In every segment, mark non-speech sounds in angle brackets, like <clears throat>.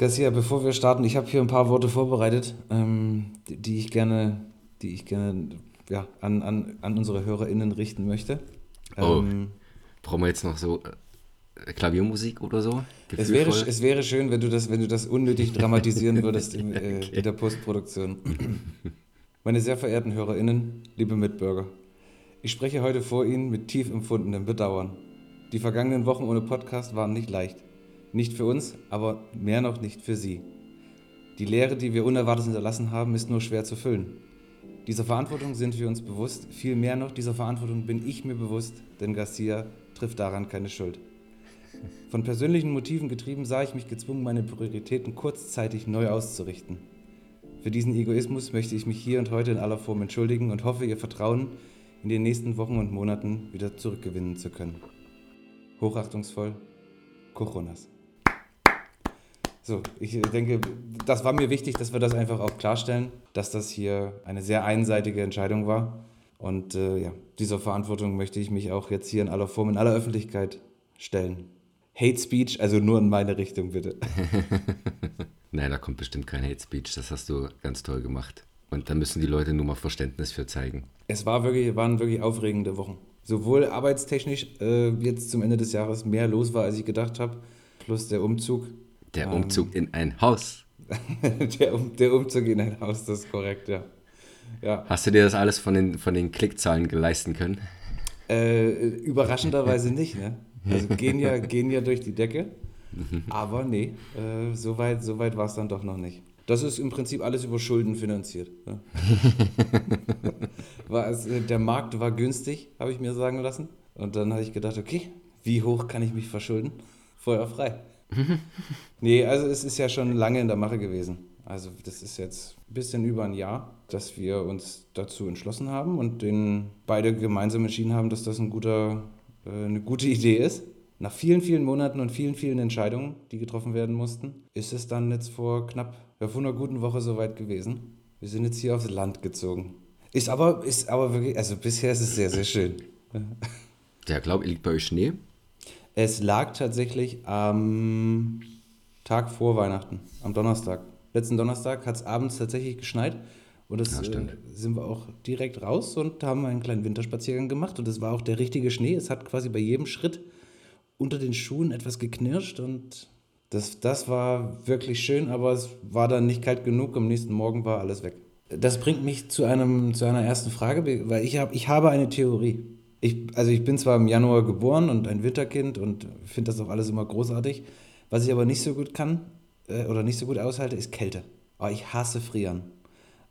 Garcia, bevor wir starten, ich habe hier ein paar Worte vorbereitet, ähm, die, die, ich gerne, die ich gerne ja, an, an, an unsere HörerInnen richten möchte. Oh. Ähm, Brauchen wir jetzt noch so äh, Klaviermusik oder so? Es wäre, es wäre schön, wenn du das, wenn du das unnötig dramatisieren <laughs> würdest in, äh, okay. in der Postproduktion. <laughs> Meine sehr verehrten HörerInnen, liebe Mitbürger, ich spreche heute vor Ihnen mit tief empfundenem Bedauern. Die vergangenen Wochen ohne Podcast waren nicht leicht. Nicht für uns, aber mehr noch nicht für Sie. Die Lehre, die wir unerwartet hinterlassen haben, ist nur schwer zu füllen. Dieser Verantwortung sind wir uns bewusst. Viel mehr noch, dieser Verantwortung bin ich mir bewusst, denn Garcia trifft daran keine Schuld. Von persönlichen Motiven getrieben sah ich mich gezwungen, meine Prioritäten kurzzeitig neu auszurichten. Für diesen Egoismus möchte ich mich hier und heute in aller Form entschuldigen und hoffe, Ihr Vertrauen in den nächsten Wochen und Monaten wieder zurückgewinnen zu können. Hochachtungsvoll, Kochonas. So, ich denke, das war mir wichtig, dass wir das einfach auch klarstellen, dass das hier eine sehr einseitige Entscheidung war. Und äh, ja, dieser Verantwortung möchte ich mich auch jetzt hier in aller Form, in aller Öffentlichkeit stellen. Hate Speech, also nur in meine Richtung, bitte. <laughs> Nein, da kommt bestimmt kein Hate Speech. Das hast du ganz toll gemacht. Und da müssen die Leute nur mal Verständnis für zeigen. Es war wirklich, waren wirklich aufregende Wochen. Sowohl arbeitstechnisch äh, jetzt zum Ende des Jahres mehr los war, als ich gedacht habe, plus der Umzug. Der ähm, Umzug ähm, in ein Haus. <laughs> der, der, Umzug in ein Haus, das ist korrekt, ja. ja. Hast du dir das alles von den, von den Klickzahlen leisten können? Äh, überraschenderweise <laughs> nicht, ne? Also gehen ja, gehen ja durch die Decke. Aber nee, äh, so weit, so weit war es dann doch noch nicht. Das ist im Prinzip alles über Schulden finanziert. Ne? <laughs> war es, äh, der Markt war günstig, habe ich mir sagen lassen. Und dann habe ich gedacht, okay, wie hoch kann ich mich verschulden? Feuer frei. <laughs> nee, also es ist ja schon lange in der Mache gewesen. Also das ist jetzt ein bisschen über ein Jahr, dass wir uns dazu entschlossen haben und den beide gemeinsam entschieden haben, dass das ein guter, äh, eine gute Idee ist. Nach vielen, vielen Monaten und vielen, vielen Entscheidungen, die getroffen werden mussten, ist es dann jetzt vor knapp, ja, vor einer guten Woche soweit gewesen. Wir sind jetzt hier aufs Land gezogen. Ist aber, ist aber wirklich, also bisher ist es sehr, sehr schön. Ja, glaube liegt bei euch Schnee? Es lag tatsächlich am Tag vor Weihnachten, am Donnerstag. Letzten Donnerstag hat es abends tatsächlich geschneit. Und das ja, äh, sind wir auch direkt raus und haben einen kleinen Winterspaziergang gemacht. Und es war auch der richtige Schnee. Es hat quasi bei jedem Schritt unter den Schuhen etwas geknirscht und das, das war wirklich schön, aber es war dann nicht kalt genug. Am nächsten Morgen war alles weg. Das bringt mich zu, einem, zu einer ersten Frage, weil ich, hab, ich habe eine Theorie ich, also ich bin zwar im Januar geboren und ein Winterkind und finde das auch alles immer großartig. Was ich aber nicht so gut kann äh, oder nicht so gut aushalte, ist Kälte. Oh, ich hasse Frieren.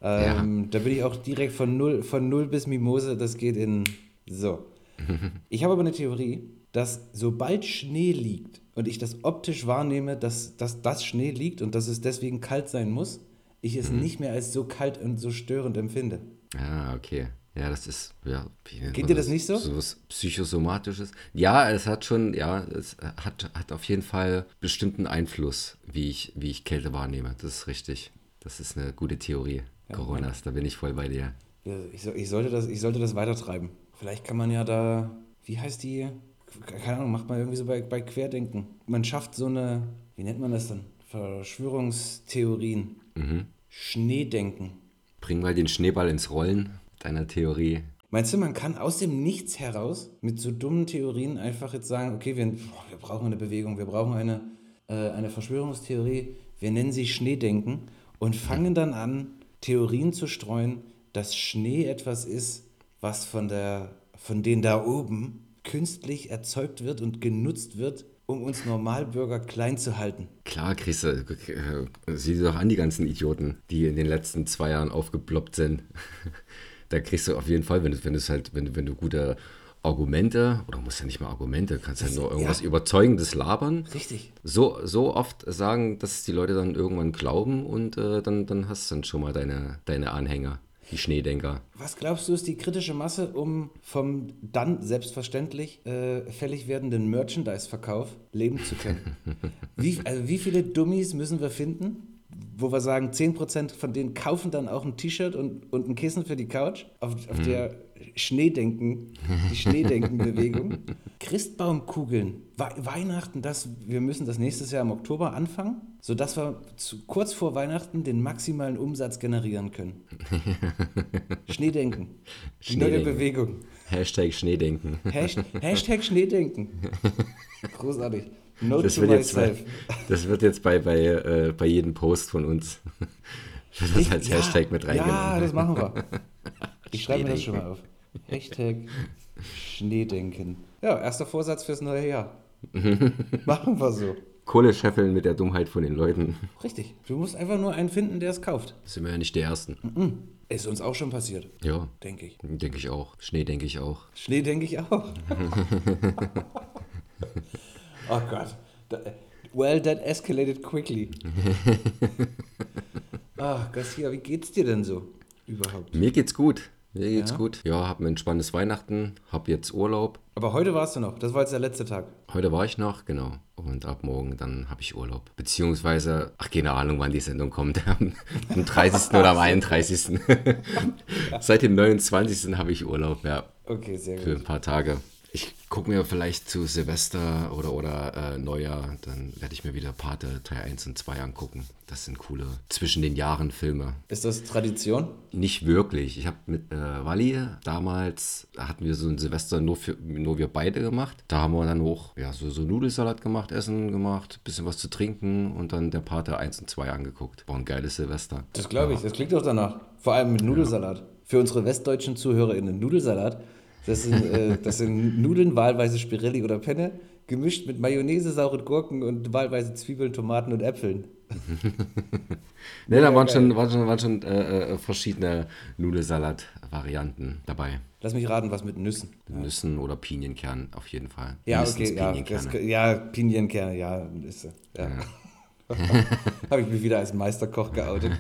Ähm, ja. Da bin ich auch direkt von null, von null bis Mimose, das geht in so. <laughs> Ich habe aber eine Theorie, dass sobald Schnee liegt und ich das optisch wahrnehme, dass, dass das Schnee liegt und dass es deswegen kalt sein muss, ich es mhm. nicht mehr als so kalt und so störend empfinde. Ah, okay. Ja, das ist, ja. Geht dir das nicht so? So was Psychosomatisches. Ja, es hat schon, ja, es hat, hat auf jeden Fall bestimmten Einfluss, wie ich, wie ich Kälte wahrnehme. Das ist richtig. Das ist eine gute Theorie. Ja, Coronas, da bin ich voll bei dir. Ja, ich, ich, sollte das, ich sollte das weitertreiben. Vielleicht kann man ja da, wie heißt die? Keine Ahnung, macht man irgendwie so bei, bei Querdenken. Man schafft so eine, wie nennt man das dann? Verschwörungstheorien. Mhm. Schneedenken. Bring mal den Schneeball ins Rollen deiner Theorie. Meinst du, man kann aus dem Nichts heraus mit so dummen Theorien einfach jetzt sagen, okay, wir, wir brauchen eine Bewegung, wir brauchen eine, äh, eine Verschwörungstheorie, wir nennen sie Schneedenken und fangen dann an, Theorien zu streuen, dass Schnee etwas ist, was von, der, von denen da oben künstlich erzeugt wird und genutzt wird, um uns Normalbürger klein zu halten. Klar, Chris, äh, sieh dir doch an die ganzen Idioten, die in den letzten zwei Jahren aufgeploppt sind. <laughs> da kriegst du auf jeden Fall, wenn du, wenn halt, wenn du, wenn du gute Argumente, oder musst ja nicht mal Argumente, kannst ja nur irgendwas ja. Überzeugendes labern. Richtig. So, so oft sagen, dass die Leute dann irgendwann glauben und äh, dann, dann hast du dann schon mal deine, deine Anhänger, die Schneedenker. Was glaubst du, ist die kritische Masse, um vom dann selbstverständlich äh, fällig werdenden Merchandise-Verkauf leben zu können? <laughs> wie, also wie viele Dummies müssen wir finden, wo wir sagen, 10% von denen kaufen dann auch ein T-Shirt und, und ein Kissen für die Couch, auf, auf mhm. der Schneedenken, die Schneedenken-Bewegung. <laughs> Christbaumkugeln, We Weihnachten, das, wir müssen das nächstes Jahr im Oktober anfangen, sodass wir zu, kurz vor Weihnachten den maximalen Umsatz generieren können. <laughs> Schneedenken, die neue Schneedenken. Bewegung. Hashtag Schneedenken. Hashtag, Hashtag Schneedenken. <laughs> Großartig. Note Das to wird jetzt bei, das wird jetzt bei, bei, äh, bei jedem Post von uns <laughs> das als ja, Hashtag mit reingenommen. Ja, das machen wir. Ich schreibe mir das schon mal auf. Hashtag Schneedenken. Ja, erster Vorsatz fürs neue Jahr. <laughs> machen wir so. Kohle scheffeln mit der Dummheit von den Leuten. Richtig. Du musst einfach nur einen finden, der es kauft. Sind wir ja nicht die Ersten. Ist uns auch schon passiert, Ja, denke ich. denke ich auch. Schnee denke ich auch. Schnee denke ich auch. <laughs> oh Gott. Well, that escalated quickly. Ach, <laughs> Garcia, wie geht's dir denn so überhaupt? Mir geht's gut. Mir geht's Ja? gut. Ja, hab ein entspanntes Weihnachten, hab jetzt Urlaub. Aber heute warst du noch. Das war jetzt der letzte Tag. Heute war ich noch, genau. Und ab morgen dann habe ich Urlaub. Beziehungsweise, ach, keine Ahnung, wann die Sendung kommt. <laughs> Am, am 30. oder am 31. <laughs> Seit dem 29. habe ich Urlaub, ja. Okay, sehr Für gut. ein paar Tage. Ich gucke mir vielleicht zu Silvester oder, oder äh, Neujahr, dann werde ich mir wieder Pate Teil 1 und 2 angucken. Das sind coole zwischen den Jahren Filme. Ist das Tradition? Nicht wirklich. Ich habe mit äh, Wally damals, da hatten wir so ein Silvester nur, für, nur wir beide gemacht. Da haben wir dann auch ja, so, so Nudelsalat gemacht, Essen gemacht, bisschen was zu trinken und dann der Pate 1 und 2 angeguckt. War ein geiles Silvester. Das glaube ich. Das klingt doch danach. Vor allem mit Nudelsalat. Für unsere westdeutschen ZuhörerInnen. Nudelsalat, das sind, äh, das sind Nudeln, wahlweise Spirelli oder Penne, gemischt mit Mayonnaise, sauren Gurken und wahlweise Zwiebeln, Tomaten und Äpfeln. <laughs> Ne, da waren schon, waren schon, waren schon äh, äh, verschiedene Nudelsalat-Varianten dabei. Lass mich raten, was mit Nüssen. Nüssen oder Pinienkern auf jeden Fall. Ja, Mindestens okay, ja, Pinienkerne. das, ja, Pinienkerne, ja, Nüsse. Ja. <laughs> habe ich mich wieder als Meisterkoch geoutet.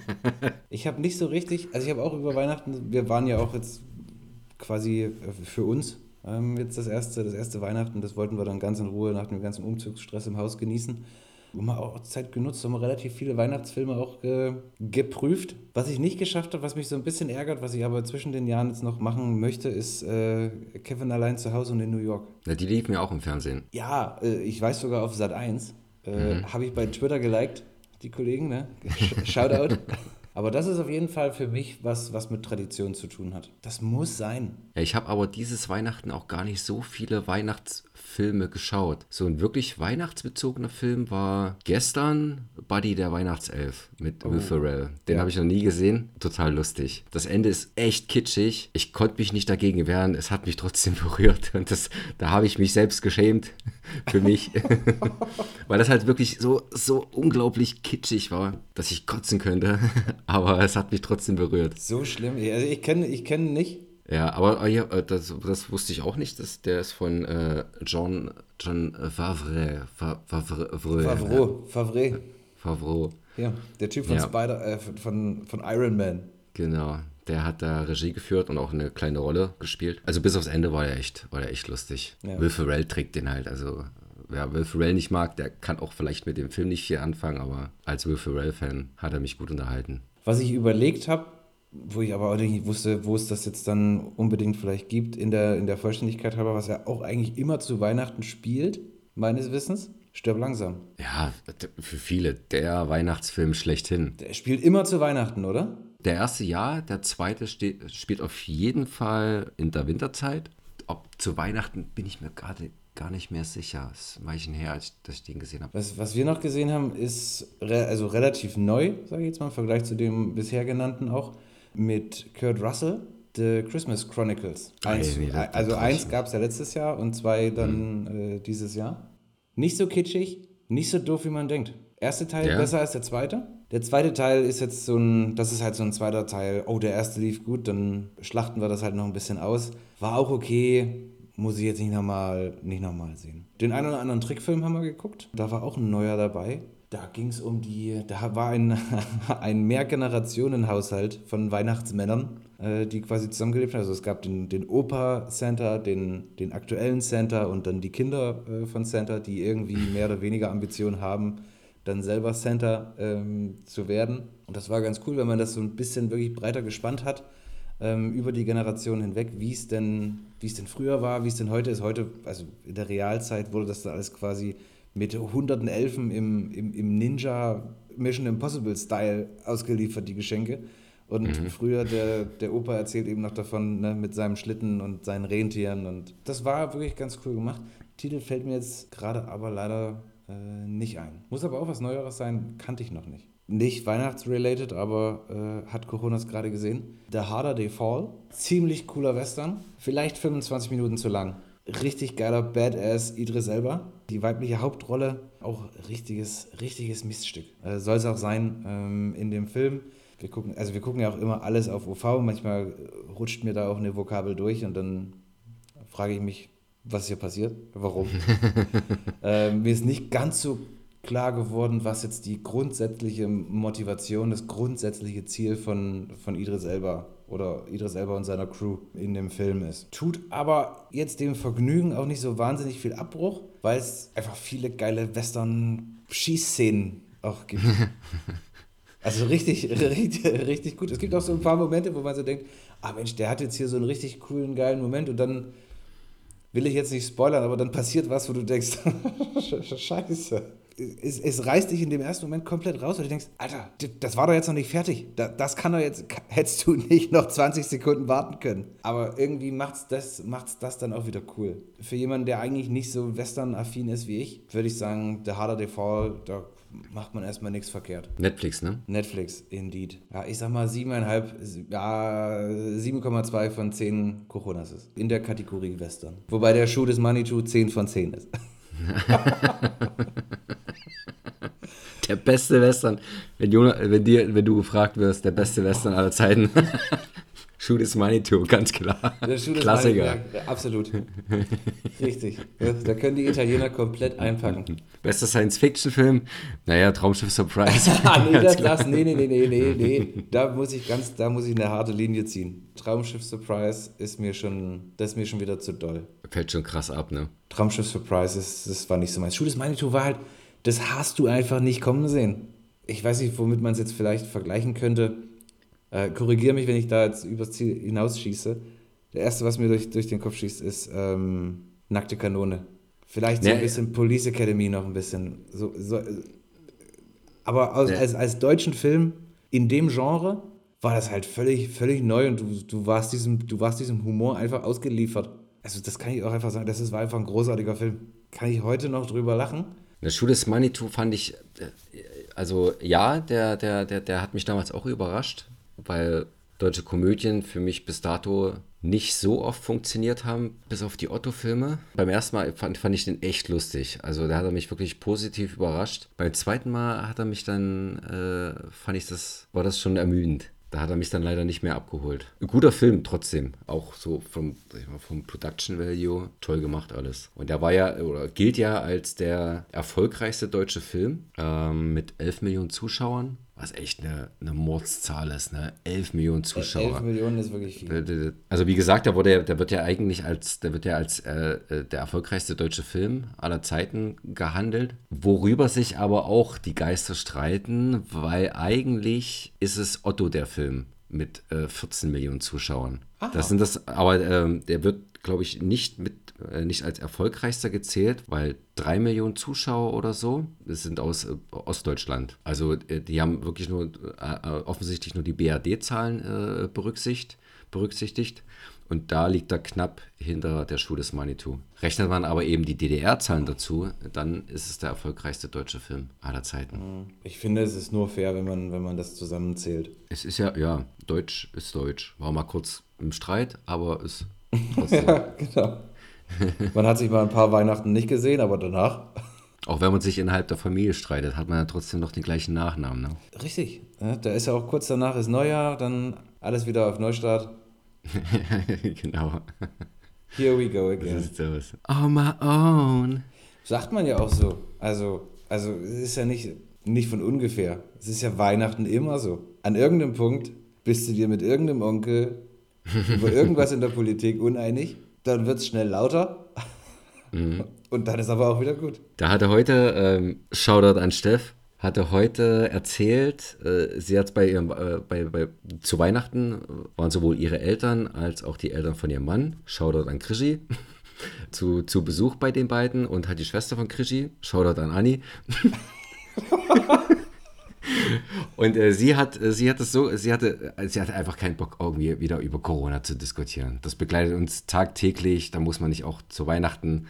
<laughs> ich habe nicht so richtig, also ich habe auch über Weihnachten, wir waren ja auch jetzt quasi äh, für uns ähm, jetzt das erste, das erste Weihnachten, das wollten wir dann ganz in Ruhe nach dem ganzen Umzugsstress im Haus genießen. Und mal auch Zeit genutzt, haben wir relativ viele Weihnachtsfilme auch ge geprüft. Was ich nicht geschafft habe, was mich so ein bisschen ärgert, was ich aber zwischen den Jahren jetzt noch machen möchte, ist äh, Kevin allein zu Hause und in New York. Na, die liefen ja auch im Fernsehen. Ja, äh, ich weiß sogar auf Sat 1. Äh, Mhm. Habe ich bei Twitter geliked, die Kollegen, ne? Sh- Shoutout. <laughs> Aber das ist auf jeden Fall für mich was, was mit Tradition zu tun hat. Das muss sein. Ja, ich habe aber dieses Weihnachten auch gar nicht so viele Weihnachtsfilme geschaut. So ein wirklich weihnachtsbezogener Film war gestern Buddy der Weihnachtself mit Will Ferrell. Den Ja. habe ich noch nie gesehen. Total lustig. Das Ende ist echt kitschig. Ich konnte mich nicht dagegen wehren. Es hat mich trotzdem <laughs> berührt. Und das, da habe ich mich selbst geschämt <laughs> für mich. <laughs> Weil das halt wirklich so, so unglaublich kitschig war, dass ich kotzen könnte. Aber es hat mich trotzdem berührt. So schlimm. Also ich kenne ich kenn nicht. Ja, aber äh, ja, äh, das, das wusste ich auch nicht. Das, der ist von äh, John, John Favre. Fa- Favre. Favre. Favreau. Favre. Favreau. Ja, der Typ von Ja. Spider, äh, von, von Iron Man. Genau. Der hat da Regie geführt und auch eine kleine Rolle gespielt. Also bis aufs Ende war er echt, war er echt lustig. Ja. Will Ferrell trägt den halt. Also wer Will Ferrell nicht mag, der kann auch vielleicht mit dem Film nicht viel anfangen, aber als Will Ferrell-Fan hat er mich gut unterhalten. Was ich überlegt habe, wo ich aber auch nicht wusste, wo es das jetzt dann unbedingt vielleicht gibt, in der, in der Vollständigkeit halber, was ja auch eigentlich immer zu Weihnachten spielt, meines Wissens, Stirb langsam. Ja, für viele der Weihnachtsfilm schlechthin. Der spielt immer zu Weihnachten, oder? Der erste ja, der zweite steht, spielt auf jeden Fall in der Winterzeit. Ob zu Weihnachten bin ich mir gerade gar nicht mehr sicher. Es ist ein Weilchen her, als ich, dass ich den gesehen habe. Was, was wir noch gesehen haben, ist re also relativ neu, sage ich jetzt mal, im Vergleich zu dem bisher genannten auch, mit Kurt Russell, The Christmas Chronicles. Eins, nee, das- das also eins gab es ja letztes Jahr und zwei dann äh, dieses Jahr. Nicht so kitschig, nicht so doof, wie man denkt. Erste Teil Ja. besser als der zweite. Der zweite Teil ist jetzt so ein, das ist halt so ein zweiter Teil. Oh, der erste lief gut, dann schlachten wir das halt noch ein bisschen aus. War auch okay, muss ich jetzt nicht nochmal nicht noch mal sehen. Den einen oder anderen Trickfilm haben wir geguckt. Da war auch ein neuer dabei. Da ging es um die, da war ein, <laughs> ein Mehrgenerationenhaushalt von Weihnachtsmännern, äh, die quasi zusammengelebt haben. Also es gab den, den Opa-Santa, den, den aktuellen Santa und dann die Kinder äh, von Santa, die irgendwie mehr oder weniger Ambitionen haben, dann selber Santa ähm, zu werden. Und das war ganz cool, wenn man das so ein bisschen wirklich breiter gespannt hat. ähm, über die Generation hinweg, wie es denn, wie es denn früher war, wie es denn heute ist. Heute, also in der Realzeit wurde das da alles quasi mit hunderten Elfen im, im, im Ninja Mission Impossible Style ausgeliefert, die Geschenke. Und mhm. früher, der, der Opa erzählt eben noch davon, ne, mit seinem Schlitten und seinen Rentieren. Und das war wirklich ganz cool gemacht. Titel fällt mir jetzt gerade aber leider äh, nicht ein. Muss aber auch was Neueres sein, kannte ich noch nicht. Nicht weihnachtsrelated, aber äh, hat Coronas gerade gesehen. The Harder They Fall. Ziemlich cooler Western. Vielleicht 25 Minuten zu lang. Richtig geiler Badass Idris Elba. Die weibliche Hauptrolle, auch richtiges, richtiges Miststück. Äh, Soll es auch sein ähm, in dem Film wir gucken, also wir gucken ja auch immer alles auf OV. Manchmal rutscht mir da auch eine Vokabel durch und dann frage ich mich, was hier passiert, warum. <laughs> äh, mir ist nicht ganz so klar geworden, was jetzt die grundsätzliche Motivation, das grundsätzliche Ziel von, von Idris Elba oder Idris Elba und seiner Crew in dem Film ist. Tut aber jetzt dem Vergnügen auch nicht so wahnsinnig viel Abbruch, weil es einfach viele geile Western-Schießszenen auch gibt. <laughs> Also richtig, richtig, richtig gut. Es gibt auch so ein paar Momente, wo man so denkt, ah Mensch, der hat jetzt hier so einen richtig coolen, geilen Moment und dann will ich jetzt nicht spoilern, aber dann passiert was, wo du denkst, <laughs> scheiße. Es, es, reißt dich in dem ersten Moment komplett raus und du denkst, Alter, das war doch jetzt noch nicht fertig. Das kann doch jetzt, hättest du nicht noch 20 Sekunden warten können. Aber irgendwie macht's das, macht's das dann auch wieder cool. Für jemanden, der eigentlich nicht so western-affin ist wie ich, würde ich sagen, The Harder They Fall, da macht man erstmal nichts verkehrt. Netflix, ne? Netflix, indeed. Ja, ich sag mal 7,5, ja, 7,2 von 10 Coronas ist. In der Kategorie Western. Wobei der Schuh des Manitou 10 von 10 ist. <laughs> der beste Western. Wenn, Jonah, wenn, dir, wenn du gefragt wirst, der beste Western aller Zeiten. <laughs> Shoot is Manitou, ganz klar. Klassiker. Manitou, absolut. Richtig. Da können die Italiener komplett einpacken. Bester Science-Fiction-Film? Naja, Traumschiff Surprise. <laughs> nee, das, das, nee, nee, nee, nee, nee. Da muss ich ganz, da muss ich eine harte Linie ziehen. Traumschiff Surprise ist mir schon, das ist mir schon wieder zu doll. Fällt schon krass ab, ne? Traumschiff Surprise, ist, das war nicht so meins. Shoot is Manitou war halt, das hast du einfach nicht kommen sehen. Ich weiß nicht, womit man es jetzt vielleicht vergleichen könnte äh, Korrigiere mich, wenn ich da jetzt übers Ziel hinausschieße. Der erste, was mir durch, durch den Kopf schießt, ist ähm, nackte Kanone. Vielleicht so nee. ein bisschen Police Academy noch ein bisschen. So, so, aber als, nee. als, als deutschen Film in dem Genre war das halt völlig, völlig neu und du, du, warst diesem, du warst diesem Humor einfach ausgeliefert. Also das kann ich auch einfach sagen, das ist, war einfach ein großartiger Film. Kann ich heute noch drüber lachen? Der Schuh des Manitou fand ich, äh, also ja, der, der, der, der hat mich damals auch überrascht weil deutsche Komödien für mich bis dato nicht so oft funktioniert haben, bis auf die Otto-Filme. Beim ersten Mal fand, fand ich den echt lustig. Also da hat er mich wirklich positiv überrascht. Beim zweiten Mal hat er mich dann, äh, fand ich das, war das schon ermüdend. Da hat er mich dann leider nicht mehr abgeholt. Ein guter Film trotzdem. Auch so vom, vom Production Value. Toll gemacht alles. Und der war ja, oder gilt ja als der erfolgreichste deutsche Film ähm, mit 11 Millionen Zuschauern was echt eine, eine Mordszahl ist, ne? 11 Millionen Zuschauer. 11 Millionen ist wirklich viel. Also wie gesagt, der, wurde, der wird ja eigentlich als, der wird ja als äh, äh, der erfolgreichste deutsche Film aller Zeiten gehandelt, worüber sich aber auch die Geister streiten, weil eigentlich ist es Otto der Film mit äh, 14 Millionen Zuschauern. Aha. Das sind das, aber ähm, der wird glaube ich, nicht mit äh, nicht als erfolgreichster gezählt, weil drei Millionen Zuschauer oder so, sind aus äh, Ostdeutschland. Also äh, die haben wirklich nur äh, äh offensichtlich nur die BRD-Zahlen äh, berücksichtigt, berücksichtigt. Und da liegt er knapp hinter der Schule des Manitou. Rechnet man aber eben die DDR-Zahlen dazu, dann ist es der erfolgreichste deutsche Film aller Zeiten. Ich finde, es ist nur fair, wenn man, wenn man das zusammenzählt. Es ist ja, ja, Deutsch ist Deutsch. War mal kurz im Streit, aber es <laughs> ja, genau. <laughs> Man hat sich mal ein paar Weihnachten nicht gesehen, aber danach. Auch wenn man sich innerhalb der Familie streitet, hat man ja trotzdem noch den gleichen Nachnamen. Ne? Richtig. Ja, da ist ja auch kurz danach ist Neujahr, dann alles wieder auf Neustart. <laughs> genau. Here we go again. Das ist sowas. Oh my own. Sagt man ja auch so. Also, also es ist ja nicht, nicht von ungefähr. Es ist ja Weihnachten immer so. An irgendeinem Punkt bist du dir mit irgendeinem Onkel <laughs> über irgendwas in der Politik uneinig, dann wird es schnell lauter. Mhm. <laughs> Und dann ist aber auch wieder gut. Da hatte heute, ähm, Shoutout an Steff, hatte heute erzählt, äh, sie hat bei ihrem, äh, bei, bei, zu Weihnachten äh, waren sowohl ihre Eltern als auch die Eltern von ihrem Mann, Shoutout an Krischi, <laughs> zu, zu Besuch bei den beiden und hat die Schwester von Krischi, Shoutout an Anni. <laughs> Und äh, sie hat, äh, sie hat es so, sie hatte, sie hatte einfach keinen Bock, irgendwie wieder über Corona zu diskutieren. Das begleitet uns tagtäglich. Da muss man nicht auch zu Weihnachten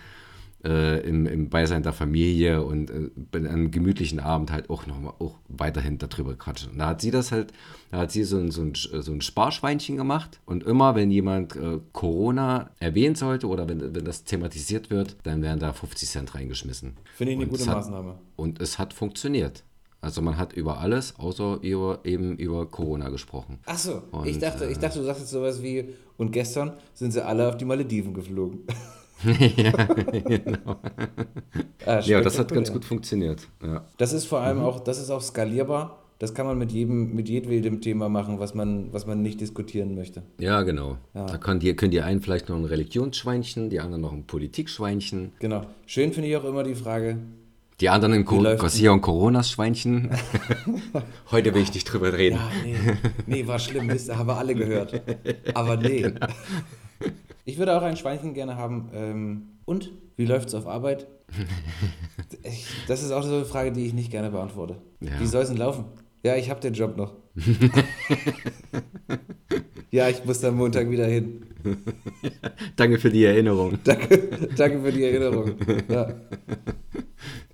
äh, im, im Beisein der Familie und äh, bei einem gemütlichen Abend halt auch noch mal, auch weiterhin darüber quatschen. Und da hat sie das halt, da hat sie so ein, so ein, so ein Sparschweinchen gemacht. Und immer, wenn jemand äh, Corona erwähnen sollte oder wenn, wenn das thematisiert wird, dann werden da 50 Cent reingeschmissen. Finde ich eine Und gute hat- Maßnahme. Und es hat funktioniert. Also man hat über alles, außer über, eben über Corona gesprochen. Ach so, Und, ich dachte, ich dachte, du sagst jetzt sowas wie, und gestern sind sie alle auf die Malediven geflogen. <laughs> <laughs> ja, genau. Ah, Ja, das hat ganz gut funktioniert. Ja. Das ist vor Mhm. allem auch, das ist auch skalierbar. Das kann man mit jedem, mit jedwedem Thema machen, was man, was man nicht diskutieren möchte. Ja, genau. Da kann die, können die einen vielleicht noch ein Religionsschweinchen, die anderen noch ein Politikschweinchen, Genau. Schön finde ich auch immer die Frage, die anderen Co läuft- Garcia und Coronas Schweinchen. <laughs> Heute will ich nicht drüber reden. ja, nee, nee, war schlimm, Mist, haben wir alle gehört. Aber nee. <laughs> Genau. Ich würde auch ein Schweinchen gerne haben. Ähm, und, wie läuft's auf Arbeit? Das ist auch so eine Frage, die ich nicht gerne beantworte. Ja. Wie soll es denn laufen? Ja, ich habe den Job noch. <laughs> ja, ich muss am Montag wieder hin. Danke für die Erinnerung. Danke, danke für die Erinnerung. Ja.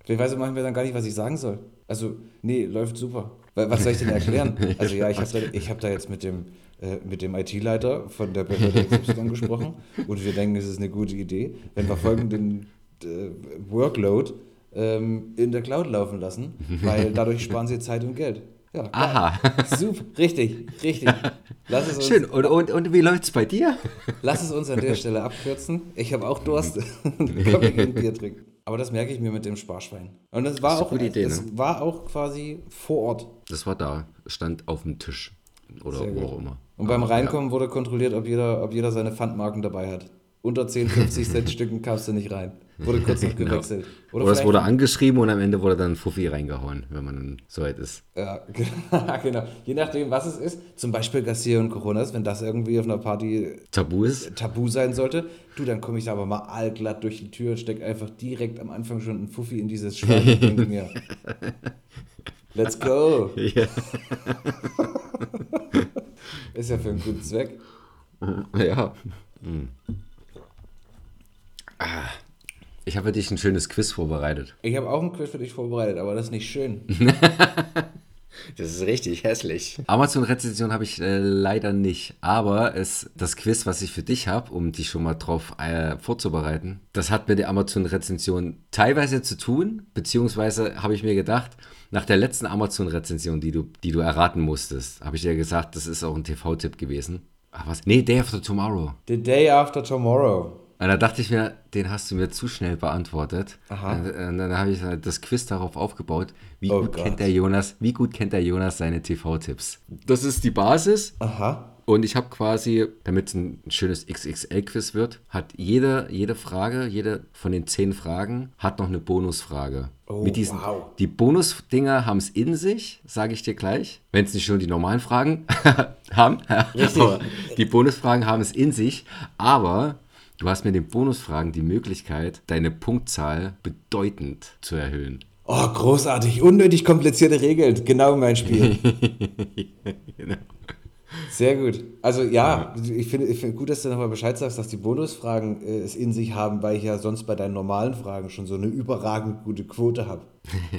Ich weiß manchmal dann gar nicht, was ich sagen soll. Also, nee, läuft super. Wa- Was soll ich denn erklären? <laughs> Also ja, ich habe da, ich hab da jetzt mit dem, äh, mit dem IT-Leiter von der Behörde XY gesprochen und wir denken, es ist eine gute Idee, wenn wir folgenden äh, Workload ähm, in der Cloud laufen lassen, weil <laughs> dadurch sparen sie Zeit und Geld. Ja. Aha. Super, richtig, richtig. Lass es uns, Schön. Und, und, und wie läuft's bei dir? Lass es uns an der <laughs> Stelle abkürzen. Ich habe auch Durst. Komm, gehen ein Bier trinken. Aber das merke ich mir mit dem Sparschwein. Und das war Das auch, Idee, es ne? war auch quasi vor Ort. Das war da, stand auf dem Tisch. Oder Sehr wo gut. auch immer. Und beim Aber, Reinkommen wurde kontrolliert, ob jeder, ob jeder seine Pfandmarken dabei hat. Unter 10, 50 <laughs> Cent Stücken kamst du nicht rein. Wurde kurz noch <laughs> Genau. gewechselt. Oder, es wurde angeschrieben und am Ende wurde dann Fuffi reingehauen, wenn man dann so weit ist. Ja, <laughs> genau. Je nachdem, was es ist. Zum Beispiel Garcia und Coronas, wenn das irgendwie auf einer Party Tabu ist. tabu sein sollte, du, dann komme ich da aber mal allglatt durch die Tür, steck einfach direkt am Anfang schon einen Fuffi in dieses Schwein und denke mir, <laughs> let's go. Ja. Ist ja für einen guten Zweck. ja. Hm. Ah. Ich habe für dich ein schönes Quiz vorbereitet. Ich habe auch einen Quiz für dich vorbereitet, aber das ist nicht schön. <laughs> Das ist richtig hässlich. Amazon-Rezension habe ich äh, leider nicht, aber es, das Quiz, was ich für dich habe, um dich schon mal drauf äh, vorzubereiten, das hat mit der Amazon-Rezension teilweise zu tun, beziehungsweise habe ich mir gedacht, nach der letzten Amazon-Rezension, die du, die du erraten musstest, habe ich dir gesagt, das ist auch ein TV-Tipp gewesen. Ach was? Nee, Day After Tomorrow. The day after tomorrow. Und da dachte ich mir, den hast du mir zu schnell beantwortet. Aha. Und, und dann habe ich das Quiz darauf aufgebaut, wie Oh gut Gott. kennt der Jonas, wie gut kennt der Jonas seine TV-Tipps. Das ist die Basis. Aha. Und ich habe quasi, damit es ein schönes XXL-Quiz wird, hat jede, jede Frage, jede von den zehn Fragen, hat noch eine Bonusfrage. Oh, Mit diesen, wow. Die Bonusdinger haben es in sich, sage ich dir gleich. Wenn es nicht schon die normalen Fragen <laughs> haben. Richtig. <laughs> Die Bonusfragen haben es in sich. Aber du hast mit den Bonusfragen die Möglichkeit, deine Punktzahl bedeutend zu erhöhen. Oh, großartig. Unnötig komplizierte Regeln. Genau mein Spiel. <laughs> Genau. Sehr gut. Also ja, ich finde ich finde gut, dass du nochmal Bescheid sagst, dass die Bonusfragen äh, es in sich haben, weil ich ja sonst bei deinen normalen Fragen schon so eine überragend gute Quote habe.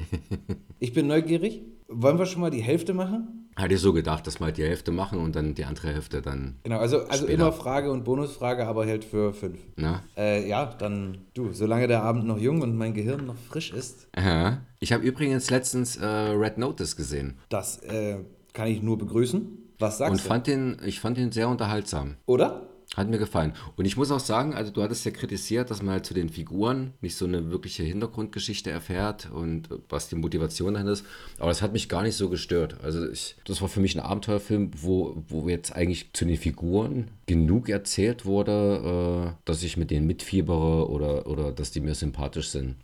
<laughs> ich bin neugierig. Wollen wir schon mal die Hälfte machen? Hatte ich so gedacht, dass wir halt die Hälfte machen und dann die andere Hälfte dann. Genau, also, also Später. immer Frage und Bonusfrage, aber halt für fünf. Na? Äh, ja, dann du, solange der Abend noch jung und mein Gehirn noch frisch ist, Aha. Ich habe übrigens letztens äh, Red Notice gesehen das äh, kann ich nur begrüßen. Was sagst und du? fand den, ich fand den sehr unterhaltsam. Oder? Hat mir gefallen. Und ich muss auch sagen, also du hattest ja kritisiert, dass man halt zu den Figuren nicht so eine wirkliche Hintergrundgeschichte erfährt und äh, was die Motivation dahin ist. Aber das hat mich gar nicht so gestört. Also ich, das war für mich ein Abenteuerfilm, wo, wo jetzt eigentlich zu den Figuren genug erzählt wurde, äh, dass ich mit denen mitfiebere oder, oder dass die mir sympathisch sind.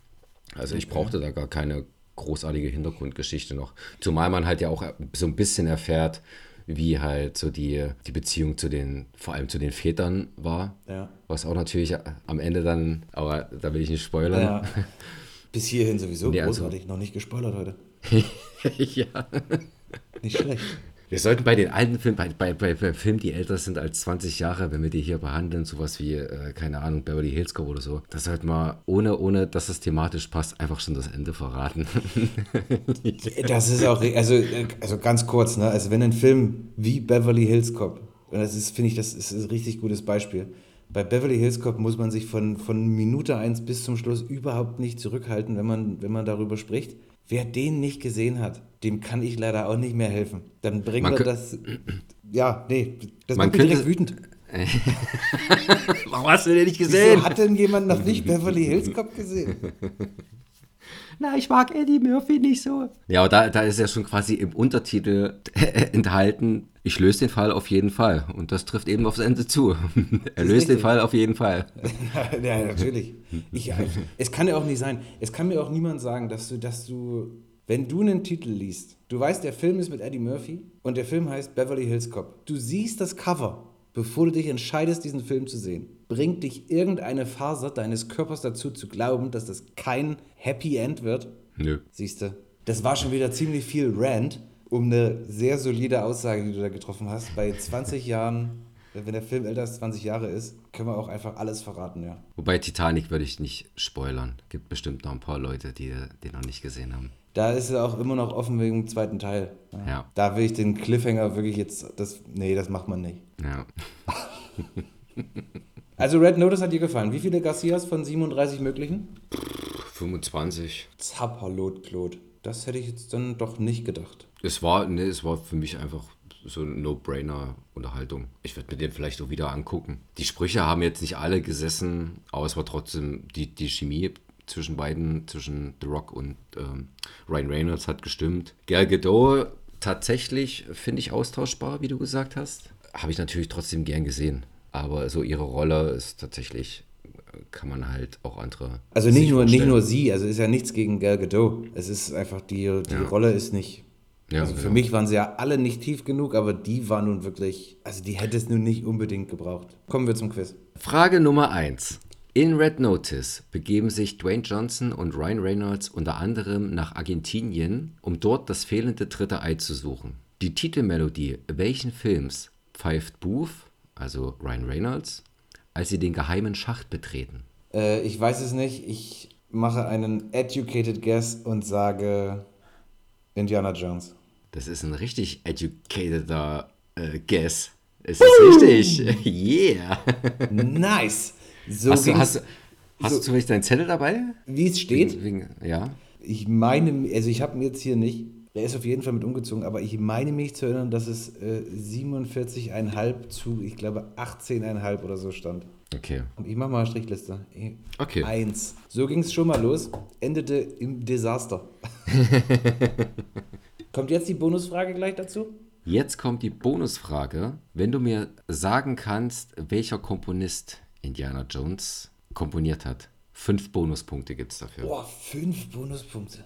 Also ich brauchte da gar keine großartige Hintergrundgeschichte noch. Zumal man halt ja auch so ein bisschen erfährt, wie halt so die, die Beziehung zu den, vor allem zu den Vätern war. Ja. Was auch natürlich am Ende dann, aber da will ich nicht spoilern. Ja. Bis hierhin sowieso Nee, also- großartig. Noch nicht gespoilert heute. <laughs> ja. Nicht schlecht. Wir sollten bei den alten Filmen, bei, bei, bei, bei Filmen, die älter sind als 20 Jahre, wenn wir die hier behandeln, sowas wie, äh, keine Ahnung, Beverly Hills Cop oder so, das sollten wir, ohne, ohne dass es thematisch passt, einfach schon das Ende verraten. <laughs> Das ist auch, also, also ganz kurz, ne? Also wenn ein Film wie Beverly Hills Cop, und das ist, finde ich, das ist ein richtig gutes Beispiel. Bei Beverly Hills Cop muss man sich von, von Minute 1 bis zum Schluss überhaupt nicht zurückhalten, wenn man, wenn man darüber spricht. Wer den nicht gesehen hat, dem kann ich leider auch nicht mehr helfen. Dann bringen Man kö- das. Ja, nee, das Man macht mich direkt wütend. <laughs> Warum hast du den nicht Wieso hat denn jemand noch <laughs> nicht Beverly Hills Cop gesehen? Na, ich mag Eddie Murphy nicht so. Ja, aber da, da ist ja schon quasi im Untertitel <laughs> enthalten, ich löse den Fall auf jeden Fall. Und das trifft eben aufs Ende zu. <laughs> er löst den. Fall auf jeden Fall. <laughs> ja, natürlich. Ich, es kann ja auch nicht sein. Es kann mir auch niemand sagen, dass du, dass du, wenn du einen Titel liest, du weißt, der Film ist mit Eddie Murphy und der Film heißt Beverly Hills Cop. Du siehst das Cover, bevor du dich entscheidest, diesen Film zu sehen. Bringt dich irgendeine Faser deines Körpers dazu zu glauben, dass das kein Happy End wird? Nö. Siehst du, das war schon wieder ziemlich viel Rant um eine sehr solide Aussage, die du da getroffen hast. Bei 20 Jahren, wenn der Film älter als 20 Jahre ist, können wir auch einfach alles verraten, ja. Wobei Titanic würde ich nicht spoilern. Gibt bestimmt noch ein paar Leute, die den noch nicht gesehen haben. Da ist er auch immer noch offen wegen dem zweiten Teil. Ja. Da will ich den Cliffhanger wirklich jetzt, das, nee, das macht man nicht. Ja. <laughs> Also Red Notice hat dir gefallen. Wie viele Garcias von 37 möglichen? 25. Zapperlot-Klot. Das hätte ich jetzt dann doch nicht gedacht. Es war, nee, es war für mich einfach so eine No-Brainer-Unterhaltung. Ich würde mir den vielleicht auch wieder angucken. Die Sprüche haben jetzt nicht alle gesessen, aber es war trotzdem die, die Chemie zwischen beiden, zwischen The Rock und ähm, Ryan Reynolds hat gestimmt. Gal Gadot tatsächlich finde ich austauschbar, wie du gesagt hast. Habe ich natürlich trotzdem gern gesehen. Aber so ihre Rolle ist tatsächlich, äh, kann man halt auch andere. Also nicht nur, nicht nur sie, also ist ja nichts gegen Gal Gadot. Es ist einfach, die, die Ja. Rolle ist nicht. Ja, also für ja. mich waren sie ja alle nicht tief genug, aber die war nun wirklich, also die hätte es nun nicht unbedingt gebraucht. Kommen wir zum Quiz. Frage Nummer 1. In Red Notice begeben sich Dwayne Johnson und Ryan Reynolds unter anderem nach Argentinien, um dort das fehlende dritte Ei zu suchen. Die Titelmelodie welchen Films pfeift Booth, also Ryan Reynolds, als sie den geheimen Schacht betreten? Äh, ich weiß es nicht. Ich mache einen educated guess und sage Indiana Jones. Das ist ein richtig educateder äh, Guess. Es ist richtig. <laughs> yeah. Nice! So Hast du, hast, hast so- du zufällig deinen Zettel dabei? wie es steht. Wegen, ja. Ich meine, also ich habe ihn jetzt hier nicht, er ist auf jeden Fall mit umgezogen, aber ich meine mich zu erinnern, dass es äh, 47,5 zu, ich glaube, 18,5 oder so stand. Okay. Und ich mache mal eine Strichliste. Okay. Eins. So ging es schon mal los, endete im Desaster. <laughs> Kommt jetzt die Bonusfrage gleich dazu? Jetzt kommt die Bonusfrage. Wenn du mir sagen kannst, welcher Komponist Indiana Jones komponiert hat. Fünf Bonuspunkte gibt es dafür. Boah, fünf Bonuspunkte.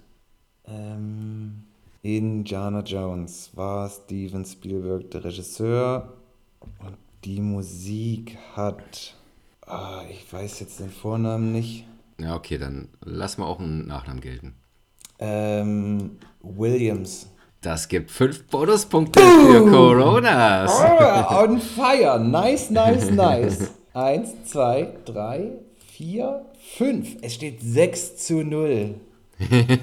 Ähm, Indiana Jones war Steven Spielberg der Regisseur und die Musik hat. Ah, ich weiß jetzt den Vornamen nicht. Ja, okay, dann lass mal auch einen Nachnamen gelten. Ähm, Williams. Das gibt fünf Bonuspunkte für Coronas. Oh, on fire. Nice, nice, nice. <laughs> Eins, zwei, drei, vier, fünf. Es steht 6 zu 0. <laughs>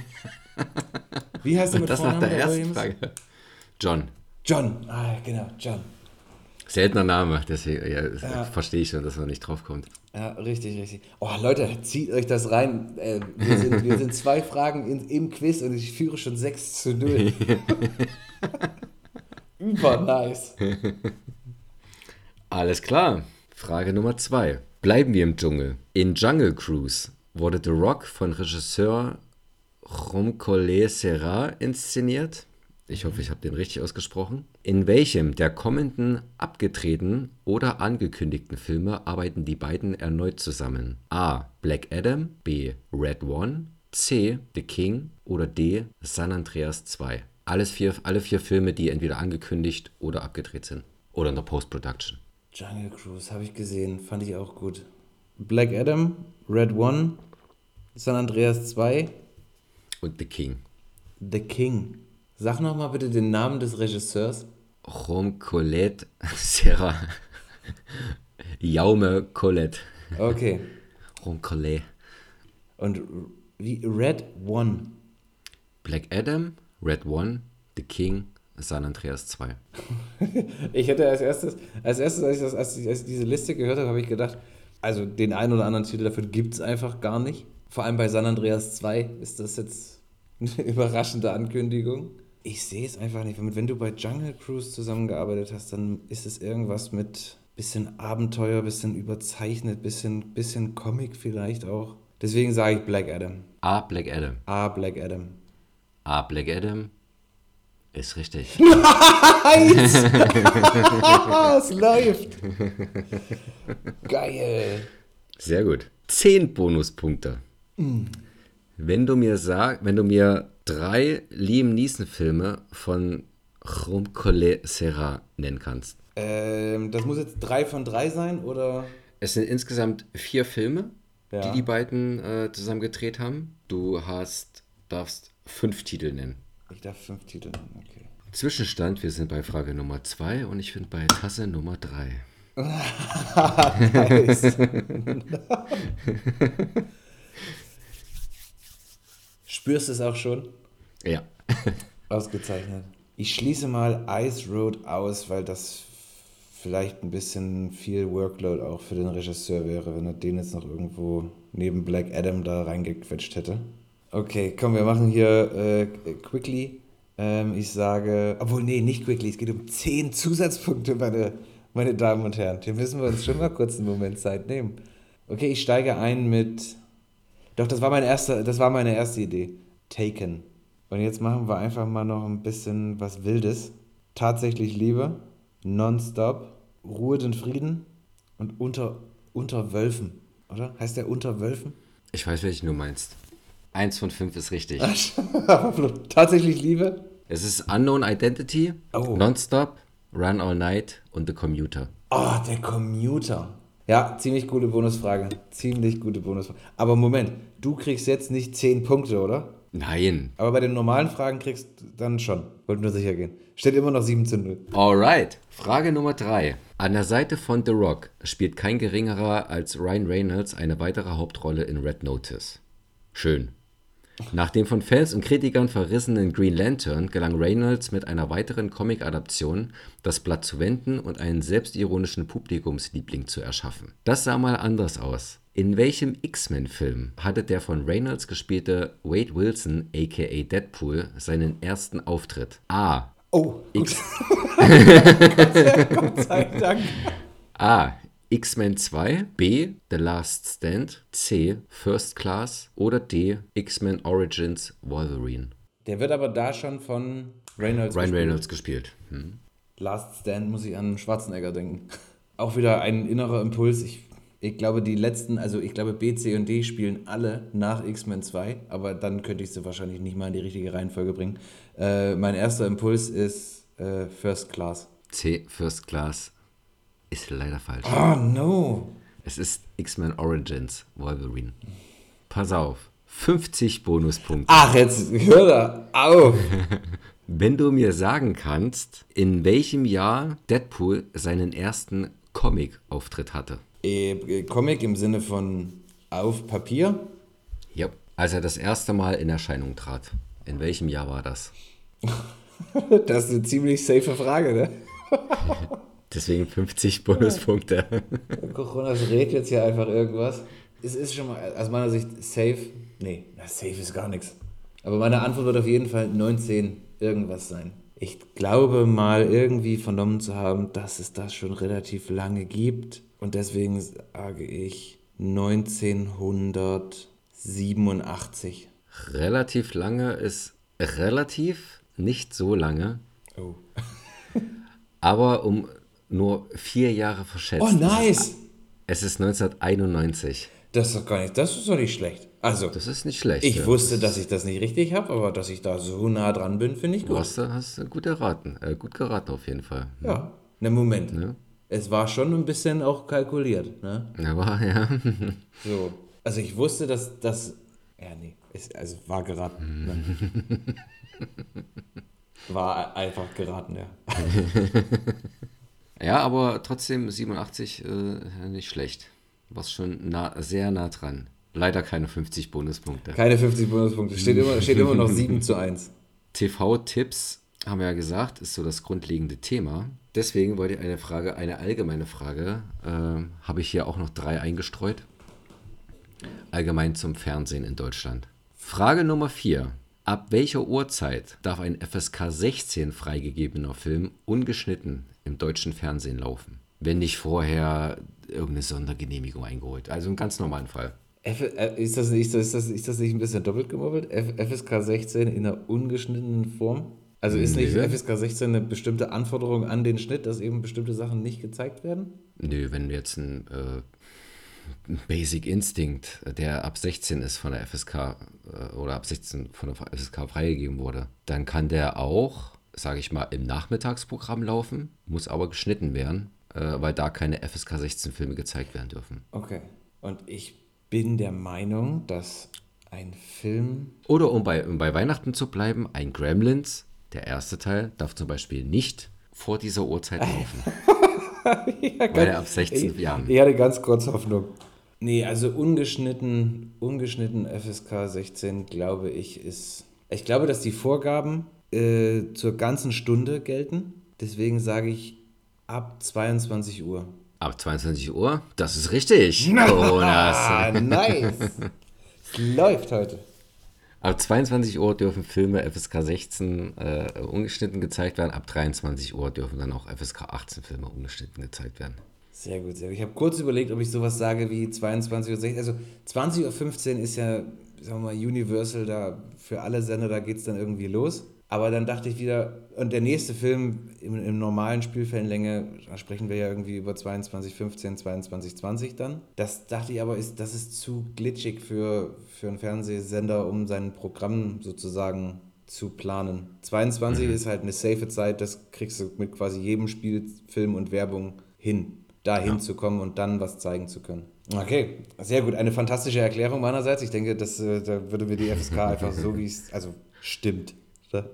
Wie heißt du mit Das nach Vornamen der ersten Williams? Frage. John. John. Ah, genau, John. Seltener Name, deswegen ja, Ja. verstehe ich schon, dass man nicht drauf kommt. Ja, richtig, richtig. Oh, Leute, zieht euch das rein. Äh, wir, sind, wir sind zwei <laughs> Fragen in, im Quiz und ich führe schon 6 zu 0. <laughs> Über nice. Alles klar. Frage Nummer zwei. Bleiben wir im Dschungel. In Jungle Cruise wurde The Rock von Regisseur Romcolé Serra inszeniert. Ich hoffe, ich habe den richtig ausgesprochen. In welchem der kommenden abgedrehten oder angekündigten Filme arbeiten die beiden erneut zusammen? A. Black Adam, B. Red One, C. The King oder D. San Andreas 2. Alles vier, alle vier Filme, die entweder angekündigt oder abgedreht sind. Oder in der Post-Production. Jungle Cruise habe ich gesehen, fand ich auch gut. Black Adam, Red One, San Andreas 2, Und The King. The King. Sag nochmal bitte den Namen des Regisseurs. Rom Colette Serra. Jaume Colette. <laughs> Okay. Rom Colette. Und wie Red One. Black Adam, Red One, The King, San Andreas 2. <laughs> Ich hätte als erstes, als erstes, als ich, das, als ich, als ich diese Liste gehört habe, habe ich gedacht, also den einen oder anderen Titel dafür gibt es einfach gar nicht. Vor allem bei San Andreas 2 ist das jetzt eine überraschende Ankündigung. Ich sehe es einfach nicht. Wenn du bei Jungle Cruise zusammengearbeitet hast, dann ist es irgendwas mit bisschen Abenteuer, bisschen überzeichnet, bisschen, bisschen Comic vielleicht auch. Deswegen sage ich Black Adam. A. Black Adam. A, Black Adam. A. Black Adam ist richtig. <laughs> Ah, <laughs> es läuft. Geil. Sehr gut. Zehn Bonuspunkte. Wenn du mir sag, wenn du mir drei Liam Neeson Filme von Rom Collet Serra nennen kannst. Ähm, das muss jetzt drei von drei sein, oder? Es sind insgesamt vier Filme, Ja. die die beiden äh, zusammen gedreht haben. Du hast, darfst fünf Titel nennen. Ich darf fünf Titel nennen, okay. Zwischenstand, wir sind bei Frage Nummer zwei und ich bin bei Tasse Nummer drei. Nice. <laughs> Spürst du es auch schon? Ja. Ausgezeichnet. Ich schließe mal Ice Road aus, weil das vielleicht ein bisschen viel Workload auch für den Regisseur wäre, wenn er den jetzt noch irgendwo neben Black Adam da reingequetscht hätte. Okay, komm, wir machen hier äh, quickly. Ähm, ich sage, obwohl, nee, nicht quickly, es geht um 10 Zusatzpunkte, meine, meine Damen und Herren. Hier müssen wir uns schon mal kurz einen Moment Zeit nehmen. Okay, ich steige ein mit. Doch, das war meine erste, das war meine erste Idee. Taken. Und jetzt machen wir einfach mal noch ein bisschen was Wildes. Tatsächlich Liebe, Nonstop, Ruhe den Frieden und unter, unter Wölfen, oder? Heißt der unter Wölfen? Ich weiß, welchen du meinst. Eins von fünf ist richtig. <laughs> Tatsächlich Liebe? Es ist Unknown Identity, Oh. Nonstop, Run All Night und The Commuter. Oh, der Commuter. Ja, ziemlich gute Bonusfrage. Ziemlich gute Bonusfrage. Aber Moment, du kriegst jetzt nicht 10 Punkte, oder? Nein. Aber bei den normalen Fragen kriegst du dann schon. Wollte nur sicher gehen. Steht immer noch 7 zu 0. Alright. Frage Nummer drei. An der Seite von The Rock spielt kein geringerer als Ryan Reynolds eine weitere Hauptrolle in Red Notice. Schön. Nach dem von Fans und Kritikern verrissenen Green Lantern gelang Reynolds mit einer weiteren Comic-Adaption, das Blatt zu wenden und einen selbstironischen Publikumsliebling zu erschaffen. Das sah mal anders aus. In welchem X-Men-Film hatte der von Reynolds gespielte Wade Wilson, aka Deadpool, seinen ersten Auftritt? A. Oh, gut. Gott <laughs> sei Dank. A. X-Men 2, B. The Last Stand, C. First Class oder D. X-Men Origins Wolverine. Der wird aber da schon von Reynolds Ryan gespielt. Reynolds gespielt. Hm. Last Stand muss ich an Schwarzenegger denken. <laughs> Auch wieder ein innerer Impuls. Ich, ich glaube, die letzten, also ich glaube, B, C und D spielen alle nach X-Men 2, aber dann könnte ich sie wahrscheinlich nicht mal in die richtige Reihenfolge bringen. Äh, mein erster Impuls ist äh, First Class. C. First Class ist leider falsch. Oh no! Es ist X-Men Origins Wolverine. Pass auf. 50 Bonuspunkte. Ach, jetzt hör da auf! <laughs> Wenn du mir sagen kannst, in welchem Jahr Deadpool seinen ersten Comic-Auftritt hatte. äh, Comic im Sinne von auf Papier? Ja. Als er das erste Mal in Erscheinung trat. In welchem Jahr war das? <laughs> Das ist eine ziemlich safe Frage, ne? <laughs> Deswegen 50 Bonuspunkte. Coronas redet jetzt hier einfach irgendwas. Es ist schon mal aus meiner Sicht safe. Nee, safe ist gar nichts. Aber meine Antwort wird auf jeden Fall 19 irgendwas sein. Ich glaube mal irgendwie vernommen zu haben, dass es das schon relativ lange gibt. Und deswegen sage ich 1987. Relativ lange ist relativ nicht so lange, Oh. aber um nur vier Jahre verschätzt. Oh, nice! Es ist 1991. Das ist doch gar nicht, das ist doch nicht schlecht. Also, Das ist nicht schlecht. ich ja. wusste, dass ich das nicht richtig habe, aber dass ich da so nah dran bin, finde ich Du gut. hast, hast du gut erraten. Äh, gut geraten auf jeden Fall. Ja, ne Moment. Ne? Es war schon ein bisschen auch kalkuliert, ne? Aber ja. <laughs> So. Also ich wusste, dass das. Ja, nee. Es, also war geraten. Ne? <laughs> War einfach geraten, ja. <laughs> Ja, aber trotzdem 87 äh, nicht schlecht. Warst schon nah, sehr nah dran. Leider keine 50 Bonuspunkte. Keine 50 Bonuspunkte. Steht immer, steht immer noch 7 zu 1. TV-Tipps, haben wir ja gesagt, ist so das grundlegende Thema. Deswegen wollte ich eine Frage, eine allgemeine Frage, äh, habe ich hier auch noch drei eingestreut. Allgemein zum Fernsehen in Deutschland. Frage Nummer 4. Ab welcher Uhrzeit darf ein FSK 16 freigegebener Film ungeschnitten im deutschen Fernsehen laufen? Wenn nicht vorher irgendeine Sondergenehmigung eingeholt. Also im ganz normalen Fall. F, äh, ist, das, das, ist, das, ist das nicht ein bisschen doppelt gemobbelt? F, FSK 16 in einer ungeschnittenen Form? Also ist nicht Nö. FSK 16 eine bestimmte Anforderung an den Schnitt, dass eben bestimmte Sachen nicht gezeigt werden? Nö, wenn jetzt ein äh, Basic Instinct, der ab 16 ist von der FSK äh, oder ab 16 von der FSK freigegeben wurde, dann kann der auch, sage ich mal, im Nachmittagsprogramm laufen, muss aber geschnitten werden, äh, weil da keine FSK 16 Filme gezeigt werden dürfen. Okay. Und ich bin der Meinung, dass ein Film. Oder um bei, um bei Weihnachten zu bleiben, ein Gremlins, der erste Teil, darf zum Beispiel nicht vor dieser Uhrzeit laufen, <laughs> ja, weil er ab 16 Jahren. Ich hatte ganz kurz Hoffnung. Nee, also ungeschnitten, ungeschnitten FSK 16, glaube ich, ist. Ich glaube, dass die Vorgaben äh, zur ganzen Stunde gelten. Deswegen sage ich ab 22 Uhr. Ab 22 Uhr, das ist richtig. <laughs> Jonas. Nice. es läuft heute. Ab 22 Uhr dürfen Filme FSK 16 äh, ungeschnitten gezeigt werden. Ab 23 Uhr dürfen dann auch FSK 18 Filme ungeschnitten gezeigt werden. Sehr gut, sehr gut. Ich habe kurz überlegt, ob ich sowas sage wie 22 Uhr 16. Also 20.15 Uhr ist ja, sagen wir mal, Universal da für alle Sender, da geht es dann irgendwie los. Aber dann dachte ich wieder, und der nächste Film im, im normalen Spielfellenlänge, da sprechen wir ja irgendwie über 22.15, 22.20 dann. Das dachte ich aber, ist, das ist zu glitschig für, für einen Fernsehsender, um sein Programm sozusagen zu planen. 22 ist halt eine safe Zeit, das kriegst du mit quasi jedem Spiel, Film und Werbung hin, da hinzukommen und dann was zeigen zu können. Okay, sehr gut. Eine fantastische Erklärung meinerseits. Ich denke, das, äh, da würde mir die FSK einfach so, wie es, also stimmt. Ne?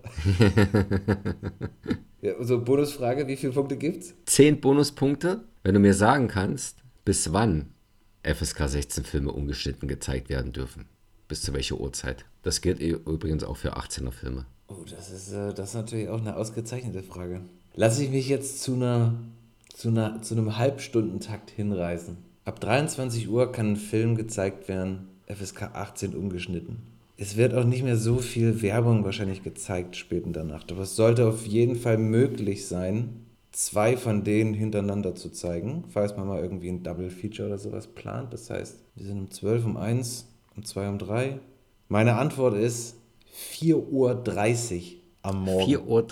<laughs> ja, so, Bonusfrage, wie viele Punkte gibt's? 10 Bonuspunkte, wenn du mir sagen kannst, bis wann FSK 16 Filme ungeschnitten gezeigt werden dürfen. Bis zu welcher Uhrzeit. Das gilt übrigens auch für 18er Filme. Oh, das ist, äh, das ist natürlich auch eine ausgezeichnete Frage. Lasse ich mich jetzt zu, einer, zu, einer, zu einem Halbstundentakt hinreißen. Ab 23 Uhr kann ein Film gezeigt werden, FSK 18 ungeschnitten. Es wird auch nicht mehr so viel Werbung wahrscheinlich gezeigt spät in der Nacht, aber es sollte auf jeden Fall möglich sein, zwei von denen hintereinander zu zeigen, falls man mal irgendwie ein Double Feature oder sowas plant. Das heißt, wir sind um 12 um 1, um 2 um 3. Meine Antwort ist 4.30 Uhr am Morgen. 4 Uhr,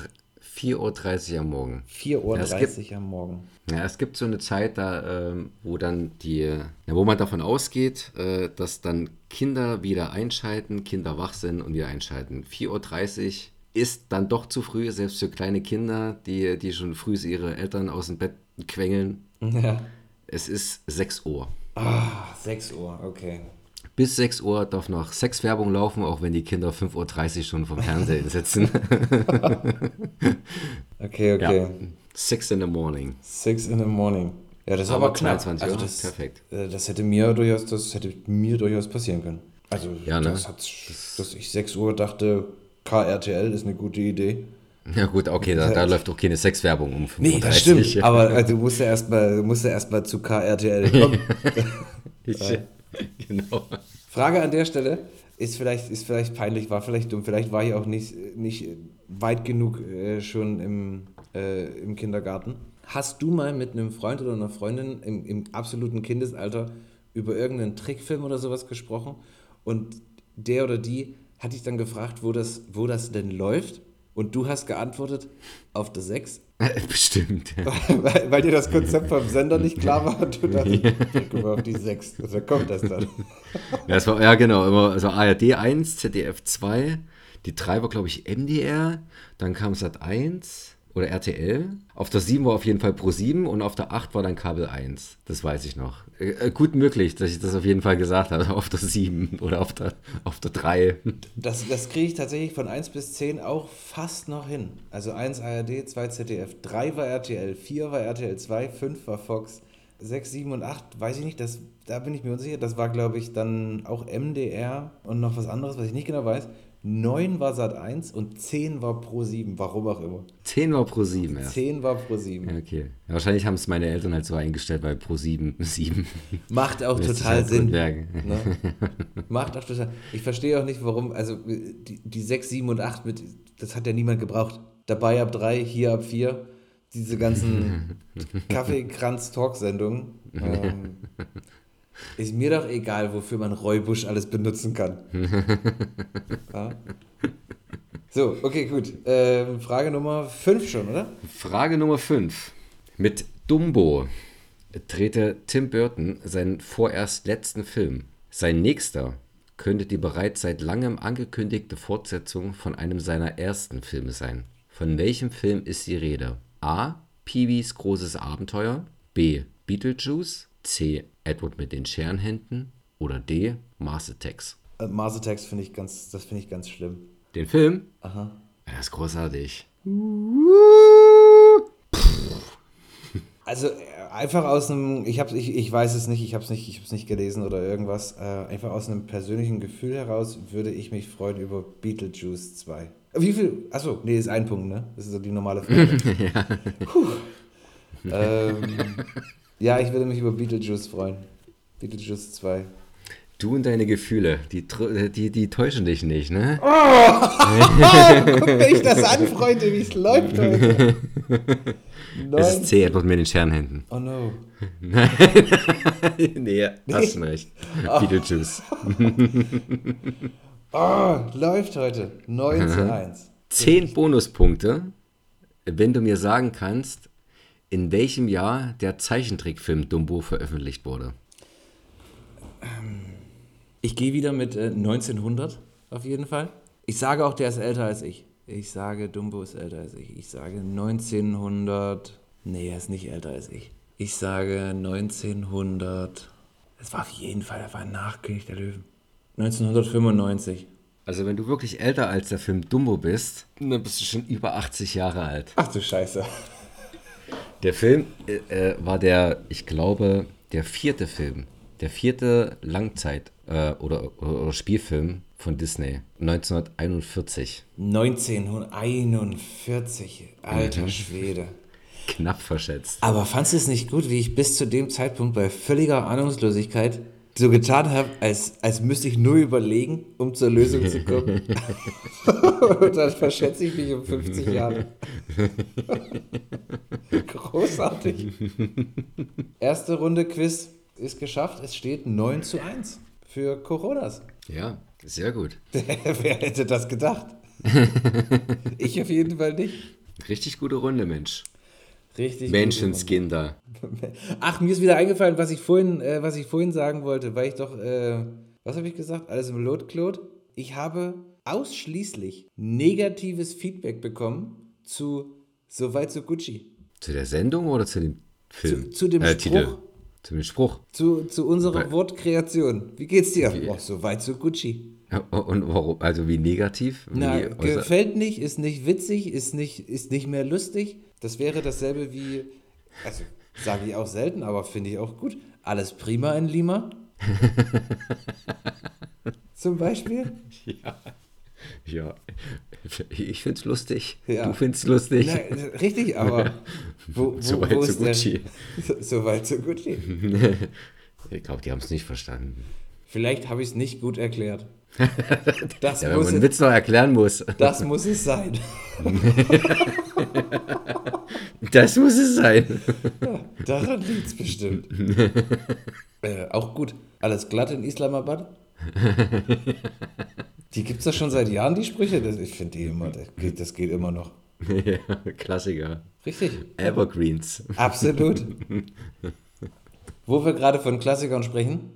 4.30 Uhr am Morgen. 4.30 Uhr Ja, es gibt- am Morgen. Ja, es gibt so eine Zeit, da, ähm, wo dann die, ja, wo man davon ausgeht, äh, dass dann Kinder wieder einschalten, Kinder wach sind und wieder einschalten. 4.30 Uhr ist dann doch zu früh, selbst für kleine Kinder, die, die schon früh ihre Eltern aus dem Bett quengeln. <laughs> Ja. Es ist 6 Uhr. Ah, 6 Uhr, okay. Bis 6 Uhr darf noch Sexwerbung laufen, auch wenn die Kinder 5.30 Uhr schon vom Fernsehen <laughs> sitzen. <laughs> Okay, okay. ja. Six in the morning. 6 in the morning. Ja, das ist Aber aber, knapp. 22 Also Uhr, das, perfekt. äh, Das hätte mir durchaus, das hätte mir durchaus passieren können. Also Ja, ne? das hat, dass ich 6 Uhr dachte, KRTL ist eine gute Idee. Ja gut, okay, da, da <laughs> läuft auch keine Sexwerbung um 5.30 Nee, das stimmt. Aber äh, du musst ja erstmal musst ja erst mal zu KRTL kommen. Ich, genau. Frage an der Stelle ist vielleicht, ist vielleicht peinlich, war vielleicht dumm, vielleicht war ich auch nicht, nicht weit genug äh, schon im, äh, im Kindergarten. Hast du mal mit einem Freund oder einer Freundin im, im absoluten Kindesalter über irgendeinen Trickfilm oder sowas gesprochen und der oder die hat dich dann gefragt, wo das, wo das denn läuft? Und du hast geantwortet auf der 6, <laughs> Bestimmt. <laughs> weil, weil dir das Konzept vom Sender nicht klar war und du dachtest, drück mal auf die 6. Also kommt das dann. Ja, es war, ja genau, immer also ARD 1, ZDF 2, die 3 war glaube ich MDR, dann kam Sat 1 oder RTL. Auf der 7 war auf jeden Fall Pro 7 und auf der 8 war dann Kabel 1. Das weiß ich noch. Äh, äh, gut möglich, dass ich das auf jeden Fall gesagt habe. <laughs> Auf der 7 oder auf der, auf der 3. Das, das kriege ich tatsächlich von 1 bis 10 auch fast noch hin. Also 1 ARD, 2 ZDF, 3 war RTL, 4 war RTL 2, 5 war Fox, 6, 7 und 8, weiß ich nicht, das, da bin ich mir unsicher. Das war, glaube ich, dann auch MDR und noch was anderes, was ich nicht genau weiß. 9 war Sat 1 und 10 war Pro 7, warum auch immer. 10 war Pro 7, ja. 10 war Pro 7. Ja, okay. Ja, wahrscheinlich haben es meine Eltern halt so eingestellt, weil Pro 7 7. <laughs> Macht auch total halt Sinn. Ne? <laughs> Macht auch total. Ich verstehe auch nicht, warum, also die, die 6, 7 und 8, mit, das hat ja niemand gebraucht. Dabei ab 3, hier ab 4. Diese ganzen <laughs> Kaffeekranz-Talk-Sendungen. Ähm, ist mir doch egal, wofür man Räubusch alles benutzen kann. <laughs> ja? So, okay, gut. Ähm, Frage Nummer 5 schon, oder? Frage Nummer 5. Mit Dumbo drehte Tim Burton seinen vorerst letzten Film. Sein nächster könnte die bereits seit langem angekündigte Fortsetzung von einem seiner ersten Filme sein. Von welchem Film ist die Rede? A. Peewees großes Abenteuer. B. Beetlejuice. C. Edward mit den Scherenhänden. Oder D. Mars Attacks. Äh, Mars Attacks finde ich ganz, das finde ich ganz schlimm. Den Film? Aha. Ja, das ist großartig. Also äh, einfach aus einem, ich habe, ich, ich weiß es nicht, ich habe es nicht, ich habe es nicht gelesen oder irgendwas. Äh, einfach aus einem persönlichen Gefühl heraus würde ich mich freuen über Beetlejuice 2. Wie viel? Achso, nee, ist ein Punkt, ne? Das ist so die normale Frage. <laughs> Puh. Ähm, ja, ich würde mich über Beetlejuice freuen. Beetlejuice 2. Du und deine Gefühle, die, die, die täuschen dich nicht, ne? <laughs> Guck mich das an, Freunde, wie es läuft heute. <laughs> Es ist. C, Edward mit den Scherenhänden. Oh no. <laughs> nee, hast du nicht. Beetlejuice. Oh, läuft heute. 9 zu 1. Zehn Bonuspunkte, wenn du mir sagen kannst, in welchem Jahr der Zeichentrickfilm Dumbo veröffentlicht wurde. Ich gehe wieder mit äh, 1900 auf jeden Fall. Ich sage auch, der ist älter als ich. Ich sage, Dumbo ist älter als ich. Ich sage 1900. Nee, er ist nicht älter als ich. Ich sage 1900. Es war auf jeden Fall, er war nach König der Löwen. 1995. Also wenn du wirklich älter als der Film Dumbo bist, dann bist du schon über 80 Jahre alt. Ach du Scheiße. Der Film äh, äh, war der, ich glaube, der vierte Film. Der vierte Langzeit- äh, oder, oder, oder Spielfilm von Disney. 1941. 1941. Alter Schwede. <laughs> Knapp verschätzt. Aber fandst du es nicht gut, wie ich bis zu dem Zeitpunkt bei völliger Ahnungslosigkeit so getan habe, als, als müsste ich nur überlegen, um zur Lösung zu kommen? <laughs> Und dann verschätze ich mich um 50 Jahre. <laughs> Großartig. Erste Runde Quiz ist geschafft. Es steht 9 zu 1 für Coronas. Ja, sehr gut. <laughs> Wer hätte das gedacht? Ich auf jeden Fall nicht. Richtig gute Runde, Mensch. Richtig. Menschenskinder. Ach, mir ist wieder eingefallen, was ich vorhin, äh, was ich vorhin sagen wollte, weil ich doch, äh, was habe ich gesagt? Alles im Lot, Claude. Ich habe ausschließlich negatives Feedback bekommen zu Soweit so Gucci. Zu der Sendung oder zu dem Film? Zu- zu dem äh, Spruch. Titel. Zu dem Spruch. Zu, zu unserer Weil- Wortkreation. Wie geht's dir? Oh, Soweit so Gucci. Ja, Und warum? Also wie negativ? Wie Na, gefällt nicht, ist nicht witzig, ist nicht, ist nicht mehr lustig. Das wäre dasselbe wie, also sage ich auch selten, aber finde ich auch gut. Alles prima in Lima. <laughs> Zum Beispiel. Ja, ich find's lustig. Ja. Du findest lustig. Na, richtig, aber wo, wo, So weit, wo der- Gucci. So weit, so Gucci. <laughs> Ich glaube, die haben es nicht verstanden. Vielleicht habe ich es nicht gut erklärt. <laughs> Das, Ja, wenn muss man einen es, Witz noch erklären muss. das muss es sein. <laughs> Das muss es sein. Daran liegt es bestimmt. äh, auch gut. Alles glatt in Islamabad? Die gibt es doch schon seit Jahren, die Sprüche. Das, ich finde die immer, das geht, das geht immer noch. ja, Klassiker. Richtig. Evergreens. Absolut. Wo wir gerade von Klassikern sprechen,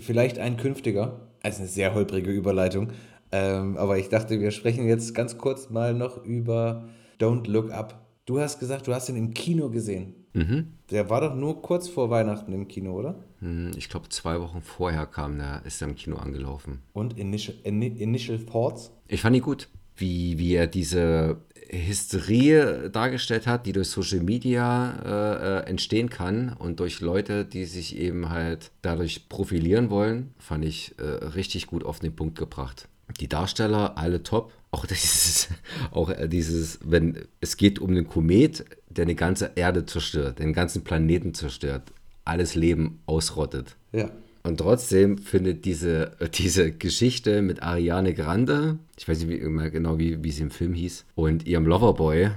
vielleicht ein künftiger, also eine sehr holprige Überleitung, ähm, aber ich dachte, wir sprechen jetzt ganz kurz mal noch über Don't Look Up. Du hast gesagt, du hast ihn im Kino gesehen. Mhm. Der war doch nur kurz vor Weihnachten im Kino, oder? Hm, Ich glaube, zwei Wochen vorher kam der, ist er im Kino angelaufen. Und Initial, Ini- Initial Thoughts? Ich fand ihn gut, wie, wie er diese Hysterie dargestellt hat, die durch Social Media äh, äh, entstehen kann und durch Leute, die sich eben halt dadurch profilieren wollen, fand ich äh, richtig gut auf den Punkt gebracht. Die Darsteller, alle top. Auch <laughs> dieses, auch äh, dieses, wenn es geht um einen Komet, der eine ganze Erde zerstört, den ganzen Planeten zerstört, alles Leben ausrottet. Ja. Und trotzdem findet diese, diese Geschichte mit Ariane Grande, ich weiß nicht wie, genau, wie, wie sie im Film hieß, und ihrem Loverboy,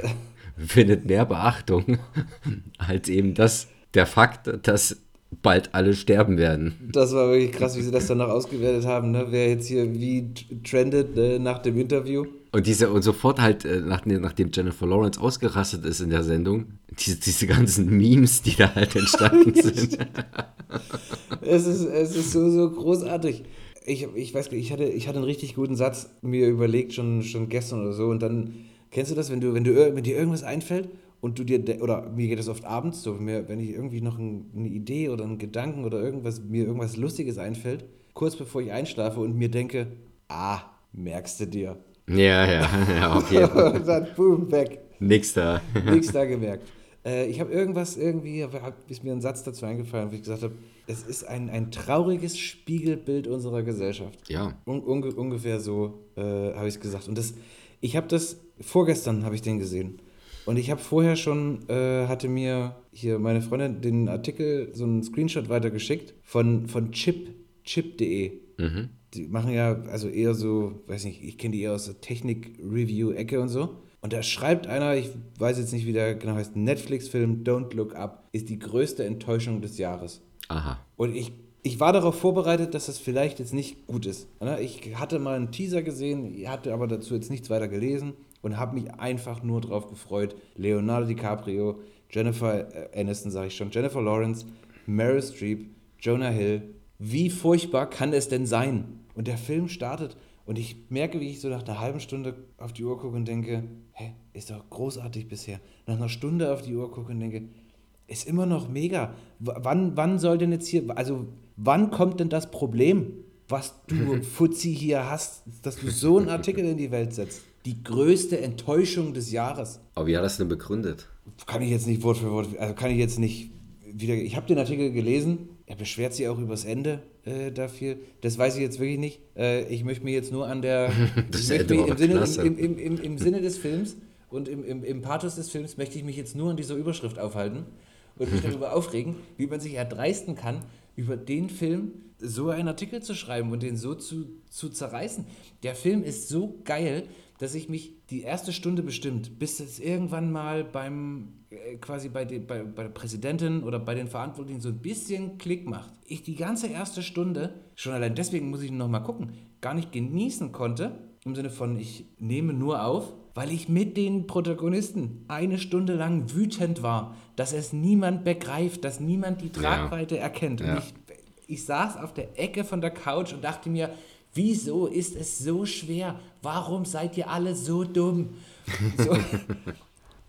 <laughs> findet mehr Beachtung <laughs> als eben das, der Fakt, dass bald alle sterben werden. Das war wirklich krass, wie sie das dann noch ausgewertet haben, ne? wer jetzt hier wie trendet äh, nach dem Interview. Und diese und sofort halt, äh, nach, nachdem Jennifer Lawrence ausgerastet ist in der Sendung, diese, diese ganzen Memes, die da halt entstanden <laughs> sind. Es ist, es ist so, so großartig. Ich, ich weiß ich hatte, ich hatte einen richtig guten Satz mir überlegt, schon, schon gestern oder so. Und dann, kennst du das, wenn, du, wenn, du, wenn dir irgendwas einfällt und du dir, de- oder mir geht das oft abends so, mir, wenn ich irgendwie noch ein, eine Idee oder einen Gedanken oder irgendwas, mir irgendwas Lustiges einfällt, kurz bevor ich einschlafe und mir denke, ah, merkst du dir. Ja, ja, ja, okay. und <laughs> dann, boom, weg. Nix da. Nichts da <laughs> gemerkt. Äh, ich habe irgendwas, irgendwie, hab, ist mir ein Satz dazu eingefallen, wo ich gesagt habe, es ist ein, ein trauriges Spiegelbild unserer Gesellschaft. Ja. Un, unge, ungefähr so äh, habe ich es gesagt. Und das, ich habe das, vorgestern habe ich den gesehen. Und ich habe vorher schon, äh, hatte mir hier meine Freundin den Artikel, so einen Screenshot weitergeschickt von, von chip, chip.de. Mhm. Die machen ja also eher so, weiß nicht, ich kenne die eher aus der Technik-Review-Ecke und so. Und da schreibt einer, ich weiß jetzt nicht, wie der genau heißt, Netflix-Film Don't Look Up ist die größte Enttäuschung des Jahres. Aha. Und ich, ich war darauf vorbereitet, dass das vielleicht jetzt nicht gut ist. Ich hatte mal einen Teaser gesehen, hatte aber dazu jetzt nichts weiter gelesen und habe mich einfach nur darauf gefreut. Leonardo DiCaprio, Jennifer äh, Aniston, sage ich schon, Jennifer Lawrence, Meryl Streep, Jonah Hill. Wie furchtbar kann es denn sein? Und der Film startet und ich merke, wie ich so nach einer halben Stunde auf die Uhr gucke und denke, hä, ist doch großartig bisher. Nach einer Stunde auf die Uhr gucke und denke, ist immer noch mega. W wann, wann soll denn jetzt hier, also wann kommt denn das Problem, was du, <laughs> Fuzzi, hier hast, dass du so einen Artikel in die Welt setzt? Die größte Enttäuschung des Jahres. Aber wie hat das denn begründet? Kann ich jetzt nicht Wort für Wort, also kann ich jetzt nicht wieder, ich habe den Artikel gelesen, er beschwert sich auch übers Ende äh, dafür. Das weiß ich jetzt wirklich nicht. Äh, ich möchte mir jetzt nur an der, <laughs> Das ich mich im, Sinne, im, im, im, im Sinne des Films und im, im, im Pathos des Films möchte ich mich jetzt nur an dieser Überschrift aufhalten und mich darüber aufregen, wie man sich erdreisten kann, über den Film so einen Artikel zu schreiben und den so zu, zu zerreißen. Der Film ist so geil, dass ich mich die erste Stunde bestimmt, bis es irgendwann mal beim äh, quasi bei, den, bei, bei der Präsidentin oder bei den Verantwortlichen so ein bisschen Klick macht. Ich die ganze erste Stunde, schon allein deswegen muss ich noch mal gucken, gar nicht genießen konnte, im Sinne von ich nehme nur auf, weil ich mit den Protagonisten eine Stunde lang wütend war, dass es niemand begreift, dass niemand die Tragweite erkennt. Ja. Ich, ich saß auf der Ecke von der Couch und dachte mir, wieso ist es so schwer? Warum seid ihr alle so dumm? <laughs> So,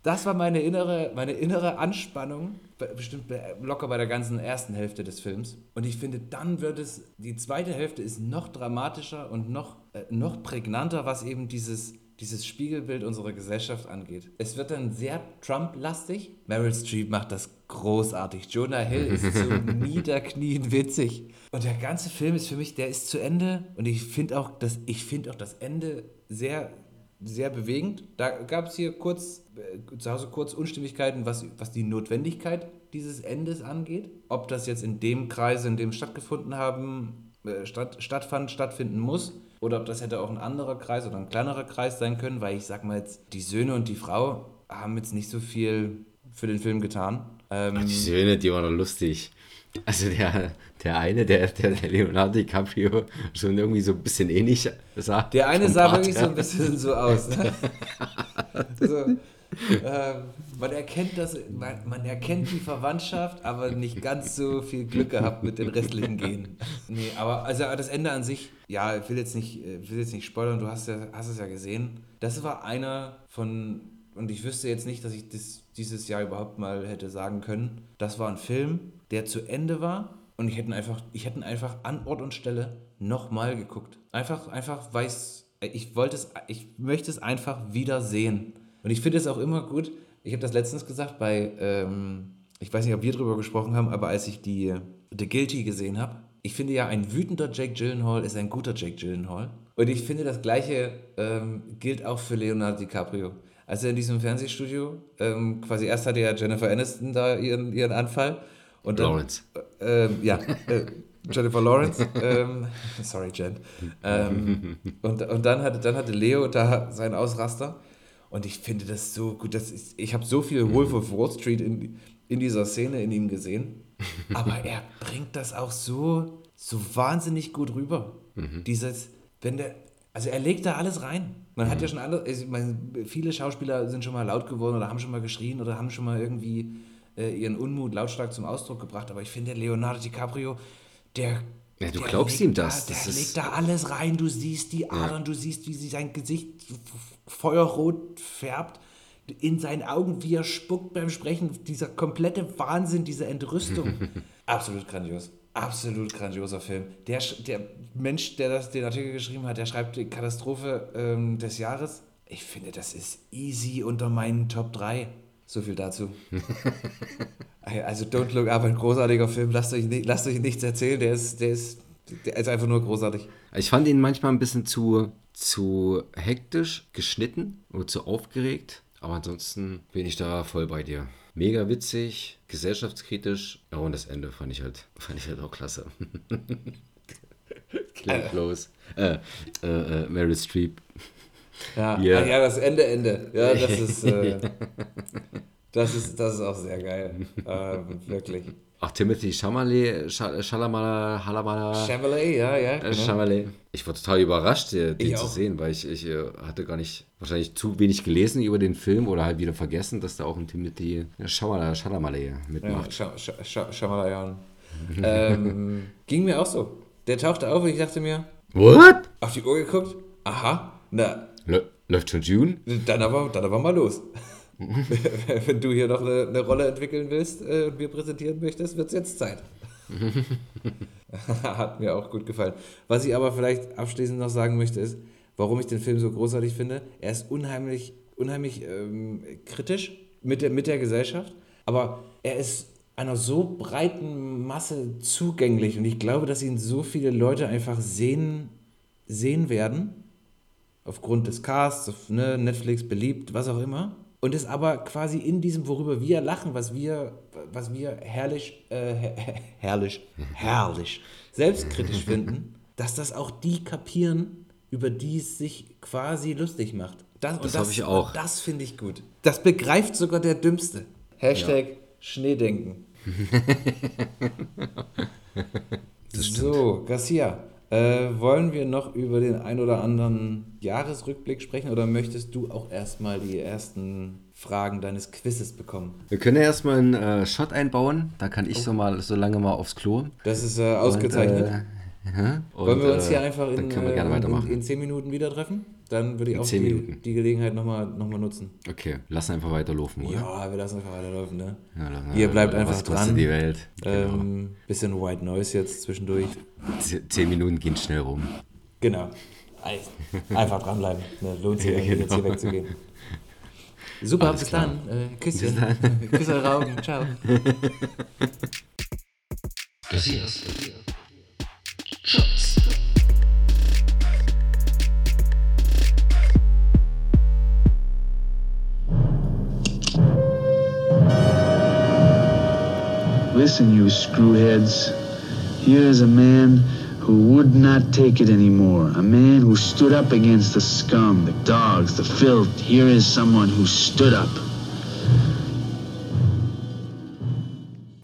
das war meine innere, meine innere Anspannung, be- bestimmt be- locker bei der ganzen ersten Hälfte des Films. Und ich finde, dann wird es, die zweite Hälfte ist noch dramatischer und noch, äh, noch prägnanter, was eben dieses, dieses Spiegelbild unserer Gesellschaft angeht. Es wird dann sehr Trump-lastig. Meryl Streep macht das großartig. Jonah Hill ist zum <laughs> Niederknien witzig. Und der ganze Film ist für mich, der ist zu Ende. Und ich finde auch, das, ich finde auch das Ende sehr sehr bewegend. Da gab es hier kurz, äh, zu Hause kurz Unstimmigkeiten, was, was die Notwendigkeit dieses Endes angeht. Ob das jetzt in dem Kreis, in dem stattgefunden haben, äh, statt, stattfand, stattfinden muss. Oder ob das hätte auch ein anderer Kreis oder ein kleinerer Kreis sein können, weil ich sag mal jetzt, die Söhne und die Frau haben jetzt nicht so viel für den Film getan. Ähm, Die Söhne, die waren doch lustig. Also der, der eine, der, der, der Leonardo DiCaprio schon irgendwie so ein bisschen ähnlich sah. Der eine sah wirklich so ein bisschen so aus. Ne? <laughs> so, äh, man erkennt das, man, man, erkennt die Verwandtschaft, aber nicht ganz so viel Glück gehabt mit den restlichen Genen. Nee, aber also das Ende an sich, ja, ich will jetzt nicht, will jetzt nicht spoilern, du hast, ja, hast es ja gesehen. Das war einer von, und ich wüsste jetzt nicht, dass ich das dieses Jahr überhaupt mal hätte sagen können. Das war ein Film, der zu Ende war und ich hätte einfach, ich hätte einfach an Ort und Stelle nochmal geguckt. Einfach, einfach, weil ich wollte es, ich möchte es einfach wieder sehen. Und ich finde es auch immer gut, ich habe das letztens gesagt bei, ähm, ich weiß nicht, ob wir darüber gesprochen haben, aber als ich die The Guilty gesehen habe, ich finde ja, ein wütender Jake Gyllenhaal ist ein guter Jake Gyllenhaal. Und ich finde, das Gleiche ähm, gilt auch für Leonardo DiCaprio. Als er in diesem Fernsehstudio, ähm, quasi erst hatte ja Jennifer Aniston da ihren, ihren Anfall. Und dann, Lawrence. Äh, ja, äh, Jennifer Lawrence. ähm, <laughs> sorry, Jen. Ähm, und, und dann, hatte, dann hatte Leo da seinen Ausraster. Und ich finde das so gut. Das ist, ich habe so viel Wolf of Wall Street in, in dieser Szene in ihm gesehen. Aber er bringt das auch so, so wahnsinnig gut rüber. Mhm. Dieses, wenn der, also er legt da alles rein. Man mhm. hat ja schon andere, ich meine, viele Schauspieler sind schon mal laut geworden oder haben schon mal geschrien oder haben schon mal irgendwie äh, ihren Unmut lautstark zum Ausdruck gebracht. Aber ich finde, Leonardo DiCaprio, der ja, du glaubst ihm das. Da, der das legt da alles rein. Du siehst die Adern, ja. du siehst, wie sie sein Gesicht feuerrot färbt. In seinen Augen, wie er spuckt beim Sprechen. Dieser komplette Wahnsinn, diese Entrüstung. <laughs> Absolut grandios. Absolut grandioser Film. Der, der Mensch, der das, den Artikel geschrieben hat, der schreibt die Katastrophe ähm, des Jahres. Ich finde, das ist easy unter meinen Top 3. So viel dazu. <laughs> also Don't Look Up, ein großartiger Film. Lasst euch, nicht, lasst euch nichts erzählen. Der ist, der, ist, der ist einfach nur großartig. Ich fand ihn manchmal ein bisschen zu, zu hektisch geschnitten oder zu aufgeregt. Aber ansonsten bin ich da voll bei dir. Mega witzig, gesellschaftskritisch. Ja, und das Ende fand ich halt, <laughs> fand ich halt auch klasse. <laughs> Glenn. Close. Äh, äh, äh, Meryl Streep. Ja, yeah. ja, das Ende, Ende. Ja, das <laughs> ist, äh, das ist, das ist auch sehr geil. Äh, wirklich. Ach, Timothy Chalamet, Chalamet, Chalamet. Chalamet, ja, ja. Genau. Chalamet. Ich war total überrascht, den ich zu auch. sehen, weil ich, ich äh, hatte gar nicht, wahrscheinlich zu wenig gelesen über den Film oder halt wieder vergessen, dass da auch ein Timothy Chalamet, Chalamet mitmacht. Ja, Chalamet. ähm, <laughs> ging mir auch so. Der tauchte auf und ich dachte mir, What? Auf die Uhr geguckt, aha, na, Läuft schon June? Dann aber, dann aber mal los. <laughs> Wenn du hier noch eine, eine Rolle entwickeln willst äh, und mir präsentieren möchtest, wird es jetzt Zeit. <laughs> Hat mir auch gut gefallen. Was ich aber vielleicht abschließend noch sagen möchte, ist, warum ich den Film so großartig finde. Er ist unheimlich, unheimlich ähm, kritisch mit der, mit der Gesellschaft, aber er ist einer so breiten Masse zugänglich und ich glaube, dass ihn so viele Leute einfach sehen, sehen werden aufgrund des Casts, ne, Netflix beliebt, was auch immer. Und es aber quasi in diesem, worüber wir lachen, was wir, was wir herrlich, äh, herrlich, herrlich, selbstkritisch <laughs> finden, dass das auch die kapieren, über die es sich quasi lustig macht. Das, das, das habe ich auch. Das finde ich gut. Das begreift sogar der Dümmste. Hashtag ja. Schneedenken. <laughs> so, Garcia, äh, wollen wir noch über den ein oder anderen Jahresrückblick sprechen oder möchtest du auch erstmal die ersten Fragen deines Quizzes bekommen? Wir können ja erstmal einen äh, Shot einbauen, da kann ich oh. so mal so lange mal aufs Klo. Das ist äh, ausgezeichnet. Und, äh, wollen wir uns hier äh, einfach in, in, in 10 Minuten wieder treffen? Dann würde ich auch die, die, Gelegenheit nochmal noch mal nutzen. Okay, lass einfach weiterlaufen, oder? Ja, wir lassen einfach weiterlaufen, ne? Ja, Ihr bleibt einfach was dran. die Welt. Genau. Ähm, bisschen White Noise jetzt zwischendurch. Zehn Minuten gehen schnell rum. Genau. Einfach dranbleiben. Ne, lohnt sich ja, genau. jetzt hier wegzugehen. Super, Alles bis klar. dann. Äh, Küsschen. Bis dann. <laughs> Küsse eure Augen. Ciao. <laughs> Gracias. Schatz. Listen, you screwheads. Here is a man who would not take it anymore. A man who stood up against the scum, the dogs, the filth. Here is someone who stood up.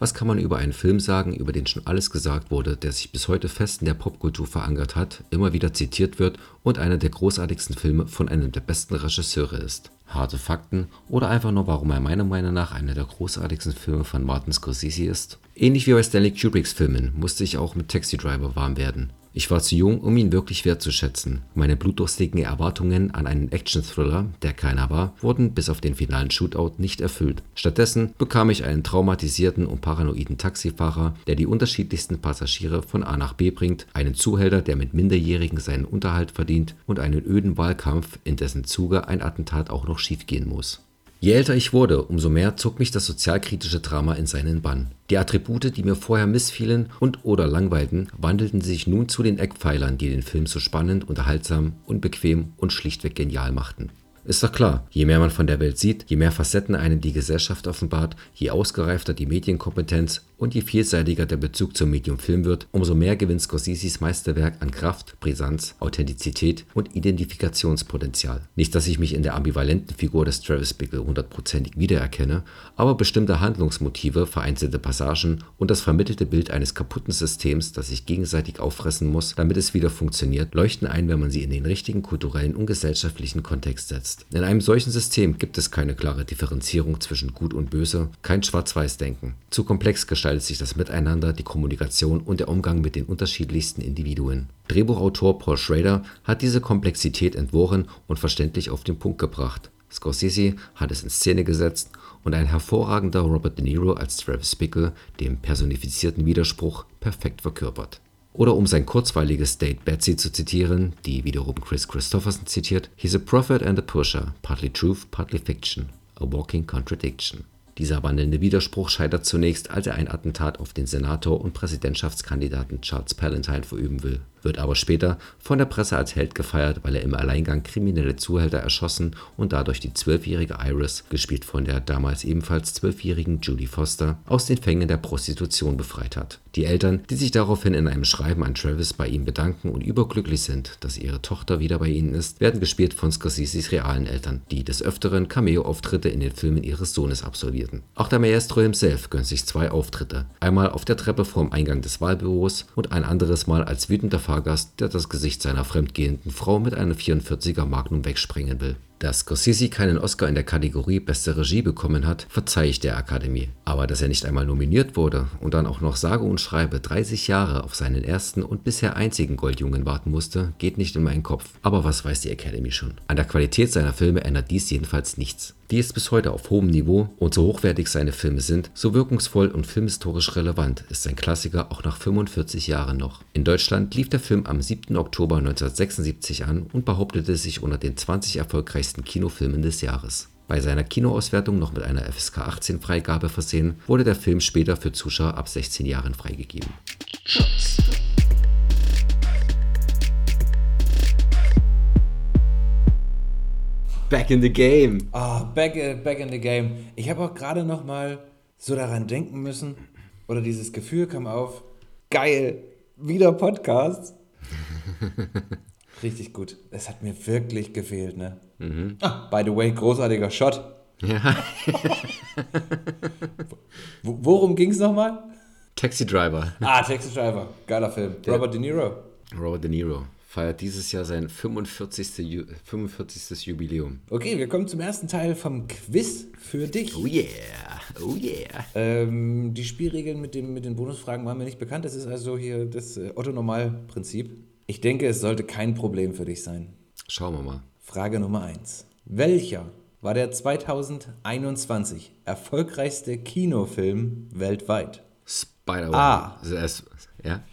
Was kann man über einen Film sagen, über den schon alles gesagt wurde, der sich bis heute fest in der Popkultur verankert hat, immer wieder zitiert wird und einer der großartigsten Filme von einem der besten Regisseure ist? Harte Fakten oder einfach nur, warum er meiner Meinung nach einer der großartigsten Filme von Martin Scorsese ist? Ähnlich wie bei Stanley Kubricks Filmen musste ich auch mit Taxi Driver warm werden. Ich war zu jung, um ihn wirklich wertzuschätzen. Meine blutdurstigen Erwartungen an einen Action-Thriller, der keiner war, wurden bis auf den finalen Shootout nicht erfüllt. Stattdessen bekam ich einen traumatisierten und paranoiden Taxifahrer, der die unterschiedlichsten Passagiere von A nach B bringt, einen Zuhälter, der mit Minderjährigen seinen Unterhalt verdient und einen öden Wahlkampf, in dessen Zuge ein Attentat auch noch schiefgehen muss. Je älter ich wurde, umso mehr zog mich das sozialkritische Drama in seinen Bann. Die Attribute, die mir vorher missfielen und/oder langweilten, wandelten sich nun zu den Eckpfeilern, die den Film so spannend, unterhaltsam, unbequem und schlichtweg genial machten. Ist doch klar, je mehr man von der Welt sieht, je mehr Facetten einem die Gesellschaft offenbart, je ausgereifter die Medienkompetenz und je vielseitiger der Bezug zum Medium Film wird, umso mehr gewinnt Scorseses Meisterwerk an Kraft, Brisanz, Authentizität und Identifikationspotenzial. Nicht, dass ich mich in der ambivalenten Figur des Travis Bickle hundertprozentig wiedererkenne, aber bestimmte Handlungsmotive, vereinzelte Passagen und das vermittelte Bild eines kaputten Systems, das sich gegenseitig auffressen muss, damit es wieder funktioniert, leuchten ein, wenn man sie in den richtigen kulturellen und gesellschaftlichen Kontext setzt. In einem solchen System gibt es keine klare Differenzierung zwischen Gut und Böse, kein Schwarz-Weiß-Denken. Zu komplex gestaltet sich das Miteinander, die Kommunikation und der Umgang mit den unterschiedlichsten Individuen. Drehbuchautor Paul Schrader hat diese Komplexität entworfen und verständlich auf den Punkt gebracht. Scorsese hat es in Szene gesetzt und ein hervorragender Robert De Niro als Travis Bickle, dem personifizierten Widerspruch, perfekt verkörpert. Oder um sein kurzweiliges Date Betsy zu zitieren, die wiederum Chris Christopherson zitiert: He's a prophet and a pusher, partly truth, partly fiction, a walking contradiction. Dieser wandelnde Widerspruch scheitert zunächst, als er ein Attentat auf den Senator und Präsidentschaftskandidaten Charles Palantine verüben will, wird aber später von der Presse als Held gefeiert, weil er im Alleingang kriminelle Zuhälter erschossen und dadurch die zwölfjährige Iris, gespielt von der damals ebenfalls zwölfjährigen Judy Foster, aus den Fängen der Prostitution befreit hat. Die Eltern, die sich daraufhin in einem Schreiben an Travis bei ihm bedanken und überglücklich sind, dass ihre Tochter wieder bei ihnen ist, werden gespielt von Scorseses realen Eltern, die des Öfteren Cameo-Auftritte in den Filmen ihres Sohnes absolvierten. Auch der Maestro himself gönnt sich zwei Auftritte. Einmal auf der Treppe vorm Eingang des Wahlbüros und ein anderes Mal als wütender Fahrgast, der das Gesicht seiner fremdgehenden Frau mit einem 44er Magnum wegsprengen will. Dass Scorsese keinen Oscar in der Kategorie Beste Regie bekommen hat, verzeihe ich der Akademie. Aber dass er nicht einmal nominiert wurde und dann auch noch sage und schreibe 30 Jahre auf seinen ersten und bisher einzigen Goldjungen warten musste, geht nicht in meinen Kopf. Aber was weiß die Academy schon? An der Qualität seiner Filme ändert dies jedenfalls nichts. Die ist bis heute auf hohem Niveau und so hochwertig seine Filme sind, so wirkungsvoll und filmhistorisch relevant ist sein Klassiker auch nach 45 Jahren noch. In Deutschland lief der Film am 7. Oktober 1976 an und behauptete sich unter den 20 erfolgreichsten Kinofilmen des Jahres. Bei seiner Kinoauswertung noch mit einer FSK 18 Freigabe versehen, wurde der Film später für Zuschauer ab 16 Jahren freigegeben. Back in the game. Ah, back, äh, back in the game. Ich habe auch gerade noch mal so daran denken müssen, oder dieses Gefühl kam auf, geil, wieder Podcast. <laughs> Richtig gut. Es hat mir wirklich gefehlt, ne? Ah, by the way, großartiger Shot. Ja. Wo- Worum ging es nochmal? Taxi Driver. Ah, Taxi Driver. Geiler Film. Robert De Niro. Robert De Niro feiert dieses Jahr sein 45. Ju 45. Jubiläum. Okay, wir kommen zum ersten Teil vom Quiz für dich. Oh yeah, oh yeah. Ähm, die Spielregeln mit, dem, mit den Bonusfragen waren mir nicht bekannt. Das ist also hier das äh, Otto-Normal-Prinzip. Ich denke, es sollte kein Problem für dich sein. Schauen wir mal. Frage Nummer 1. Welcher war der 2021 erfolgreichste Kinofilm weltweit? Spider-Man. Ah. Ja?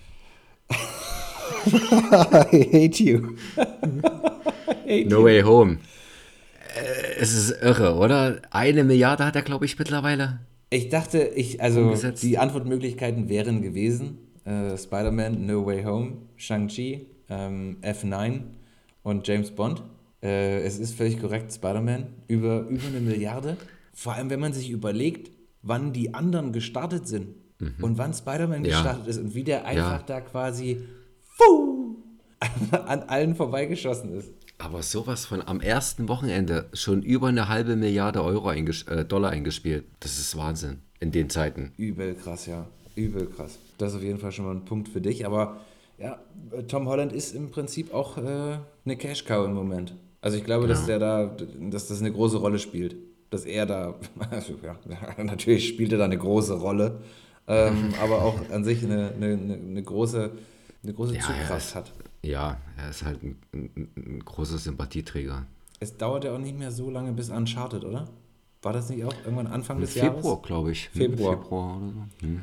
<laughs> <laughs> I hate you. No Way Home. Äh, Es ist irre, oder? Eine Milliarde hat er, glaube ich, mittlerweile. Ich dachte, ich, also Umgesetzt. die Antwortmöglichkeiten wären gewesen: äh, Spider-Man, No Way Home, Shang-Chi, ähm, F9 und James Bond. Äh, es ist völlig korrekt, Spider-Man, über, über eine Milliarde. Vor allem, wenn man sich überlegt, wann die anderen gestartet sind und wann Spider-Man Mhm. Ja. gestartet ist und wie der einfach da quasi an allen vorbeigeschossen ist. Aber sowas von am ersten Wochenende schon über eine halbe Milliarde Euro einges äh, Dollar eingespielt. Das ist Wahnsinn. in den Zeiten. Übel krass, ja. Übel krass. Das ist auf jeden Fall schon mal ein Punkt für dich. Aber ja, Tom Holland ist im Prinzip auch äh, eine Cash-Cow im Moment. Also ich glaube, dass der da, dass das eine große Rolle spielt. Dass er da, <laughs> also ja, <laughs> natürlich spielt er da eine große Rolle, ähm, aber auch an sich eine, eine, eine große, eine große Ja, Zugkraft hat. Ja, er ist halt ein, ein, ein großer Sympathieträger. Es dauert ja auch nicht mehr so lange bis Uncharted, oder? War das nicht auch irgendwann Anfang Im des Februar, Jahres? glaube ich. Februar. Februar oder so. Hm.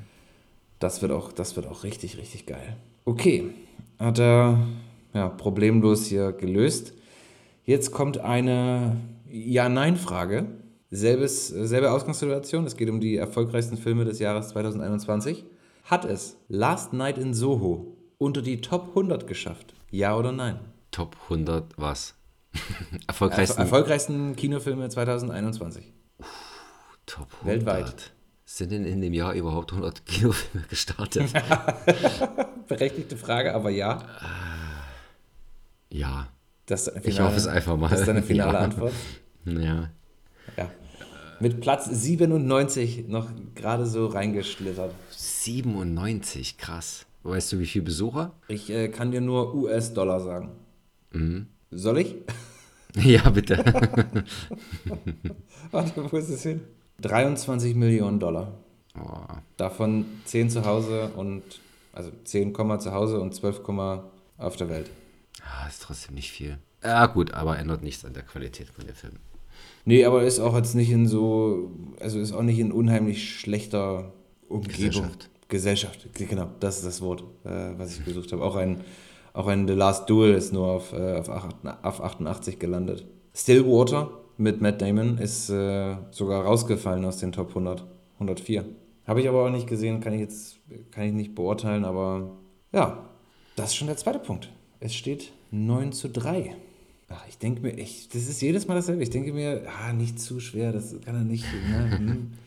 Das wird auch, das wird auch richtig, richtig geil. Okay, hat er ja, problemlos hier gelöst. Jetzt kommt eine Ja-Nein-Frage. Selbes, selbe Ausgangssituation. Es geht um die erfolgreichsten Filme des Jahres 2021. Hat es Last Night in Soho unter die Top 100 geschafft? Ja oder nein? Top 100 was? <laughs> Erfolgreichsten Erfolgreichsten Kinofilme 2021. Top 100. weltweit. Sind denn in dem Jahr überhaupt 100 Kinofilme gestartet? <laughs> Berechtigte Frage, aber ja. ja. Eine Ich hoffe es einfach mal. Das ist deine <laughs> finale Ja. Antwort. Ja. Ja. Mit Platz 97 noch gerade so reingeschlittert. 97, krass. Weißt du, wie viele Besucher? Ich äh, kann dir nur US-Dollar sagen. Mhm. Soll ich? <laughs> ja, bitte. <laughs> Warte, wo ist es hin? 23 Millionen Dollar. Oh, Davon 10 zu Hause und, also 10, zu Hause und 12, auf der Welt. ah, ist trotzdem nicht viel. Ja, gut, aber ändert nichts an der Qualität von der Film. Nee, aber ist auch jetzt nicht in so, also ist auch nicht in unheimlich schlechter Umgebung. Gesellschaft. Gesellschaft, genau, das ist das Wort, äh, was ich gesucht habe. Auch ein, auch ein The Last Duel ist nur auf, äh, auf, 8, auf 88 gelandet. Stillwater mit Matt Damon ist äh, sogar rausgefallen aus den Top 100, 104. Habe ich aber auch nicht gesehen, kann ich jetzt kann ich nicht beurteilen, aber ja, das ist schon der zweite Punkt. Es steht 9 zu 3. Ach, ich denke mir, ich, das ist jedes Mal dasselbe. Ich denke mir, ah, nicht zu schwer, das kann er nicht. Ne? <laughs>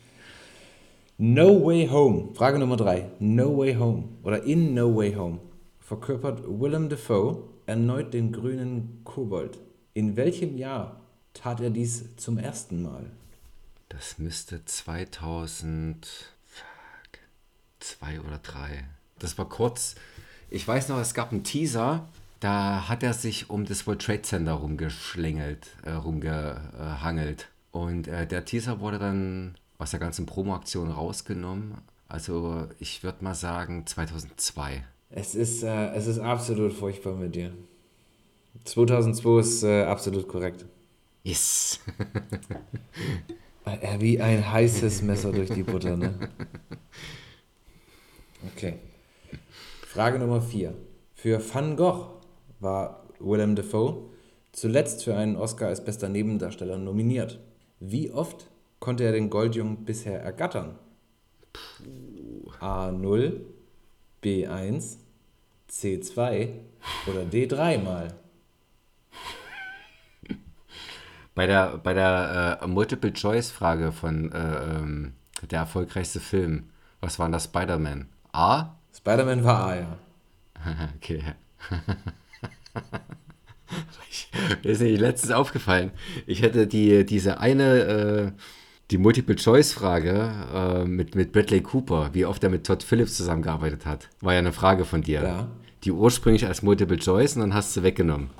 No Way Home. Frage Nummer 3. No Way Home oder In No Way Home verkörpert Willem Dafoe erneut den grünen Kobold. In welchem Jahr tat er dies zum ersten Mal? Das müsste 2000. Fuck. Zwei oder drei. Das war kurz. Ich weiß noch, es gab einen Teaser. Da hat er sich um das World Trade Center rumgeschlängelt, äh, rumgehangelt. Und äh, der Teaser wurde dann aus der ganzen Promo-Aktion rausgenommen. Also ich würde mal sagen 2002. Es ist, äh, es ist absolut furchtbar mit dir. 2002 ist äh, absolut korrekt. Yes. <laughs> Äh, Wie ein heißes Messer durch die Butter, ne? Okay. Frage Nummer 4. Für Van Gogh war Willem Dafoe zuletzt für einen Oscar als bester Nebendarsteller nominiert. Wie oft konnte er den Goldjungen bisher ergattern? A0, B1, C2 oder D3 mal? Bei der, bei der äh, Multiple-Choice-Frage von äh, ähm, der erfolgreichste Film, was war denn das Spider-Man? A? Spider-Man war A, ja. <laughs> okay. ich, <laughs> mir ist nämlich letztens aufgefallen. Ich hätte die, diese eine, äh, die Multiple-Choice-Frage äh, mit, mit Bradley Cooper, wie oft er mit Todd Phillips zusammengearbeitet hat, war ja eine Frage von dir. Ja. Die ursprünglich als Multiple-Choice und dann hast du weggenommen.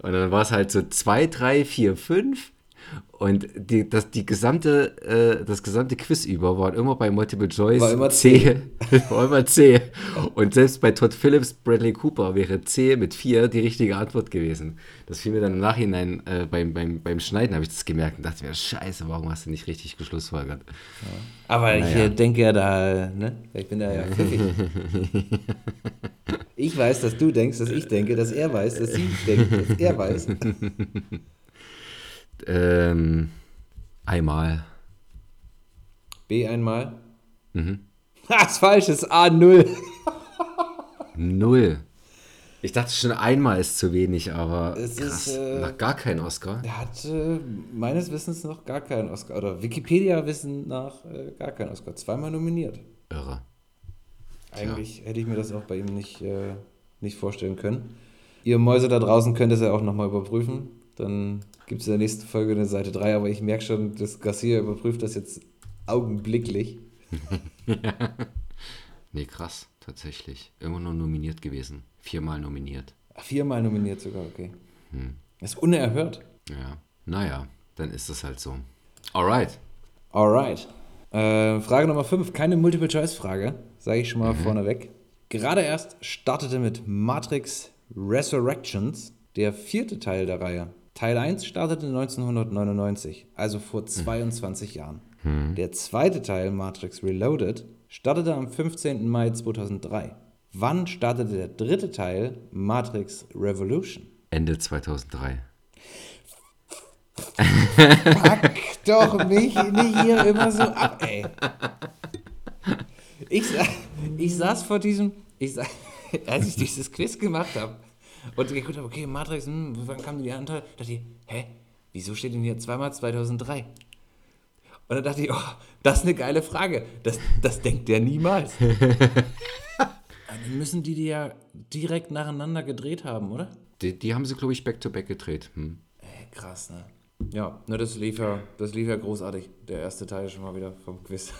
Und dann war es halt so 2, 3, 4, 5. Und die, das, die gesamte, äh, das gesamte Quiz über war immer bei Multiple Choice War immer C. <laughs> war immer C. Und selbst bei Todd Phillips, Bradley Cooper wäre C mit 4 die richtige Antwort gewesen. Das fiel mir dann im Nachhinein äh, beim, beim, beim Schneiden, habe ich das gemerkt und dachte mir, scheiße, warum hast du nicht richtig geschlussfolgert? Aber ich Naja. äh, denke ja da, ne? Ich bin da ja <laughs> pfiffig. Ich weiß, dass du denkst, dass ich denke, dass er weiß, dass sie denkt, dass er weiß. <laughs> Ähm, einmal. B einmal. Mhm. Ha, ist falsch, ist A0. Null. Ich dachte schon einmal ist zu wenig, aber Es krass, ist, äh, noch gar kein Oscar. Er hat äh, meines Wissens noch gar keinen Oscar, oder Wikipedia-Wissen nach äh, gar keinen Oscar. Zweimal nominiert. Irre. Eigentlich hätte ich mir das auch bei ihm nicht, äh, nicht vorstellen können. Ihr Mäuse da draußen könnt es ja auch nochmal überprüfen. Dann gibt es in der nächsten Folge eine Seite 3, aber ich merke schon, dass Garcia überprüft das jetzt Augenblicklich. <laughs> Nee, krass, tatsächlich. Immer nur nominiert gewesen. Viermal nominiert. Ach, Viermal nominiert sogar, okay. Das ist unerhört. Ja. Naja, dann ist das halt so. Alright. Alright. Äh, Frage Nummer 5, keine Multiple-Choice-Frage, sage ich schon mal vorneweg. Gerade erst startete mit Matrix Resurrections der vierte Teil der Reihe. Teil 1 startete 1999, also vor 22 Jahren. Der zweite Teil, Matrix Reloaded, startete am 15. Mai 2003. Wann startete der dritte Teil, Matrix Revolution? Ende 2003. Pack doch mich nicht hier immer so ab, ey. Ich, ich saß vor diesem, ich <laughs> als ich dieses Quiz gemacht habe und geguckt habe, okay, Matrix, hm, wann kam die Anteil? dachte ich, hä, wieso steht denn hier zweimal 2003? Und dann dachte ich, oh, das ist eine geile Frage. Das, das denkt der niemals. <laughs> Dann müssen die die ja direkt nacheinander gedreht haben, oder? Die, die haben sie, glaube ich, back-to-back gedreht. Hm. Ey, krass, ne? Ja, ne, das lief ja, das lief ja großartig. Der erste Teil schon mal wieder vom Quiz.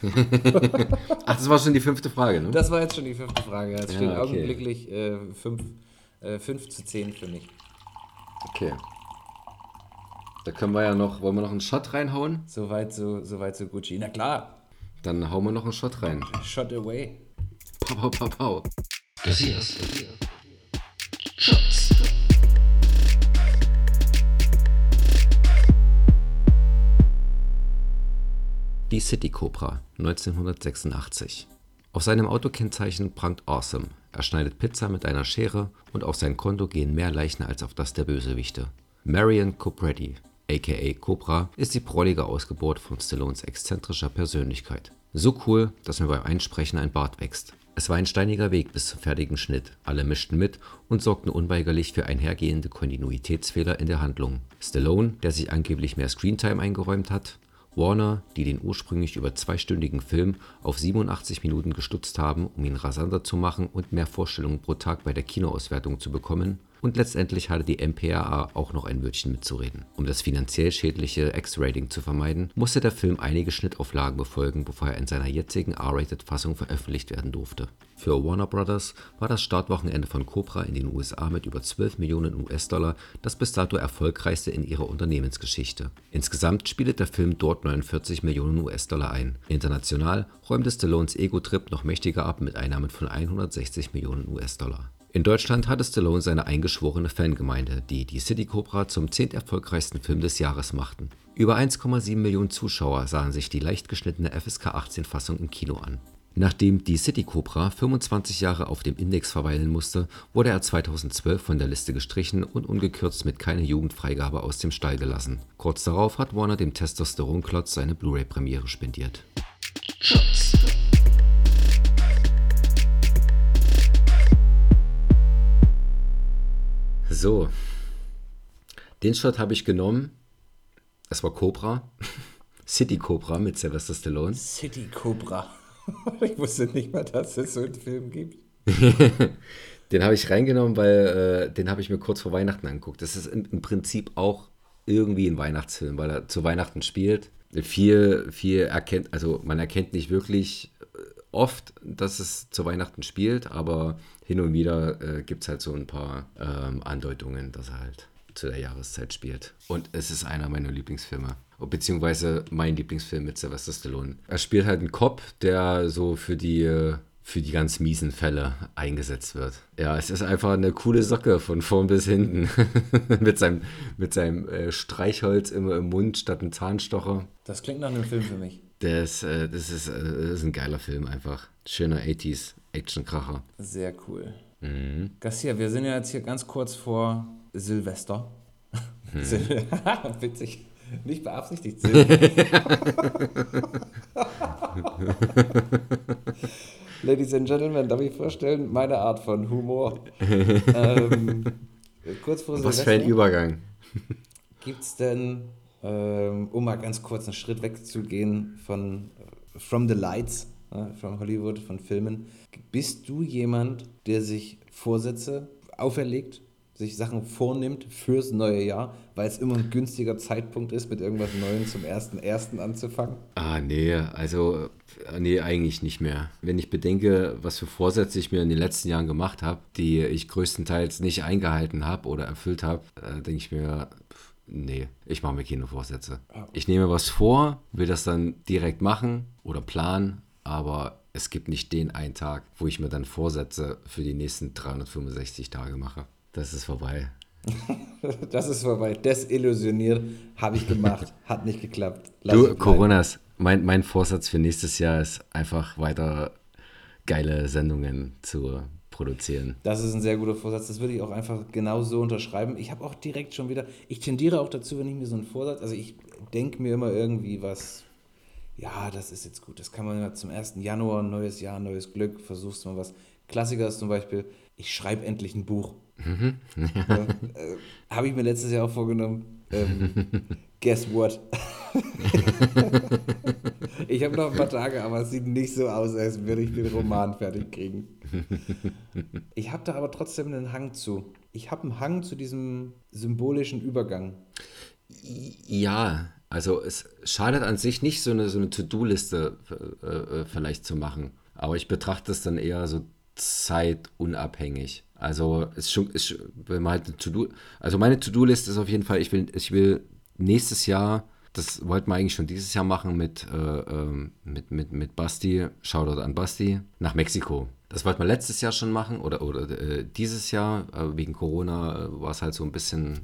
<laughs> Ach, das war schon die fünfte Frage, ne? Das war jetzt schon die fünfte Frage. Es Ja, steht okay. augenblicklich äh, 5 äh, fünf zu 10 für mich. Okay. Da können wir ja noch, wollen wir noch einen Shot reinhauen? Soweit so, soweit so Gucci. Na klar, Dann hauen wir noch einen Shot rein. shot away. Pau, pau, pau, pau. Das hier ist Shots. Die City Cobra 1986. Auf seinem Autokennzeichen prangt Awesome. Er schneidet Pizza mit einer Schere und auf sein Konto gehen mehr Leichen als auf das der Bösewichte. Marion Copreddy, aka Cobra, ist die prollige Ausgeburt von Stallones exzentrischer Persönlichkeit. So cool, dass mir beim Einsprechen ein Bart wächst. Es war ein steiniger Weg bis zum fertigen Schnitt. Alle mischten mit und sorgten unweigerlich für einhergehende Kontinuitätsfehler in der Handlung. Stallone, der sich angeblich mehr Screentime eingeräumt hat, Warner, die den ursprünglich über zweistündigen Film auf 87 Minuten gestutzt haben, um ihn rasanter zu machen und mehr Vorstellungen pro Tag bei der Kinoauswertung zu bekommen. Und letztendlich hatte die MPAA auch noch ein Wörtchen mitzureden. Um das finanziell schädliche X-Rating zu vermeiden, musste der Film einige Schnittauflagen befolgen, bevor er in seiner jetzigen R-Rated-Fassung veröffentlicht werden durfte. Für Warner Brothers war das Startwochenende von Cobra in den USA mit über 12 Millionen US-Dollar das bis dato erfolgreichste in ihrer Unternehmensgeschichte. Insgesamt spielte der Film dort 49 Millionen US-Dollar ein. International räumte Stallones Ego-Trip noch mächtiger ab mit Einnahmen von 160 Millionen US-Dollar. In Deutschland hatte Stallone seine eingeschworene Fangemeinde, die die City Cobra zum zehnt erfolgreichsten Film des Jahres machten. Über 1,7 Millionen Zuschauer sahen sich die leicht geschnittene FSK 18 Fassung im Kino an. Nachdem die City Cobra 25 Jahre auf dem Index verweilen musste, wurde er 2012 von der Liste gestrichen und ungekürzt mit keine Jugendfreigabe aus dem Stall gelassen. Kurz darauf hat Warner dem Testosteronklotz seine Blu-ray-Premiere spendiert. Shots. So, den Shot habe ich genommen. Es war Cobra. <laughs> City Cobra mit Sylvester Stallone. City Cobra. <laughs> ich wusste nicht mal, dass es so einen Film gibt. <laughs> Den habe ich reingenommen, weil äh, den habe ich mir kurz vor Weihnachten angeguckt. Das ist im, im Prinzip auch irgendwie ein Weihnachtsfilm, weil er zu Weihnachten spielt. Viel, viel erkennt, also man erkennt nicht wirklich äh, oft, dass es zu Weihnachten spielt, aber hin und wieder äh, gibt es halt so ein paar ähm, Andeutungen, dass er halt zu der Jahreszeit spielt. Und es ist einer meiner Lieblingsfilme. Beziehungsweise mein Lieblingsfilm mit Sylvester Stallone. Er spielt halt einen Cop, der so für die, äh, für die ganz miesen Fälle eingesetzt wird. Ja, es ist einfach eine coole Socke von vorn bis hinten. <laughs> mit seinem, mit seinem äh, Streichholz immer im Mund statt einem Zahnstocher. Das klingt nach einem Film für mich. Das, äh, das, ist, äh, das ist ein geiler Film einfach. Schöner 80s Actionkracher. Sehr cool. Garcia, wir sind ja jetzt hier ganz kurz vor Silvester. <laughs> Sil <laughs> Witzig. Nicht beabsichtigt. <laughs> Ladies and Gentlemen, darf ich vorstellen, meine Art von Humor. ähm, kurz vor Was für ein Übergang. gibt es denn, ähm, um mal ganz kurz einen Schritt wegzugehen von äh, From the Lights, äh, from Hollywood, von Filmen, bist du jemand, der sich Vorsätze auferlegt, sich Sachen vornimmt fürs neue Jahr, weil es immer ein günstiger Zeitpunkt ist, mit irgendwas Neuem zum 1.1. anzufangen? Ah, nee, also, äh, nee, eigentlich nicht mehr. Wenn ich bedenke, was für Vorsätze ich mir in den letzten Jahren gemacht habe, die ich größtenteils nicht eingehalten habe oder erfüllt habe, äh, denke ich mir, nee, ich mache mir keine Vorsätze. Ich nehme was vor, will das dann direkt machen oder planen, aber es gibt nicht den einen Tag, wo ich mir dann Vorsätze für die nächsten 365 Tage mache. Das ist vorbei. <laughs> Das ist vorbei. Desillusioniert, habe ich gemacht, <laughs> hat nicht geklappt. Lass Du. Coronas, mein, mein Vorsatz für nächstes Jahr ist einfach weiter geile Sendungen zu produzieren. Das ist ein sehr guter Vorsatz. Das würde ich auch einfach genau so unterschreiben. Ich habe auch direkt schon wieder, ich tendiere auch dazu, wenn ich mir so einen Vorsatz, also ich denke mir immer irgendwie was, ja, das ist jetzt gut. Das kann man ja zum 1. Januar, neues Jahr, neues Glück, versuchst mal was. Klassiker ist zum Beispiel, ich schreibe endlich ein Buch. ja, äh, habe ich mir letztes Jahr auch vorgenommen. Ähm, <laughs> guess what? <laughs> ich habe noch ein paar Tage, aber es sieht nicht so aus, als würde ich den Roman fertig kriegen. <laughs> Ich habe da aber trotzdem einen Hang zu. Ich habe einen Hang zu diesem symbolischen Übergang. Ja, also es schadet an sich nicht, so eine, so eine To-Do-Liste äh, äh, vielleicht zu machen. Aber ich betrachte es dann eher so zeitunabhängig. Also ist schon, ist, wenn man halt eine To-Do, also meine To-Do-Liste ist auf jeden Fall, ich will, ich will nächstes Jahr, das wollten wir eigentlich schon dieses Jahr machen mit, äh, ähm, mit, mit, mit Basti, Shoutout an Basti, nach Mexiko. Das wollten wir letztes Jahr schon machen oder, oder äh, dieses Jahr, äh, wegen Corona äh, war es halt so ein bisschen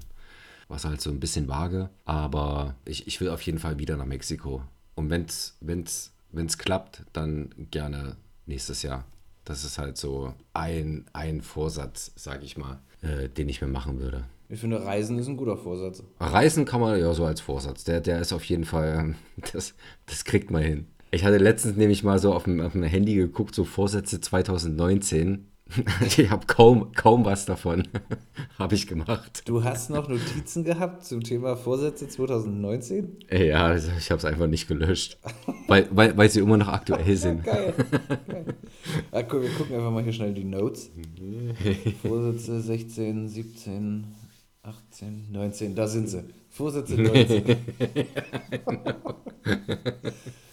war es halt so ein bisschen vage. Aber ich, ich will auf jeden Fall wieder nach Mexiko. Und wenn es wenn's, wenn's klappt, dann gerne nächstes Jahr. Das ist halt so ein, ein Vorsatz, sag ich mal, äh, den ich mir machen würde. Ich finde, Reisen ist ein guter Vorsatz. Reisen kann man ja so als Vorsatz. Der, der ist auf jeden Fall, <laughs> das, das kriegt man hin. Ich hatte letztens nämlich mal so auf dem, auf dem Handy geguckt, so Vorsätze 2019. <laughs> Ich habe kaum, kaum was davon, <laughs> habe ich gemacht. Du hast noch Notizen gehabt zum Thema Vorsätze 2019? Ja, also ich habe es einfach nicht gelöscht, weil, weil, weil sie immer noch aktuell sind. Geil. Geil. Ah, guck, wir gucken einfach mal hier schnell die Notes. Vorsätze 16, 17, 18, 19, da sind sie. Vorsätze 19. <laughs>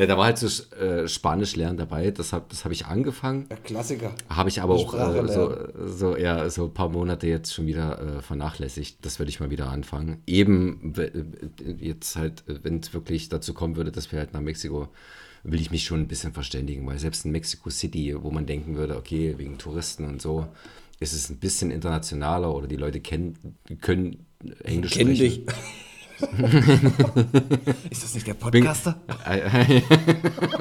Ja, da war halt so äh, Spanisch lernen dabei, das habe das hab ich angefangen, Ja, Klassiker. habe ich aber auch äh, so, so, ja, so ein paar Monate jetzt schon wieder äh, vernachlässigt. Das würde ich mal wieder anfangen. Eben äh, jetzt halt, äh, wenn es wirklich dazu kommen würde, dass wir halt nach Mexiko, will ich mich schon ein bisschen verständigen, weil selbst in Mexico City, wo man denken würde, okay, wegen Touristen und so, ist es ein bisschen internationaler oder die Leute kennen, können Englisch Kenn sprechen. dich. <laughs> ist das nicht der Podcaster? <laughs>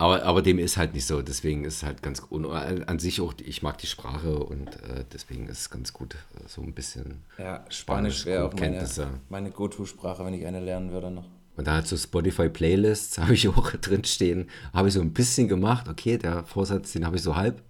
Aber, aber dem ist halt nicht so, deswegen ist es halt ganz und an sich auch, ich mag die Sprache und äh, deswegen ist es ganz gut, so ein bisschen Ja, Spanisch wäre auch meine, Grundkenntnisse. meine Go-To-Sprache, wenn ich eine lernen würde noch. Und da halt so Spotify-Playlists <laughs> habe ich auch drin stehen, habe ich so ein bisschen gemacht, okay, der Vorsatz, den habe ich so halb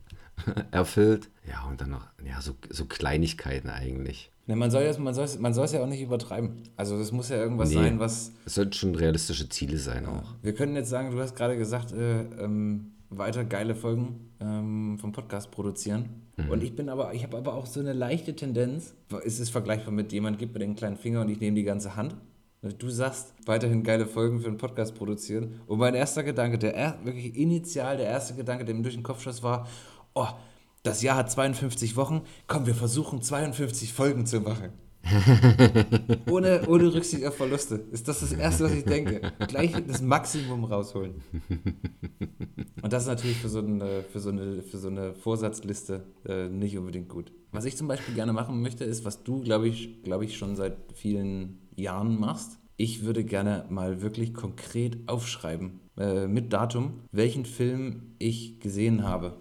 erfüllt. Ja, und dann noch, ja, so, so Kleinigkeiten eigentlich. Ne, man soll es man man ja auch nicht übertreiben. Also das muss ja irgendwas Nee. sein, was... Es sollten schon realistische Ziele sein auch. Wir können jetzt sagen, du hast gerade gesagt, äh, ähm, weiter geile Folgen ähm, vom Podcast produzieren. Und ich bin aber, ich habe aber auch so eine leichte Tendenz. Es ist vergleichbar mit jemand gibt mir den kleinen Finger und ich nehme die ganze Hand. Du sagst, weiterhin geile Folgen für einen Podcast produzieren. Und mein erster Gedanke, der er, wirklich initial der erste Gedanke, der mir durch den Kopf schoss, war, oh, das Jahr hat 52 Wochen, komm, wir versuchen 52 Folgen zu machen. <laughs> ohne, ohne Rücksicht auf Verluste. Ist das das Erste, was ich denke? Gleich das Maximum rausholen. Und das ist natürlich für so eine, für so eine, für so eine Vorsatzliste äh, nicht unbedingt gut. Was ich zum Beispiel gerne machen möchte, ist, was du, glaube ich, glaube ich, schon seit vielen Jahren machst. Ich würde gerne mal wirklich konkret aufschreiben, äh, mit Datum, welchen Film ich gesehen habe.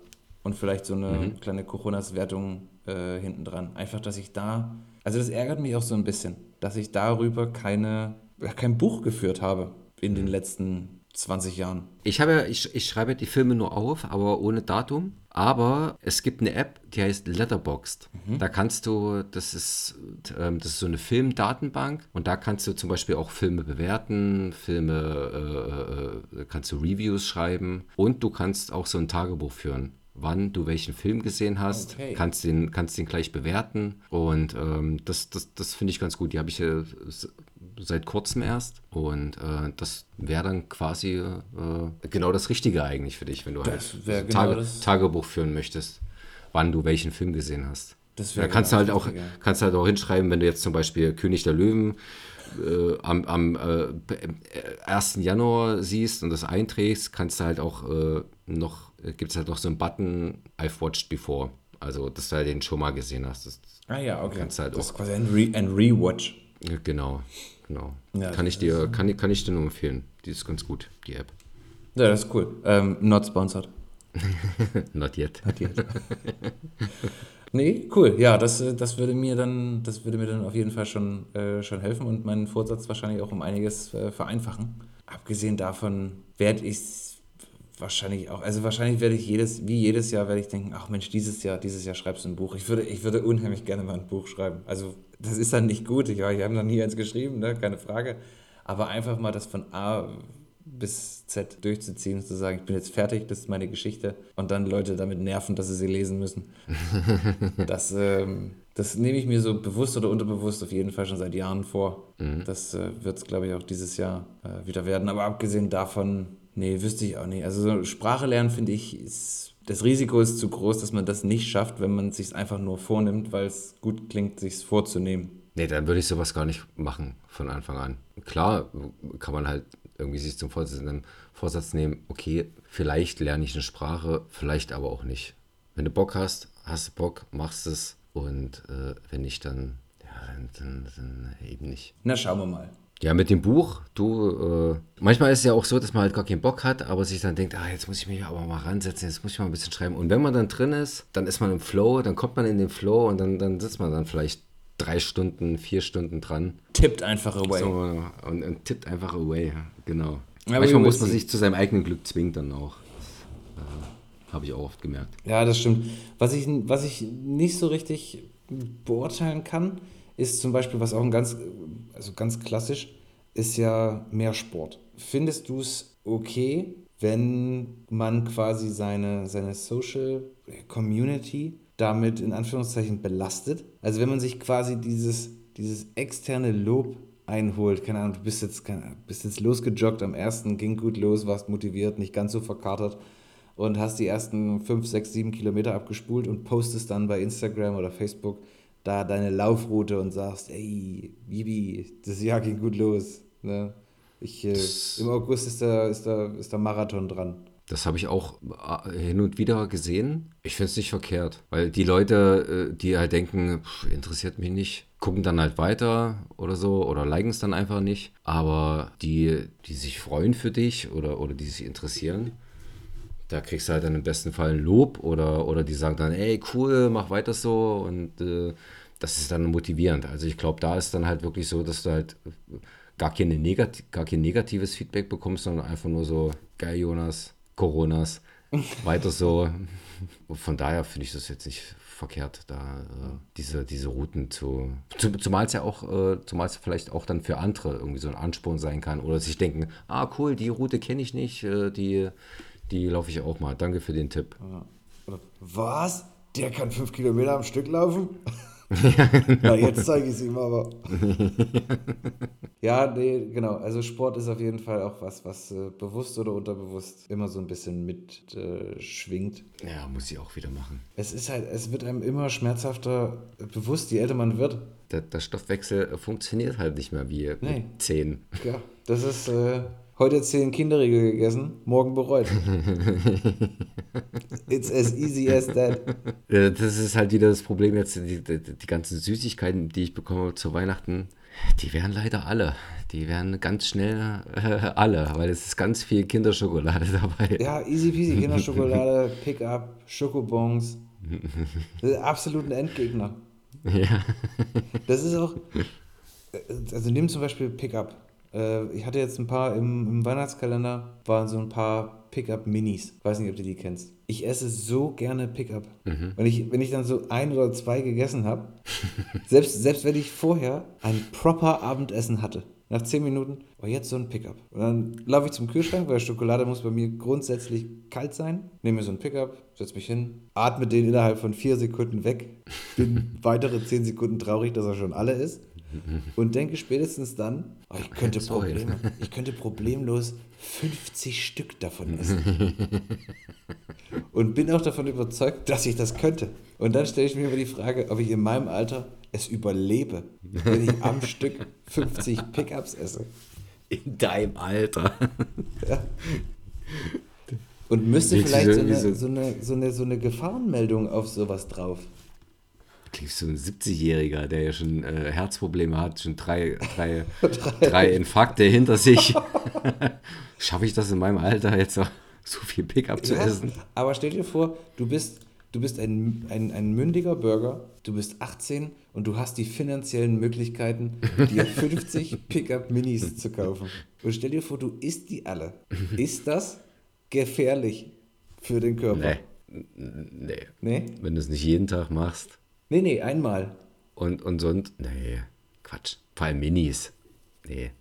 Und vielleicht so eine kleine Coronas-Wertung äh, hinten dran. Einfach, dass ich da, also das ärgert mich auch so ein bisschen, dass ich darüber keine, ja, kein Buch geführt habe in den letzten 20 Jahren. Ich habe ja, ich, ich schreibe die Filme nur auf, aber ohne Datum. Aber es gibt eine App, die heißt Letterboxd. Da kannst du, das ist, ähm, das ist so eine Filmdatenbank und da kannst du zum Beispiel auch Filme bewerten, Filme, äh, äh, kannst du Reviews schreiben und du kannst auch so ein Tagebuch führen. Wann du welchen Film gesehen hast, Okay. kannst, den, kannst den gleich bewerten und ähm, das, das, das finde ich ganz gut. Die habe ich äh, seit kurzem erst und äh, das wäre dann quasi äh, genau das Richtige eigentlich für dich, wenn du Das halt genau Tage, das- Tagebuch führen möchtest, wann du welchen Film gesehen hast. Das Da kannst du genau halt das auch, Richtige. kannst halt auch hinschreiben, wenn du jetzt zum Beispiel König der Löwen äh, am, am äh, b- äh, 1. Januar siehst und das einträgst, kannst du halt auch äh, noch, gibt es halt noch so einen Button, I've watched before. Also, dass du halt den schon mal gesehen hast. Das, Ah ja, okay. Kannst halt das ist quasi ein, Re ein Rewatch. genau, genau. Ja, kann, ich dir, kann, kann ich dir nur empfehlen. Die ist ganz gut, die App. Ja, das ist cool. Ähm, not sponsored. <laughs> Not yet. Nee, cool. Ja, das, äh, das würde mir dann, das würde mir dann auf jeden Fall schon, äh, schon helfen und meinen Vorsatz wahrscheinlich auch um einiges äh, vereinfachen. Abgesehen davon werde ich wahrscheinlich auch, also wahrscheinlich werde ich jedes, wie jedes Jahr werde ich denken, ach Mensch, dieses Jahr, dieses Jahr schreibst du ein Buch. Ich würde, ich würde unheimlich gerne mal ein Buch schreiben. Also das ist dann nicht gut. Ich, ich habe noch nie eins geschrieben, ne? keine Frage. Aber einfach mal das von A bis Z durchzuziehen und zu sagen, ich bin jetzt fertig, das ist meine Geschichte und dann Leute damit nerven, dass sie sie lesen müssen. <laughs> Das, ähm, das nehme ich mir so bewusst oder unterbewusst auf jeden Fall schon seit Jahren vor. Das äh, wird es, glaube ich, auch dieses Jahr äh, wieder werden. Aber abgesehen davon, nee, wüsste ich auch nicht. Also so Sprache lernen, finde ich, ist, das Risiko ist zu groß, dass man das nicht schafft, wenn man es sich einfach nur vornimmt, weil es gut klingt, sich vorzunehmen. Nee, dann würde ich sowas gar nicht machen von Anfang an. Klar kann man halt irgendwie sich zum Vorsatz, Vorsatz nehmen, okay, vielleicht lerne ich eine Sprache, vielleicht aber auch nicht. Wenn du Bock hast, hast du Bock, machst es und äh, wenn nicht, dann, ja, dann, dann, dann eben nicht. Na, schauen wir mal. Ja, mit dem Buch, du, äh, manchmal ist es ja auch so, dass man halt gar keinen Bock hat, aber sich dann denkt, ah, jetzt muss ich mich aber mal ransetzen, jetzt muss ich mal ein bisschen schreiben. Und wenn man dann drin ist, dann ist man im Flow, dann kommt man in den Flow und dann, dann sitzt man dann vielleicht drei Stunden, vier Stunden dran Tippt einfach away. so, und, und tippt einfach away, ja, genau. Aber Manchmal muss man sich zu seinem eigenen Glück zwingen dann auch. Das äh, habe ich auch oft gemerkt. Ja, das stimmt. Was ich, was ich nicht so richtig beurteilen kann, ist zum Beispiel, was auch ein ganz, also ganz klassisch, ist ja mehr Sport. Findest du es okay, wenn man quasi seine, seine Social Community damit in Anführungszeichen belastet? Also wenn man sich quasi dieses, dieses externe Lob einholt, keine Ahnung, du bist jetzt, keine, bist jetzt losgejoggt am ersten, ging gut los, warst motiviert, nicht ganz so verkatert und hast die ersten 5, 6, 7 Kilometer abgespult und postest dann bei Instagram oder Facebook da deine Laufroute und sagst, ey, Bibi, das Jahr ging gut los. Ne? Ich, äh, Im August ist der, ist, der, ist der Marathon dran. Das habe ich auch äh, hin und wieder gesehen. Ich finde es nicht verkehrt, weil die Leute, äh, die halt denken, pff, interessiert mich nicht, gucken dann halt weiter oder so oder liken es dann einfach nicht. Aber die, die sich freuen für dich oder, oder die sich interessieren, da kriegst du halt dann im besten Fall ein Lob oder, oder die sagen dann, ey, cool, mach weiter so und äh, das ist dann motivierend. Also ich glaube, da ist dann halt wirklich so, dass du halt gar, keine negati gar kein negatives Feedback bekommst, sondern einfach nur so, geil, Jonas, Coronas, <laughs> weiter so. Von daher finde ich das jetzt nicht verkehrt, da äh, diese, diese Routen zu, zu zumal es ja auch, äh, zumal es vielleicht auch dann für andere irgendwie so ein Ansporn sein kann oder sich denken, ah cool, die Route kenne ich nicht, äh, die, die laufe ich auch mal. Danke für den Tipp. Was? Der kann 5 Kilometer am Stück laufen? <laughs> Na, jetzt zeige ich es ihm aber. ja, nee, genau. Also Sport ist auf jeden Fall auch was, was äh, bewusst oder unterbewusst immer so ein bisschen mit äh, schwingt. Ja, muss ich auch wieder machen. Es ist halt, es wird einem immer schmerzhafter äh, bewusst, je älter man wird. Der, der Stoffwechsel funktioniert halt nicht mehr wie Nee. mit 10. Ja, das ist äh, heute zehn Kinderriegel gegessen, morgen bereut. <laughs> It's as easy as that. Das ist halt wieder das Problem jetzt, die, die, die ganzen Süßigkeiten, die ich bekomme zu Weihnachten, die werden leider alle. Die werden ganz schnell äh, alle, weil es ist ganz viel Kinderschokolade dabei. Ja, easy peasy, <laughs> Kinderschokolade, Pickup, Schokobons. Das ist absolut ein Endgegner. Ja. Das ist auch, äh, also nimm zum Beispiel Pickup. Äh, Ich hatte jetzt ein paar im, im Weihnachtskalender, waren so ein paar Pickup-Minis. Weiß nicht, ob du die kennst. Ich esse so gerne Pickup. Wenn, ich, wenn ich dann so ein oder zwei gegessen habe, <laughs> selbst, selbst wenn ich vorher ein proper Abendessen hatte, Nach 10 Minuten, oh, jetzt so ein Pickup. Und dann laufe ich zum Kühlschrank, weil Schokolade muss bei mir grundsätzlich kalt sein. Nehme mir so ein Pickup, setze mich hin, atme den innerhalb von 4 Sekunden weg, bin <laughs> weitere 10 Sekunden traurig, dass er schon alle ist. Und denke spätestens dann, oh, ich, könnte Sorry. Probleme, ich könnte problemlos 50 Stück davon essen. Und bin auch davon überzeugt, dass ich das könnte. Und dann stelle ich mir immer die Frage, ob ich in meinem Alter es überlebe, wenn ich am Stück 50 Pickups esse. In deinem Alter. Ja. Und müsste vielleicht so eine, so, eine, so, eine, so eine Gefahrenmeldung auf sowas drauf. Klingst so ein 70-Jähriger, der ja schon äh, Herzprobleme hat, schon drei, drei, <laughs> drei Infarkte hinter sich. <laughs> Schaffe ich das in meinem Alter jetzt noch so viel Pickup zu Ja, essen? Aber stell dir vor, du bist, du bist ein, ein, ein mündiger Bürger, du bist 18 und du hast die finanziellen Möglichkeiten, dir <laughs> 50 Pickup-Minis zu kaufen. Und stell dir vor, du isst die alle. Ist das gefährlich für den Körper? Nee. Nee. Nee? Wenn du es nicht jeden Tag machst Nee, nee, einmal. und, und sonst. Nee, Quatsch. Vor allem Minis. Nee.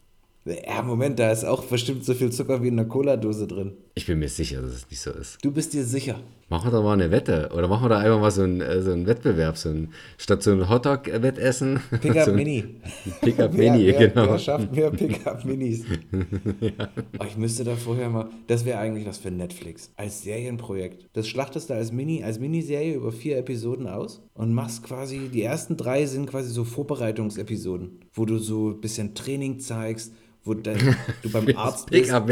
Ja, Moment, da ist auch bestimmt so viel Zucker wie in einer Cola-Dose drin. Ich bin mir sicher, dass es nicht so ist. Du bist dir sicher. Machen wir doch mal eine Wette. Oder machen wir da einfach mal so einen, äh, so einen Wettbewerb. So ein, statt so ein Hotdog-Wettessen. Pickup <laughs> so Mini. Pickup <laughs> Mini, wer, genau. Wer schafft mehr Pickup-Minis? <laughs> Oh, ich müsste da vorher mal. Das wäre eigentlich was für Netflix. Als Serienprojekt. Das schlachtest du als Mini, als Miniserie über vier Episoden aus und machst quasi. Die ersten drei sind quasi so Vorbereitungsepisoden, wo du so ein bisschen Training zeigst, wo dein, du beim <laughs> Arzt bist. Pickup.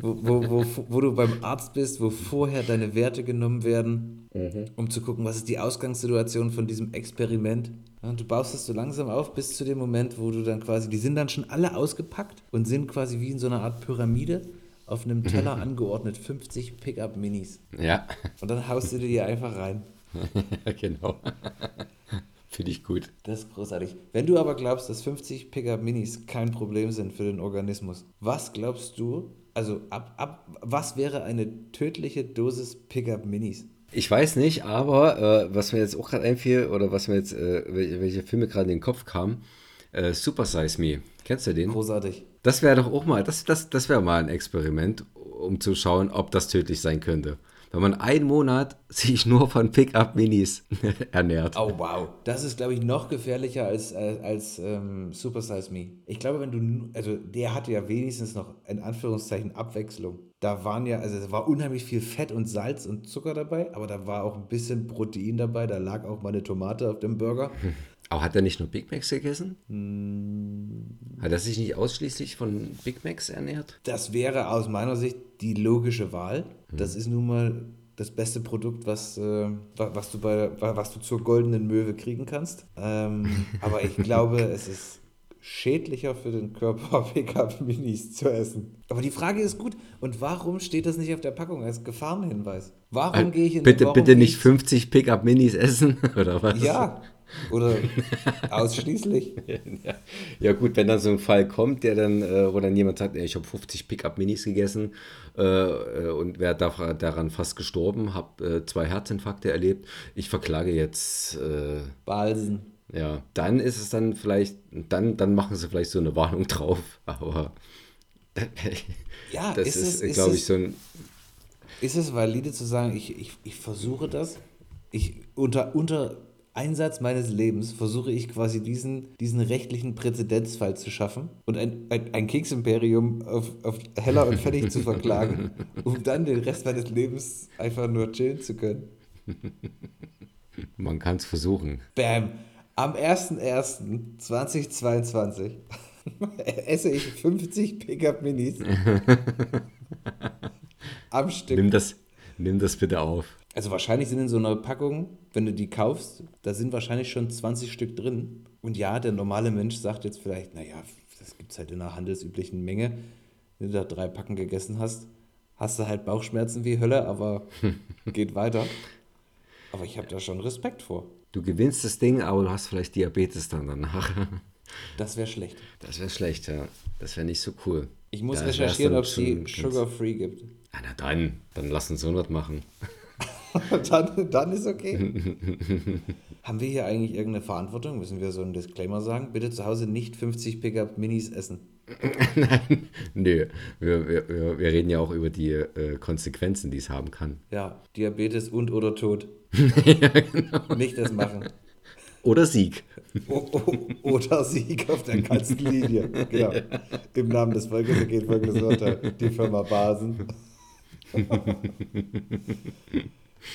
Wo, wo, wo, wo du beim Arzt bist, wo vorher deine Werte genommen werden, um zu gucken, was ist die Ausgangssituation von diesem Experiment. Und du baust es so langsam auf bis zu dem Moment, wo du dann quasi, die sind dann schon alle ausgepackt und sind quasi wie in so einer Art Pyramide auf einem Teller angeordnet, 50 Pickup-Minis. Ja, Und dann haust du dir die einfach rein. <laughs> genau. Finde ich gut. Das ist großartig. Wenn du aber glaubst, dass 50 Pickup-Minis kein Problem sind für den Organismus, was glaubst du, also ab, ab, was wäre eine tödliche Dosis Pickup-Minis? Ich weiß nicht, aber äh, was mir jetzt auch gerade einfiel, oder was mir jetzt, äh, welche, welche Filme gerade in den Kopf kamen, äh, Super Size Me. Kennst du den? Großartig. Das wäre doch auch mal, das, das, das wäre mal ein Experiment, um zu schauen, ob das tödlich sein könnte. Wenn man einen Monat <laughs> sich nur von Pickup-Minis <laughs> ernährt. Oh, wow. Das ist, glaube ich, noch gefährlicher als, als, als ähm, Super Size Me. Ich glaube, wenn du, also der hatte ja wenigstens noch in Anführungszeichen Abwechslung. Da waren ja, also da war unheimlich viel Fett und Salz und Zucker dabei, aber da war auch ein bisschen Protein dabei. Da lag auch mal eine Tomate auf dem Burger. <laughs> Aber hat er nicht nur Big Macs gegessen? Hat er sich nicht ausschließlich von Big Macs ernährt? Das wäre aus meiner Sicht die logische Wahl. Das ist nun mal das beste Produkt, was, äh, wa- was, du bei, wa- was du zur goldenen Möwe kriegen kannst. Ähm, <laughs> aber ich glaube, es ist schädlicher für den Körper, <laughs> Pickup-Minis zu essen. Aber die Frage ist gut. Und warum steht das nicht auf der Packung als Gefahrenhinweis? Warum gehe ich in bitte, warum bitte nicht ich- 50 Pickup-Minis essen, <laughs> oder was? Ja. Oder <laughs> ausschließlich. Ja. ja gut, wenn dann so ein Fall kommt, der dann, äh, wo dann jemand sagt, ey, ich habe 50 Pickup-Minis gegessen äh, äh, und wäre da, daran fast gestorben, habe äh, zwei Herzinfarkte erlebt, ich verklage jetzt, äh, Balsen. ja, dann ist es dann vielleicht, dann, dann machen sie vielleicht so eine Warnung <laughs> drauf, aber <laughs> Ja, das ist ist, glaube ich, so ein, Ist es valide zu sagen, ich, ich, ich versuche das? Ich, unter, unter Einsatz meines Lebens versuche ich quasi diesen, diesen rechtlichen Präzedenzfall zu schaffen und ein, ein, ein Keksimperium auf, auf Heller und Pfennig zu verklagen, <laughs> um dann den Rest meines Lebens einfach nur chillen zu können. man kann es versuchen. Bam! Am 01.01.2022 <laughs> esse ich 50 Pickup-Minis <laughs> am Stück. Nimm das, nimm das bitte auf. Also wahrscheinlich sind in so einer Packung, wenn du die kaufst, da sind wahrscheinlich schon 20 Stück drin. Und ja, der normale Mensch sagt jetzt vielleicht, naja, das gibt es halt in einer handelsüblichen Menge. Wenn du da drei Packen gegessen hast, hast du halt Bauchschmerzen wie Hölle, aber <laughs> geht weiter. Aber ich habe da schon Respekt vor. Du gewinnst das Ding, aber du hast vielleicht Diabetes dann danach. <laughs> Das wäre schlecht. Das wäre schlecht, ja. Das wäre nicht so cool. Ich muss Da recherchieren, ob es die Sugar-Free gibt. Ja, na dann, dann lass uns so was machen. <laughs> <laughs> dann, dann ist okay. <laughs> Haben wir hier eigentlich irgendeine Verantwortung? Müssen wir so einen Disclaimer sagen? Bitte zu Hause nicht 50 Pickup Minis essen. <laughs> Nein, nö. Wir, wir, wir reden ja auch über die äh, Konsequenzen, die es haben kann. Ja, Diabetes und oder Tod. Nicht das machen. Oder Sieg. O o oder Sieg auf der ganzen Linie. Genau. Im Namen des Volkes ergeht folgendes Urteil. Die Firma Basen. <laughs>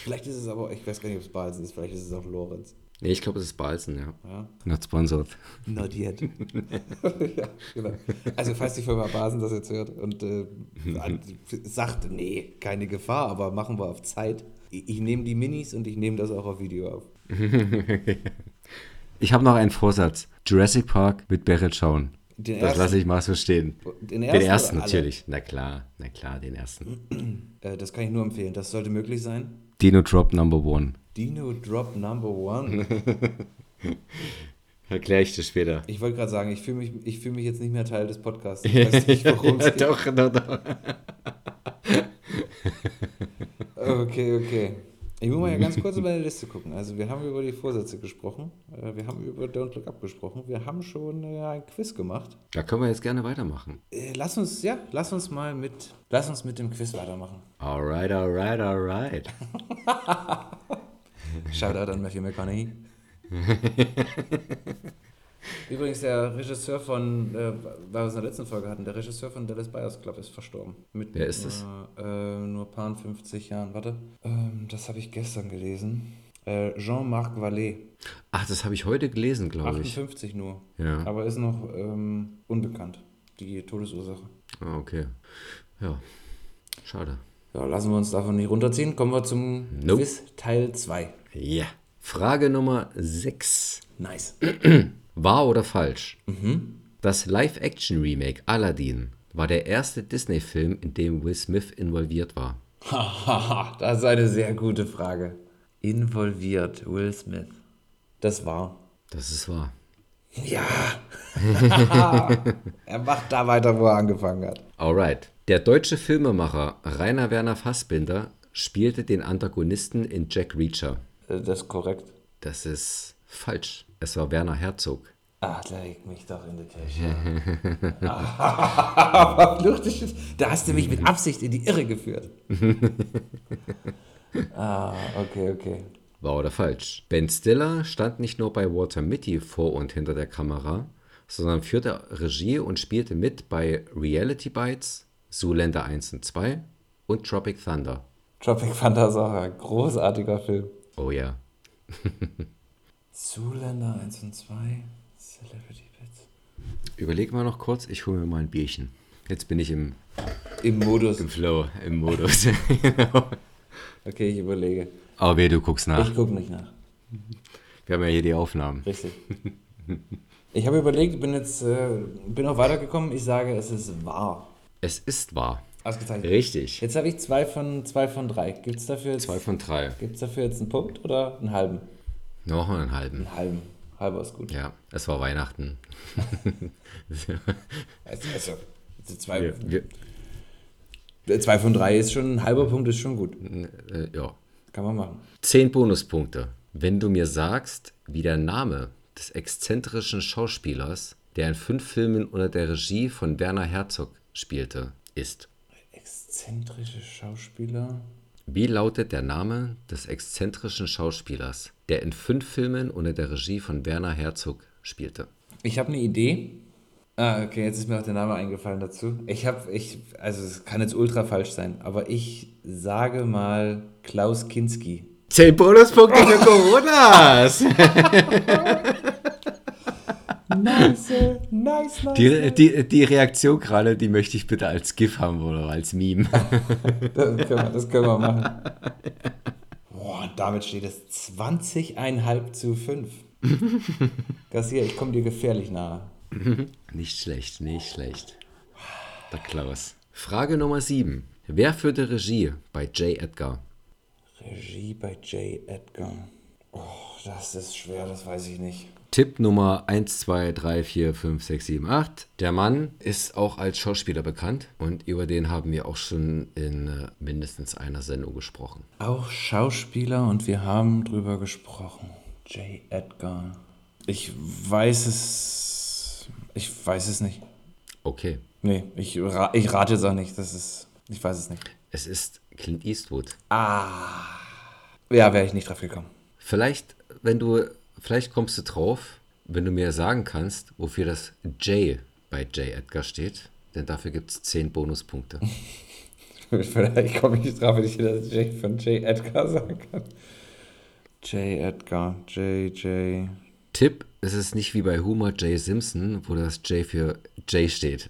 vielleicht ist es aber, auch- ich weiß gar nicht, ob es Basen ist, vielleicht ist es auch Lorenz. Nee, ich glaube, es ist Balzen, ja. Ja. Not sponsored. Not yet. <laughs> <laughs> ja, genau. Also falls die Firma Basen das jetzt hört und äh, sagt, nee, keine Gefahr, aber machen wir auf Zeit. Ich, ich nehme die Minis und ich nehme das auch auf Video auf. Ich habe noch einen Vorsatz. Jurassic Park mit Barrett schauen. Den das ersten? lasse ich mal so stehen. Den Den ersten ersten, oder alle? natürlich. Na klar, na klar, den ersten. Äh, das kann ich nur empfehlen. Das sollte möglich sein. Dino Drop Number One. Dino Drop Number One. <laughs> Erkläre ich dir später. Ich wollte gerade sagen, ich fühle mich, ich fühl mich jetzt nicht mehr Teil des Podcasts. Ich weiß nicht, <laughs> worum es geht. doch, doch, doch. Okay, okay. Ich muss mal ja ganz kurz <laughs> über meine Liste gucken. Also wir haben über die Vorsätze gesprochen. Äh, Wir haben über Don't Look Up gesprochen. Wir haben schon äh, ein Quiz gemacht. Da können wir jetzt gerne weitermachen. Äh, Lass uns, ja, lass uns mal mit, lass uns mit dem Quiz weitermachen. Alright, alright, alright. <laughs> Shoutout an Matthew McConaughey. <laughs> Übrigens, der Regisseur von, äh, weil wir es in der letzten Folge hatten, der Regisseur von Dallas Buyers Club ist verstorben. Mit Wer ist es? Nur, äh, nur paar 50 Jahren. Warte, ähm, das habe ich gestern gelesen. Äh, Jean-Marc Vallée, Ach, das habe ich heute gelesen, glaube ich. 58 nur. Ja. Aber ist noch ähm, unbekannt, die Todesursache. Ah, okay. Ja. Schade. Ja, lassen wir uns davon nicht runterziehen. Kommen wir zum Nope. Quiz Teil 2. Ja. Frage Nummer 6. Nice. <clears throat> Wahr oder falsch? Das Live-Action-Remake Aladdin war der erste Disney-Film, in dem Will Smith involviert war. Hahaha, <laughs> das ist eine sehr gute Frage. Involviert Will Smith. Das war. Das ist wahr. Ja. <laughs> er macht da weiter, wo er angefangen hat. Alright. Der deutsche Filmemacher Rainer Werner Fassbinder spielte den Antagonisten in Jack Reacher. Äh, Das ist korrekt. Das ist falsch. Es war Werner Herzog. Ach, leg mich doch in die Tasche. <laughs> Aber lustig, da hast du mich mit Absicht in die Irre geführt. <laughs> ah, okay, okay. Wahr oder falsch? Ben Stiller stand nicht nur bei Walter Mitty vor und hinter der Kamera, sondern führte Regie und spielte mit bei Reality Bites, Zoolander 1 und 2 und Tropic Thunder. Tropic Thunder ist auch ein großartiger Film. Oh ja. <laughs> Zoolander 1 und 2, Celebrity Bits. Überleg mal noch kurz, ich hole mir mal ein Bierchen. Jetzt bin ich im, Im Modus. im Flow, im Modus. <laughs> Okay, ich überlege. Aber weh, du guckst nach. Ich gucke nicht nach. Wir haben ja hier die Aufnahmen. Richtig. Ich habe überlegt, bin jetzt äh, bin auch weitergekommen. Ich sage, es ist wahr. Es ist wahr. Ausgezeichnet. Richtig. Jetzt habe ich zwei von, zwei von drei. Gibt es dafür, jetzt- Zwei von drei. gibt's dafür jetzt einen Punkt oder einen halben? Noch einen halben. Einen halben. Halber ist gut. Ja, es war Weihnachten. <laughs> Also, also zwei, wir, wir, äh, zwei von drei ist schon, ein halber Punkt ist schon gut. äh, ja. Kann man machen. Zehn Bonuspunkte. Wenn du mir sagst, wie der Name des exzentrischen Schauspielers, der in fünf Filmen unter der Regie von Werner Herzog spielte, ist. Exzentrische Schauspieler. Wie lautet der Name des exzentrischen Schauspielers, der in fünf Filmen unter der Regie von Werner Herzog spielte? Ich habe eine Idee. Ah, okay, jetzt ist mir auch der Name eingefallen dazu. Ich habe, ich, also es kann jetzt ultra falsch sein, aber ich sage mal Klaus Kinski. Zehn Bonuspunkte für Coronas! <laughs> Nice, nice, nice. Die, die, die Reaktion gerade, die möchte ich bitte als GIF haben oder als Meme. <laughs> Das können wir, das können wir machen. <laughs> Boah, damit steht es 20,5 zu 5. Garcia, <laughs> ich komme dir gefährlich nahe. <laughs> Nicht schlecht, nicht schlecht. Der Klaus. Frage Nummer 7. Wer führte Regie bei J. Edgar? Regie bei J. Edgar. Oh, das ist schwer, das weiß ich nicht. Tipp Nummer 1, 2, 3, 4, 5, 6, 7, 8. Der Mann ist auch als Schauspieler bekannt und über den haben wir auch schon in äh, mindestens einer Sendung gesprochen. Auch Schauspieler und wir haben drüber gesprochen. J. Edgar. Ich weiß es. Ich weiß es nicht. Okay. Nee, ich, ra ich rate es auch nicht. Das ist. Ich weiß es nicht. Es ist Clint Eastwood. Ah. Ja, wäre ich nicht drauf gekommen. Vielleicht, wenn du, vielleicht kommst du drauf, wenn du mir sagen kannst, wofür das J bei J. Edgar steht. Denn dafür gibt es 10 Bonuspunkte. <laughs> Vielleicht komme ich nicht drauf, wenn ich dir das J von J. Edgar sagen kann. J. Edgar. J. J. Tipp, es ist nicht wie bei Homer J. Simpson, wo das J für J steht.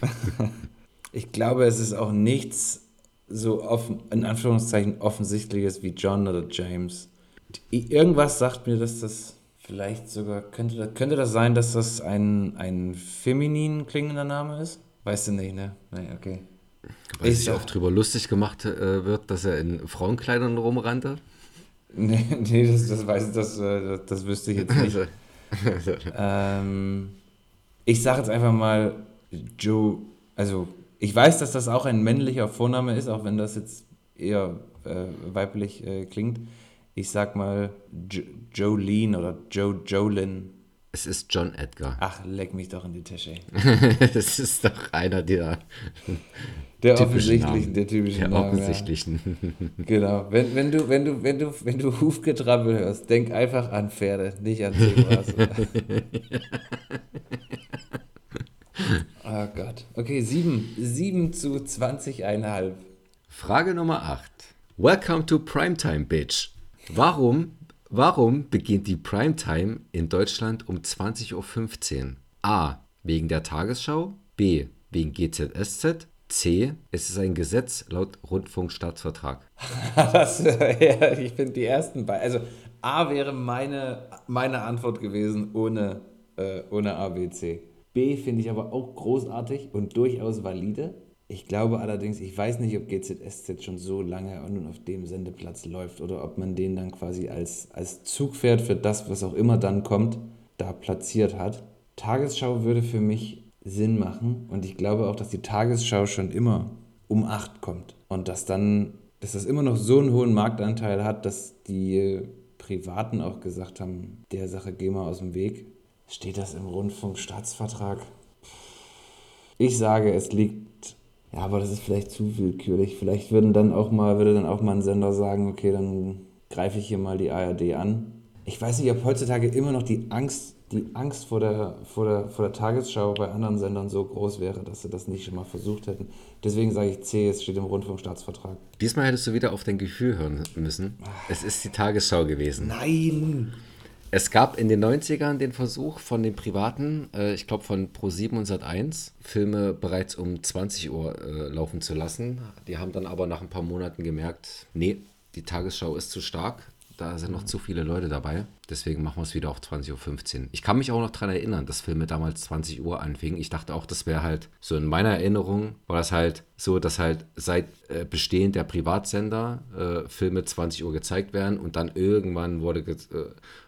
<laughs> Ich glaube, es ist auch nichts so offen, in Anführungszeichen offensichtliches wie John oder James. Irgendwas sagt mir, dass das vielleicht sogar, könnte, das- könnte das sein, dass das ein, ein feminin klingender Name ist? Weißt du nicht, ne? Nee, okay. Weil Ich sich auch drüber lustig gemacht äh, wird, dass er in Frauenkleidern rumrannte. <laughs> Nee, nee das, das weiß ich, das, äh, das, das wüsste ich jetzt nicht. <laughs> Ähm, ich sage jetzt einfach mal Joe, also ich weiß, dass das auch ein männlicher Vorname ist, auch wenn das jetzt eher äh, weiblich äh, klingt. Ich sag mal jo Jolene oder Joe Jolin. es ist John Edgar. Ach, leck mich doch in die Tasche. <laughs> Das ist doch einer der Der offensichtlichen, Namen. der typischen der Namen. offensichtlichen. Ja. <laughs> Genau. Wenn, wenn du, wenn du, wenn du, wenn du Hufgetrappel hörst, denk einfach an Pferde, nicht an Zebras. oh <laughs> Gott. Okay, 7. 7 zu 20,5. Frage Nummer 8. Welcome to Primetime, Bitch. Warum, warum beginnt die Primetime in Deutschland um 20.15 Uhr? A. Wegen der Tagesschau. B. Wegen GZSZ. C. Es ist ein Gesetz laut Rundfunkstaatsvertrag. <laughs> Das, ja, ich finde die ersten beiden. Also A wäre meine, meine Antwort gewesen ohne, äh, ohne ABC. B finde ich aber auch großartig und durchaus valide. Ich glaube allerdings, ich weiß nicht, ob GZSZ schon so lange nun auf dem Sendeplatz läuft oder ob man den dann quasi als, als Zugpferd für das, was auch immer dann kommt, da platziert hat. Tagesschau würde für mich Sinn machen und ich glaube auch, dass die Tagesschau schon immer um 8 kommt und dass dann, dass das immer noch so einen hohen Marktanteil hat, dass die Privaten auch gesagt haben, der Sache geh mal aus dem Weg. Steht das im Rundfunkstaatsvertrag? Ich sage, es liegt, ja, aber das ist vielleicht zu willkürlich. Vielleicht würden dann auch mal, würde dann auch mal ein Sender sagen, okay, dann greife ich hier mal die ARD an. Ich weiß nicht, ob heutzutage immer noch die Angst, die Angst vor der, vor der, vor der Tagesschau bei anderen Sendern so groß wäre, dass sie das nicht schon mal versucht hätten. Deswegen sage ich C, es steht im Rundfunkstaatsvertrag. Diesmal hättest du wieder auf dein Gefühl hören müssen. Es ist die Tagesschau gewesen. Nein! Es gab in den 90ern den Versuch von den Privaten, äh, ich glaube von Pro7 und Sat1, Filme bereits um 20 Uhr äh, laufen zu lassen. Die haben dann aber nach ein paar Monaten gemerkt, nee, die Tagesschau ist zu stark, da sind noch zu viele Leute dabei. Deswegen machen wir es wieder auf 20.15 Uhr. Ich kann mich auch noch daran erinnern, dass Filme damals 20 Uhr anfingen. Ich dachte auch, das wäre halt so in meiner Erinnerung, war das halt so, dass halt seit äh, Bestehen der Privatsender äh, Filme 20 Uhr gezeigt werden und dann irgendwann wurde, äh,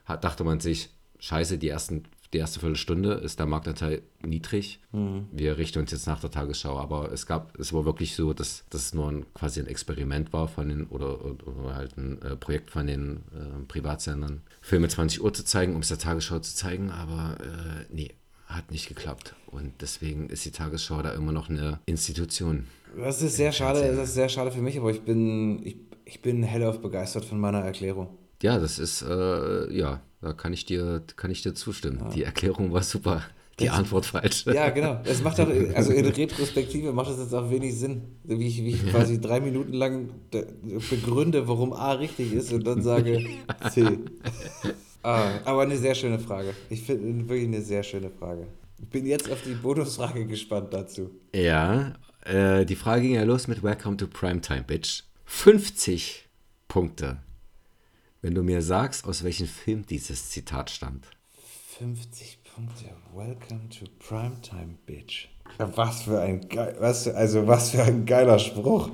hat, dachte man sich, scheiße, die, ersten, die erste Viertelstunde ist der Marktanteil niedrig. Wir richten uns jetzt nach der Tagesschau. Aber es gab, es war wirklich so, dass das nur ein, quasi ein Experiment war von den, oder, oder, halt ein äh, Projekt von den äh, Privatsendern, Filme 20 Uhr zu zeigen, um es der Tagesschau zu zeigen, aber äh, nee, hat nicht geklappt. Und deswegen ist die Tagesschau da immer noch eine Institution. Das ist sehr schade, das ist sehr schade für mich, aber ich bin, ich, ich bin hellauf begeistert von meiner Erklärung. Ja, das ist, äh, ja, da kann ich dir, kann ich dir zustimmen. Die Erklärung war super. Die Antwort falsch. Ja, genau. Es macht auch, also in <laughs> Retrospektive macht es jetzt auch wenig Sinn, wie ich, wie ich quasi drei Minuten lang de- begründe, warum A richtig ist und dann sage <laughs> C. Ah, aber eine sehr schöne Frage. Ich finde wirklich eine sehr schöne Frage. Ich bin jetzt auf die Bonusfrage gespannt dazu. Ja, äh, die Frage ging ja los mit Welcome to Primetime, Bitch. 50 Punkte. Wenn du mir sagst, aus welchem Film dieses Zitat stammt. 50 Punkte. Welcome to Primetime, Bitch. Was für ein geil, was für, also was für ein geiler Spruch.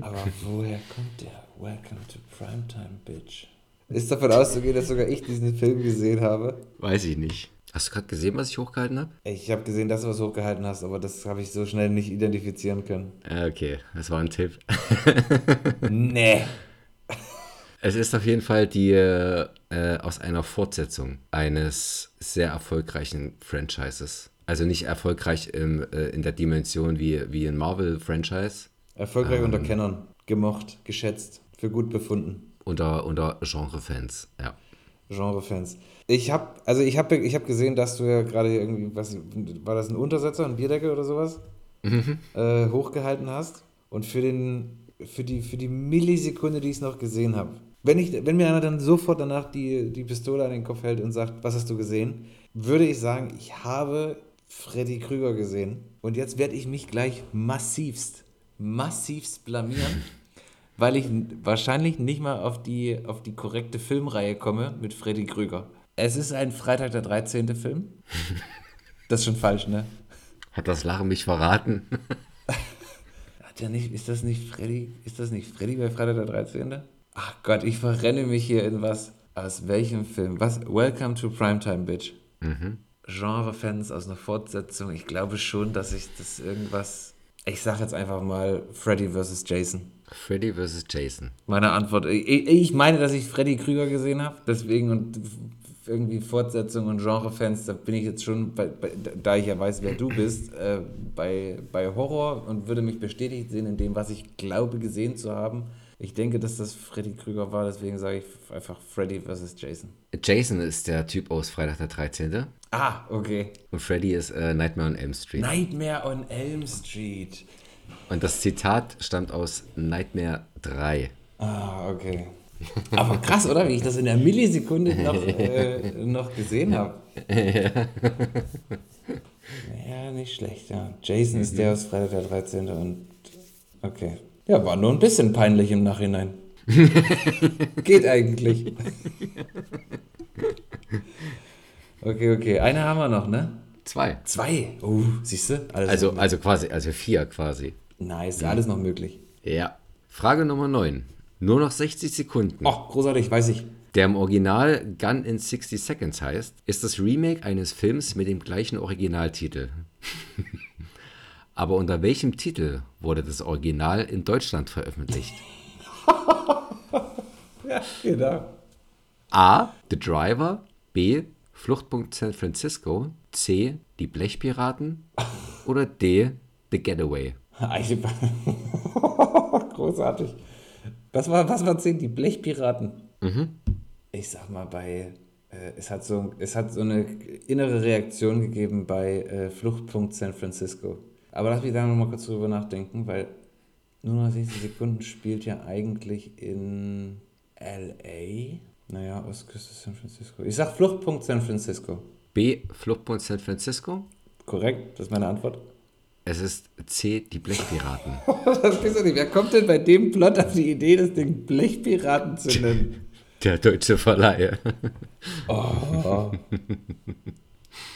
Aber woher kommt der? Welcome to Primetime, Bitch. Ist davon auszugehen, dass sogar ich diesen Film gesehen habe? Weiß ich nicht. Hast du gerade gesehen, was ich hochgehalten habe? Ich habe gesehen, dass du was hochgehalten hast, aber das habe ich so schnell nicht identifizieren können. Okay, das war ein Tipp. <laughs> Nee. Es ist auf jeden Fall die äh, aus einer Fortsetzung eines sehr erfolgreichen Franchises. Also nicht erfolgreich im, äh, in der Dimension wie, wie ein Marvel-Franchise. Erfolgreich unter Kennern. Gemocht, geschätzt, für gut befunden. Unter, unter Genre-Fans, ja. Genre-Fans. Ich habe also ich habe ich hab gesehen, dass du ja gerade irgendwie, was war das ein Untersetzer, ein Bierdeckel oder sowas, äh, hochgehalten hast. Und für den, für die, für die Millisekunde, die ich es noch gesehen habe, wenn, ich, wenn mir einer dann sofort danach die, die Pistole an den Kopf hält und sagt, was hast du gesehen, würde ich sagen, ich habe Freddy Krüger gesehen. Und jetzt werde ich mich gleich massivst, massivst blamieren, <laughs> weil ich wahrscheinlich nicht mal auf die, auf die korrekte Filmreihe komme mit Freddy Krüger. Es ist ein Freitag der 13. Film. <laughs> Das ist schon falsch, ne? Hat das Lachen mich verraten? <laughs> Hat der nicht, ist das nicht Freddy? Ist das nicht Freddy bei Freitag der 13.? Ach Gott, ich verrenne mich hier in was. Aus welchem Film? Was? Welcome to Primetime, Bitch. Genre-Fans aus einer Fortsetzung. Ich glaube schon, dass ich das irgendwas. Ich sag jetzt einfach mal Freddy vs. Jason. Freddy vs. Jason. Meine Antwort. Ich, ich meine, dass ich Freddy Krüger gesehen habe. Deswegen und irgendwie Fortsetzung und Genre-Fans, da bin ich jetzt schon, bei, bei, da ich ja weiß, wer du bist, äh, bei, bei Horror und würde mich bestätigt sehen in dem, was ich glaube gesehen zu haben. Ich denke, dass das Freddy Krüger war, deswegen sage ich einfach Freddy vs. Jason. Jason ist der Typ aus Freitag der 13. Ah, okay. Und Freddy ist äh, Nightmare on Elm Street. Nightmare on Elm Street. Und das Zitat stammt aus Nightmare 3. Ah, okay. Aber krass, oder? Wie ich das in der Millisekunde noch, <laughs> äh, noch gesehen habe. <laughs> Ja, nicht schlecht, ja. Jason ist der aus Freitag der 13. und okay. Ja, war nur ein bisschen peinlich im Nachhinein. <laughs> Geht eigentlich. Okay, okay. Eine haben wir noch, ne? Zwei. Zwei. Oh, siehst du? Also, also quasi, also vier quasi. nice, alles noch möglich. Ja. Frage Nummer 9. Nur noch 60 Sekunden. Oh, großartig, weiß ich. Der im Original Gun in 60 Seconds heißt, ist das Remake eines Films mit dem gleichen Originaltitel. <laughs> Aber unter welchem Titel wurde das Original in Deutschland veröffentlicht? <laughs> Ja, genau. A. The Driver. B. Fluchtpunkt San Francisco. C. Die Blechpiraten. Oder D. The Getaway. Eigentlich- <laughs> Großartig. Was war, was war 10? Die Blechpiraten. Ich sag mal, bei. Äh, es, hat so, es hat so eine innere Reaktion gegeben bei äh, Fluchtpunkt San Francisco. Aber lass mich da nochmal kurz drüber nachdenken, weil nur noch 60 Sekunden spielt ja eigentlich in L.A. Naja, Ostküste San Francisco. Ich sag Fluchtpunkt San Francisco. B. Fluchtpunkt San Francisco. Korrekt? Das ist meine Antwort. Es ist C. Die Blechpiraten. <laughs> Das gibt's doch nicht. Wer kommt denn bei dem Plot auf die Idee, das Ding Blechpiraten zu nennen? Der deutsche Verleih.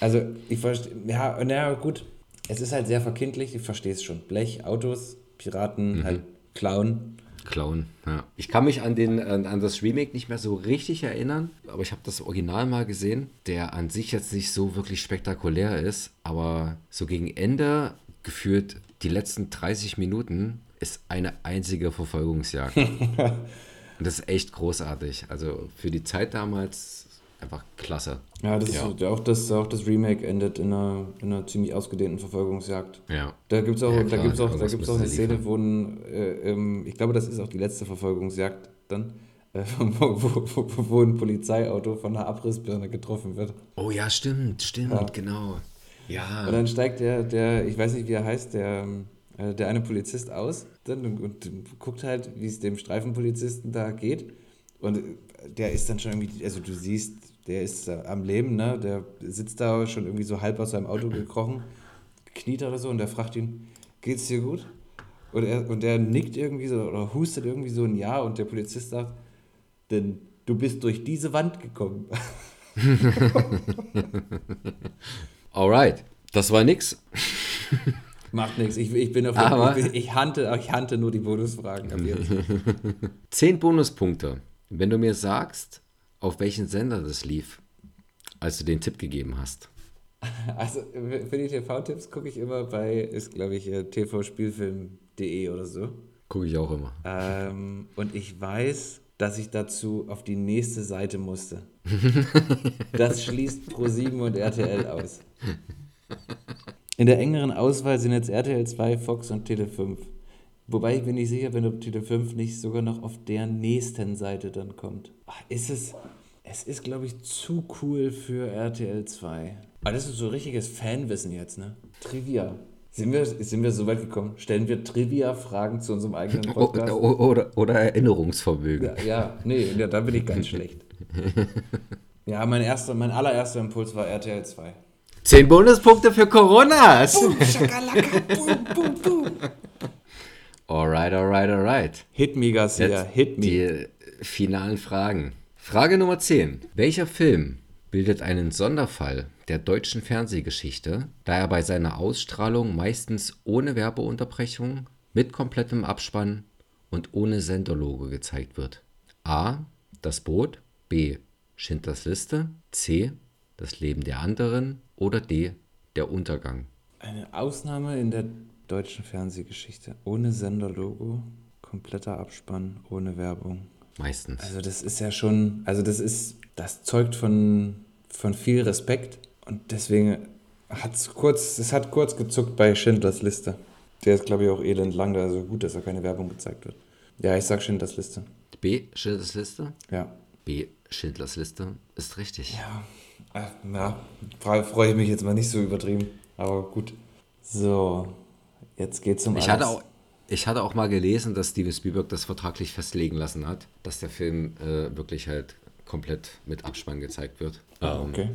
Also, ich verstehe, ja, na gut, es ist halt sehr verkindlich, ich verstehe es schon. Blech, Autos, Piraten, halt Clown. Clown, ja. Ich kann mich an, den, an, an das Remake nicht mehr so richtig erinnern, aber ich habe das Original mal gesehen, der an sich jetzt nicht so wirklich spektakulär ist, aber so gegen Ende geführt, die letzten 30 Minuten ist eine einzige Verfolgungsjagd. <laughs> Und das ist echt großartig. Also für die Zeit damals einfach klasse. Ja, das Ja. Ist, auch, das, auch das Remake endet in einer, in einer ziemlich ausgedehnten Verfolgungsjagd. Ja. Da gibt es auch, Ja, da klar, gibt's auch, da irgendwas gibt's auch eine. Szene, wo ein, äh, ähm, ich glaube, das ist auch die letzte Verfolgungsjagd dann, äh, <laughs> wo, wo, wo, wo ein Polizeiauto von einer Abrissbirne getroffen wird. Oh ja, stimmt, stimmt, genau. Ja. Und dann steigt der, der, ich weiß nicht, wie er heißt, der, äh, der eine Polizist aus dann, und, und guckt halt, wie es dem Streifenpolizisten da geht. Und der ist dann schon irgendwie, also du siehst, der ist am Leben, ne? Der sitzt da schon irgendwie so halb aus seinem Auto <clears throat> gekrochen, kniet oder so und der fragt ihn, geht's dir gut? Und er, und der nickt irgendwie so oder hustet irgendwie so ein Ja und der Polizist sagt, denn du bist durch diese Wand gekommen. <laughs> Alright. Das war nix. <laughs> Macht nichts, ich, ich bin auf Aber- ich, ich, hante, ich hante nur die Bonusfragen ab jetzt. <laughs> Zehn Bonuspunkte, wenn du mir sagst, auf welchen Sender das lief, als du den Tipp gegeben hast. <laughs> Also für die TV-Tipps gucke ich immer bei, ist glaube ich äh, tvspielfilm.de oder so. Gucke ich auch immer. Ähm, und ich weiß, dass ich dazu auf die nächste Seite musste. <laughs> Das schließt Pro7 und RTL aus. In der engeren Auswahl sind jetzt RTL 2, Fox und Tele 5. Wobei ich mir nicht sicher bin, ob Tele 5 nicht sogar noch auf der nächsten Seite dann kommt. Ach, ist es. Es ist, glaube ich, zu cool für RTL 2. Aber das ist so richtiges Fanwissen jetzt, ne? Trivia. Sind wir, sind wir so weit gekommen? Stellen wir Trivia-Fragen zu unserem eigenen Podcast? o- Oder, oder Erinnerungsvermögen. Ja, ja, nee, ja, da bin ich ganz <laughs> schlecht. Ja, mein, erster, mein allererster Impuls war RTL 2. Zehn Bonuspunkte für Coronas. Schakalaka, boom, boom, boom. <laughs> Alright, alright, alright. Hit me, Garcia, Jetzt hit me. die finalen Fragen. Frage Nummer 10. Welcher Film bildet einen Sonderfall der deutschen Fernsehgeschichte, da er bei seiner Ausstrahlung meistens ohne Werbeunterbrechung, mit komplettem Abspann und ohne Senderlogo gezeigt wird? A. Das Boot. B. Schindlers Liste. C. Das Leben der anderen. Oder D. Der Untergang. Eine Ausnahme in der deutschen Fernsehgeschichte. Ohne Senderlogo, kompletter Abspann, ohne Werbung. Meistens. Also das ist ja schon, also das ist, das zeugt von, von viel Respekt und deswegen hat es kurz, es hat kurz gezuckt bei Schindlers Liste. Der ist, glaube ich, auch elend lang, also gut, dass da keine Werbung gezeigt wird. Ja, ich sag Schindlers Liste. B. Schindlers Liste. Ja. B. Schindlers Liste ist richtig. Ja, ja freue freu ich mich jetzt mal nicht so übertrieben, aber gut. So, jetzt geht's um Ich alles. hatte, auch, ich hatte auch mal gelesen, dass Steven Spielberg das vertraglich festlegen lassen hat, dass der Film äh, wirklich halt komplett mit Abspann gezeigt wird. Ah, Ähm, okay.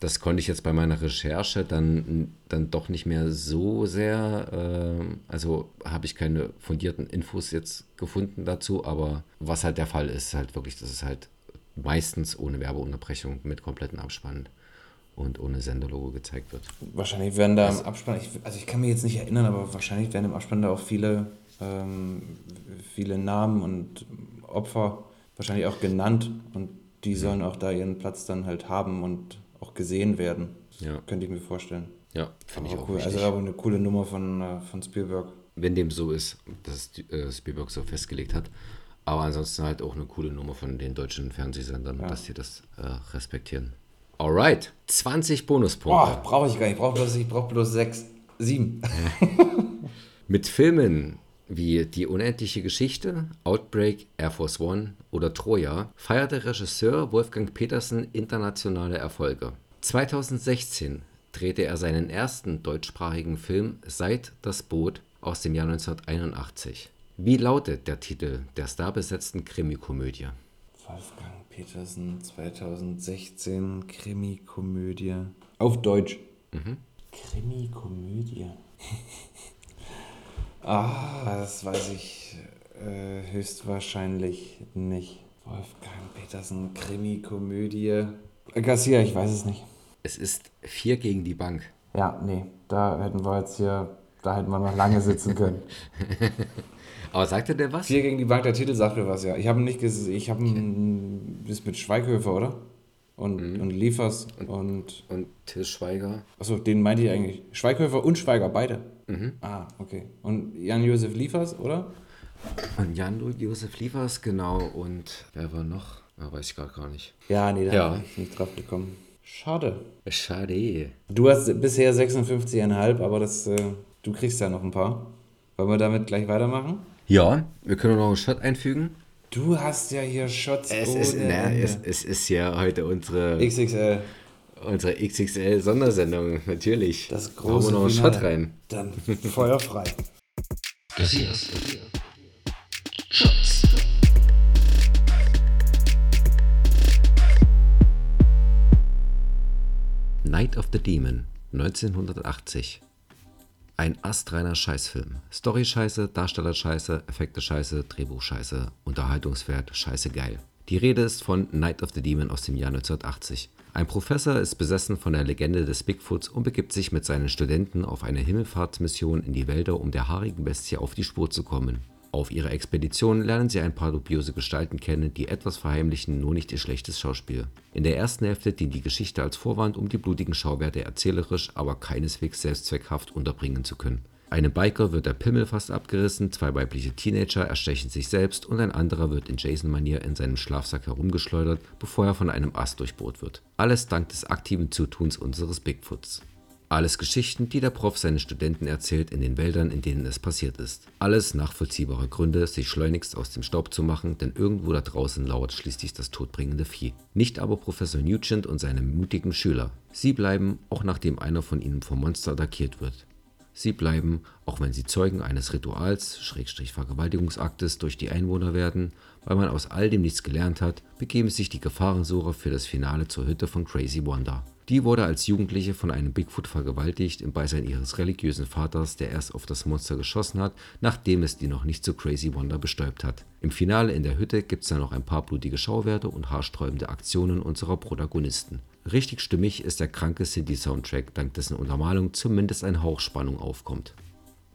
Das konnte ich jetzt bei meiner Recherche dann, dann doch nicht mehr so sehr, ähm, also habe ich keine fundierten Infos jetzt gefunden dazu, aber was halt der Fall ist, halt wirklich, dass es halt meistens ohne Werbeunterbrechung mit kompletten Abspann und ohne Senderlogo gezeigt wird. Wahrscheinlich werden da im Abspann, ich, also ich kann mich jetzt nicht erinnern, aber wahrscheinlich werden im Abspann da auch viele, ähm, viele Namen und Opfer wahrscheinlich auch genannt und die sollen auch da ihren Platz dann halt haben und auch gesehen werden. Ja. Könnte ich mir vorstellen. Ja, finde ich auch cool. wichtig. Also aber eine coole Nummer von, äh, von Spielberg. wenn dem so ist, dass äh, Spielberg so festgelegt hat. Aber ansonsten halt auch eine coole Nummer von den deutschen Fernsehsendern, dass sie das äh, respektieren. Alright, 20 Bonuspunkte. Brauche ich gar nicht. Ich brauche bloß, ich brauch bloß sechs, sieben. <laughs> Mit Filmen wie Die unendliche Geschichte, Outbreak, Air Force One oder Troja feierte Regisseur Wolfgang Petersen internationale Erfolge. 2016 drehte er seinen ersten deutschsprachigen Film Seit das Boot aus dem Jahr 1981. Wie lautet der Titel der starbesetzten Krimikomödie? Wolfgang Petersen, 2016, Krimi-Komödie. Auf Deutsch. Krimi-Komödie. <laughs> ah, das weiß ich äh, höchstwahrscheinlich nicht. Wolfgang Petersen, Krimi-Komödie. Äh, Garcia, ich weiß es nicht. Es ist Vier gegen die Bank. Ja, nee, da hätten wir jetzt hier, da hätten wir noch lange sitzen können. <laughs> Aber sagte der was? Vier gegen die Bank, der Titel sagt mir was, ja. Ich habe nicht gesehen, ich habe ist mit Schweighöfer, oder? Und, und Liefers und, Und Till Schweiger. achso, den meinte ich eigentlich. Schweighöfer und Schweiger, beide. Ah, okay. Und Jan-Josef Liefers, oder? Und Jan-Josef Liefers, genau. Und wer war noch? Ah, weiß ich gerade gar nicht. Ja, nee, da Ja. bin ich nicht drauf gekommen. Schade. Schade. Du hast bisher 56,5, aber das, äh, du kriegst ja noch ein paar. Wollen wir damit gleich weitermachen? Ja, wir können noch einen Shot einfügen. Du hast ja hier Shots Es ohne ist, na, Ende. es, es ist ja heute unsere, XXL. unsere XXL-Sondersendung, natürlich. Das Hauen wir große noch einen Finale. Shot rein. Dann feuerfrei. Garcias Shots. Night of the Demon, 1980. Ein astreiner Scheißfilm. Story scheiße, Darsteller scheiße, Effekte scheiße, Drehbuch scheiße, Unterhaltungswert scheiße geil. Die Rede ist von Night of the Demon aus dem Jahr 1980. Ein Professor ist besessen von der Legende des Bigfoots und begibt sich mit seinen Studenten auf eine Himmelfahrtsmission in die Wälder, um der haarigen Bestie auf die Spur zu kommen. Auf ihrer Expedition lernen sie ein paar dubiose Gestalten kennen, die etwas verheimlichen, nur nicht ihr schlechtes Schauspiel. In der ersten Hälfte dient die Geschichte als Vorwand, um die blutigen Schauwerte erzählerisch, aber keineswegs selbstzweckhaft unterbringen zu können. Einem Biker wird der Pimmel fast abgerissen, zwei weibliche Teenager erstechen sich selbst und ein anderer wird in Jason-Manier in seinem Schlafsack herumgeschleudert, bevor er von einem Ast durchbohrt wird. Alles dank des aktiven Zutuns unseres Bigfoots. Alles Geschichten, die der Prof seinen Studenten erzählt in den Wäldern, in denen es passiert ist. Alles nachvollziehbare Gründe, sich schleunigst aus dem Staub zu machen, denn irgendwo da draußen lauert schließlich das todbringende Vieh. Nicht aber Professor Nugent und seine mutigen Schüler. Sie bleiben, auch nachdem einer von ihnen vom Monster attackiert wird. Sie bleiben, auch wenn sie Zeugen eines Rituals, Schrägstrich Vergewaltigungsaktes durch die Einwohner werden, weil man aus all dem nichts gelernt hat, begeben sich die Gefahrensucher für das Finale zur Hütte von Crazy Wanda. Die wurde als Jugendliche von einem Bigfoot vergewaltigt im Beisein ihres religiösen Vaters, der erst auf das Monster geschossen hat, nachdem es die noch nicht so Crazy Wanda bestäubt hat. Im Finale in der Hütte gibt's dann noch ein paar blutige Schauwerte und haarsträubende Aktionen unserer Protagonisten. Richtig stimmig ist der kranke Synthie-Soundtrack, dank dessen Untermalung zumindest ein Hauch Spannung aufkommt.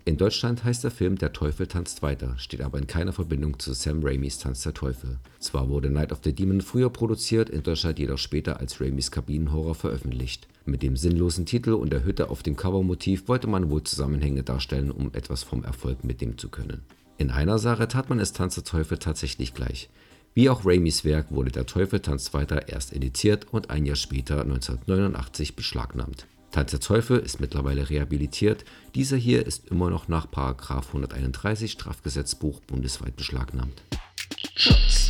In Deutschland heißt der Film Der Teufel tanzt weiter, steht aber in keiner Verbindung zu Sam Raimis Tanz der Teufel. Zwar wurde Night of the Demon früher produziert, in Deutschland jedoch später als Raimis Kabinenhorror veröffentlicht. Mit dem sinnlosen Titel und der Hütte auf dem Covermotiv wollte man wohl Zusammenhänge darstellen, um etwas vom Erfolg mitnehmen zu können. In einer Sache tat man es Tanz der Teufel tatsächlich gleich. Wie auch Raimis Werk wurde Der Teufel tanzt weiter erst indiziert und ein Jahr später 1989 beschlagnahmt. Tanz der Teufel ist mittlerweile rehabilitiert, dieser hier ist immer noch nach § 131 Strafgesetzbuch bundesweit beschlagnahmt. Schutz.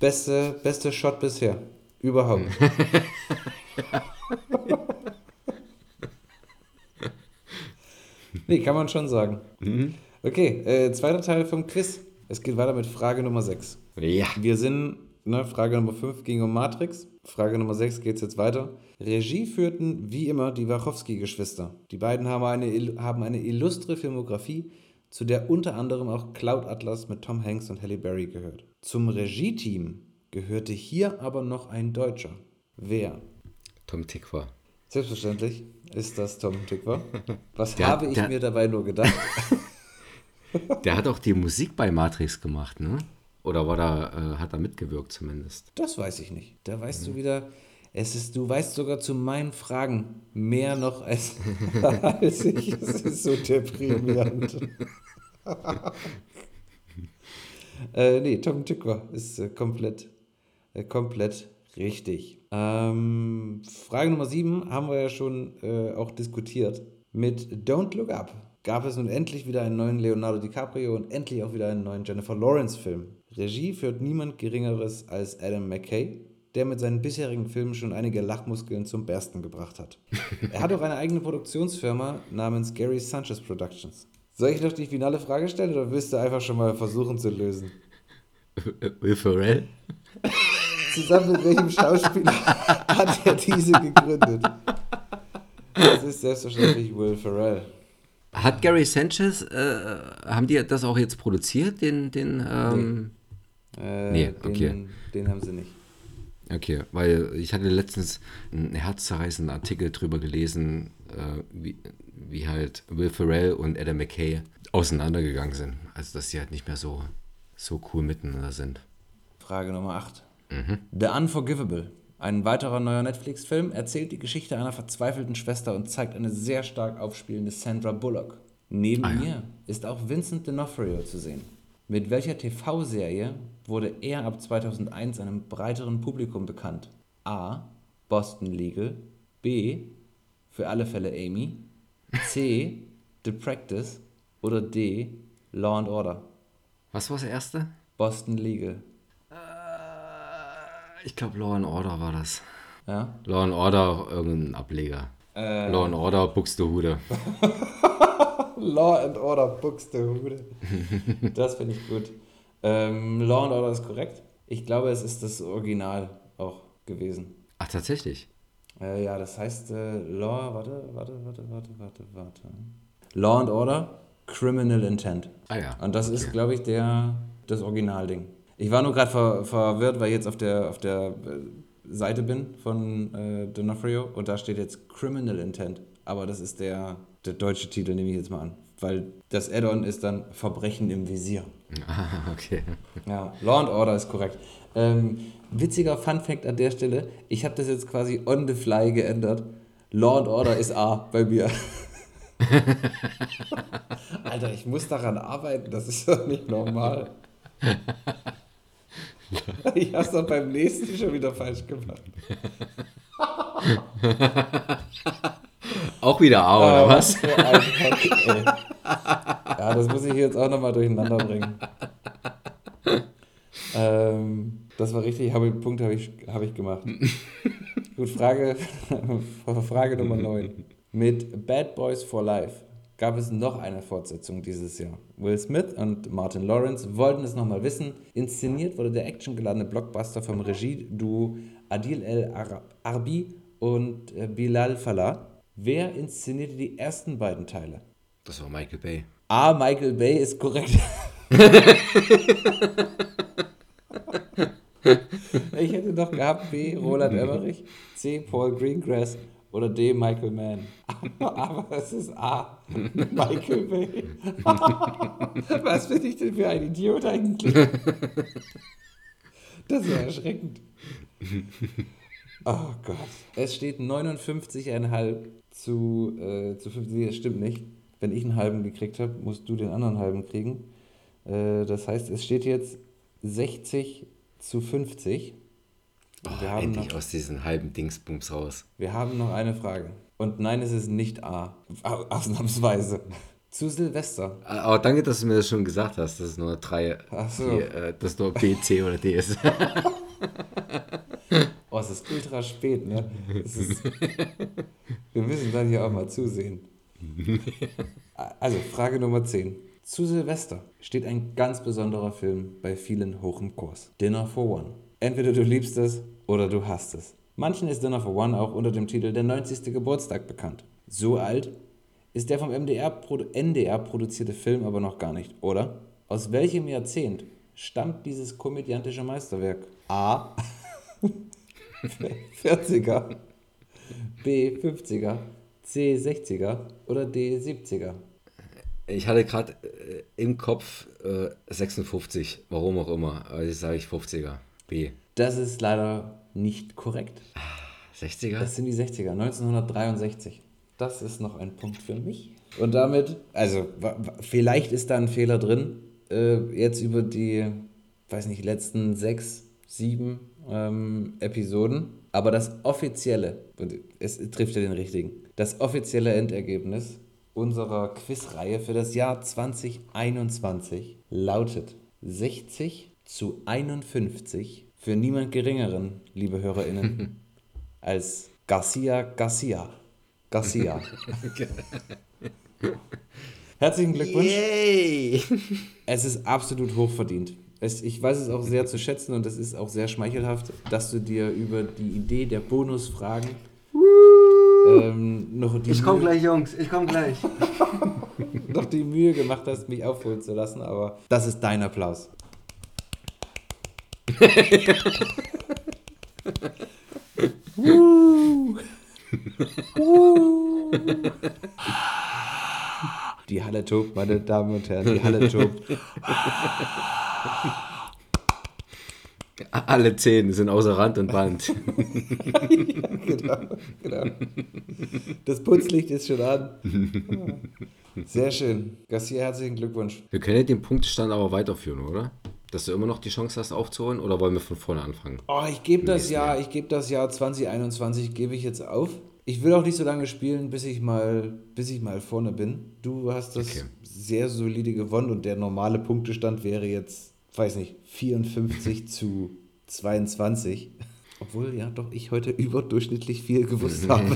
Beste, beste Shot bisher. Überhaupt. <laughs> nee, kann man schon sagen. Okay, äh, zweiter Teil vom Quiz. Es geht weiter mit Frage Nummer 6. Ja. Wir sind, ne, Frage Nummer 5 ging um Matrix. Frage Nummer 6 geht jetzt weiter. Regie führten wie immer die Wachowski-Geschwister. Die beiden haben eine, haben eine illustre Filmografie, zu der unter anderem auch Cloud Atlas mit Tom Hanks und Halle Berry gehört. Zum Regie-Team gehörte hier aber noch ein Deutscher. Wer? Tom Tikva. Selbstverständlich ist das Tom Tykwer. <laughs> Was Der- habe ich der- mir dabei nur gedacht? <laughs> Der hat auch die Musik bei Matrix gemacht, ne? Oder war da, äh, hat er mitgewirkt zumindest? Das weiß ich nicht. Da weißt du wieder, es ist, du weißt sogar zu meinen Fragen mehr noch als, <laughs> als ich. Es ist so deprimierend. <laughs> äh, nee, Tom Tykwer ist äh, komplett, äh, komplett richtig. Ähm, Frage Nummer 7 haben wir ja schon äh, auch diskutiert. Mit Don't Look Up gab es nun endlich wieder einen neuen Leonardo DiCaprio und endlich auch wieder einen neuen Jennifer Lawrence-Film. Regie führt niemand Geringeres als Adam McKay, der mit seinen bisherigen Filmen schon einige Lachmuskeln zum Bersten gebracht hat. Er hat auch eine eigene Produktionsfirma namens Gary Sanchez Productions. Soll ich noch die finale Frage stellen oder willst du einfach schon mal versuchen zu lösen? Will Ferrell? Zusammen mit welchem Schauspieler hat er diese gegründet? Das ist selbstverständlich Will Ferrell. Hat Gary Sanchez, äh, haben die das auch jetzt produziert, den, den, ähm, Äh, Nee, den, okay. den haben sie nicht. Okay, weil ich hatte letztens einen herzzerreißenden Artikel drüber gelesen, äh, wie, wie halt Will Ferrell und Adam McKay auseinandergegangen sind. Also, dass sie halt nicht mehr so, so cool miteinander sind. Frage Nummer 8. The Unforgivable. Ein weiterer neuer Netflix-Film erzählt die Geschichte einer verzweifelten Schwester und zeigt eine sehr stark aufspielende Sandra Bullock. Neben Ah, ja. ihr ist auch Vincent D'Onofrio zu sehen. Mit welcher TV-Serie wurde er ab 2001 einem breiteren Publikum bekannt? A. Boston Legal. B. Für alle Fälle Amy. C. The Practice. Oder D. Law and Order. Was war das erste? Boston Legal. Ich glaube, Law and Order war das. Ja? Law and Order, irgendein Ableger. Law and Order, Buxtehude. <laughs> Law and Order, Buxtehude. <laughs> Das finde ich gut. Ähm, Law and Order ist korrekt. Ich glaube, es ist das Original auch gewesen. Ach, tatsächlich. Äh, ja, das heißt äh, Law, warte, warte, warte, warte, warte, warte. Law and Order, Criminal Intent. Ah ja, Und das ist, okay. glaube ich, der, das Originalding. Ich war nur gerade ver, verwirrt, weil ich jetzt auf der, auf der äh, Seite bin von äh, D'Onofrio und da steht jetzt Criminal Intent. Aber das ist der, der deutsche Titel, nehme ich jetzt mal an. weil das Add-on ist dann Verbrechen im Visier. <laughs> Ah, okay. Ja, Law and Order ist korrekt. Ähm, witziger Fun Fact an der Stelle, ich habe das jetzt quasi on the fly geändert. Law and Order ist A bei mir. <laughs> <laughs> Alter, ich muss daran arbeiten, das ist doch nicht normal. <laughs> Ich hab's doch beim nächsten schon wieder falsch gemacht. Auch wieder A, oder Ah, was? Ja, das muss ich jetzt auch nochmal durcheinander bringen. Ähm, das war richtig, habe, Punkt habe ich, habe ich gemacht. Gut, Frage, <laughs> Frage Nummer 9. Mit Bad Boys for Life gab es noch eine Fortsetzung dieses Jahr. Will Smith und Martin Lawrence wollten es nochmal wissen. Inszeniert wurde der actiongeladene Blockbuster vom Regie-Duo Adil El Ar- Arbi und äh, Bilal Fallah. Wer inszenierte die ersten beiden Teile? Das war Michael Bay. A. Michael Bay ist korrekt. <laughs> ich hätte noch gehabt B. Roland <laughs> Emmerich, C. Paul Greengrass oder D. Michael Mann. <laughs> Aber es ist A. Michael Bay. <laughs> Was bin ich denn für ein Idiot eigentlich? Das ist ja erschreckend. Oh Gott. Es steht 59,5 zu, äh, zu 50. Das stimmt nicht. Wenn ich einen halben gekriegt habe, musst du den anderen halben kriegen. Äh, das heißt, es steht jetzt 60 zu 50. Oh, Wir haben endlich noch- aus diesen halben Dingsbums raus. Wir haben noch eine Frage. Und nein, es ist nicht A. Au- Ausnahmsweise. Zu Silvester. Aber danke, dass du mir das schon gesagt hast, dass es nur drei, Ach so. die, äh, dass nur B, C oder D ist. <laughs> Oh, es ist ultra spät, ne? Ist, wir müssen dann hier auch mal zusehen. <laughs> Also, Frage Nummer 10. Zu Silvester steht ein ganz besonderer Film bei vielen hoch im Kurs. Dinner for One. Entweder du liebst es oder du hasst es. Manchen ist Dinner for One auch unter dem Titel Der 90. Geburtstag bekannt. So alt ist der vom MDR, NDR produzierte Film aber noch gar nicht, oder? Aus welchem Jahrzehnt stammt dieses komödiantische Meisterwerk? A. <laughs> 40er, B 50er, C 60er oder D 70er? Ich hatte gerade äh, im Kopf äh, 56, warum auch immer. Also sage ich 50er. B. Das ist leider nicht korrekt. 60er? Das sind die 60er, 1963. Das ist noch ein Punkt für mich. Und damit, also vielleicht ist da ein Fehler drin. Äh, jetzt über die, weiß nicht, letzten sechs, sieben ähm, Episoden. Aber das offizielle, und es trifft ja den richtigen, das offizielle Endergebnis unserer Quizreihe für das Jahr 2021 lautet 60 zu 51 für niemand Geringeren, liebe HörerInnen, <laughs> als Garcia Garcia. Garcia. <laughs> Herzlichen Glückwunsch. Yay! Es ist absolut hochverdient. Es, ich weiß es auch sehr zu schätzen und es ist auch sehr schmeichelhaft, dass du dir über die Idee der Bonusfragen ähm, noch, die Ich komm Mühe, gleich, Jungs, ich komm gleich. <laughs> noch die Mühe gemacht hast, mich aufholen zu lassen, aber das ist dein Applaus. Die Halle tobt, meine Damen und Herren, die Halle tobt. Alle zehn sind außer Rand und Band. genau, genau. Das Putzlicht ist schon an. Sehr schön. Garcia, herzlichen Glückwunsch. Wir können ja den Punktestand aber weiterführen, oder? Dass du immer noch die Chance hast aufzuholen oder wollen wir von vorne anfangen? Oh, ich gebe das Jahr, ich gebe das Jahr 2021 gebe ich jetzt auf. Ich will auch nicht so lange spielen, bis ich mal, bis ich mal vorne bin. Du hast das Okay. sehr solide gewonnen und der normale Punktestand wäre jetzt, weiß nicht, 54 <laughs> zu 22. Obwohl, ja, doch ich heute überdurchschnittlich viel gewusst habe.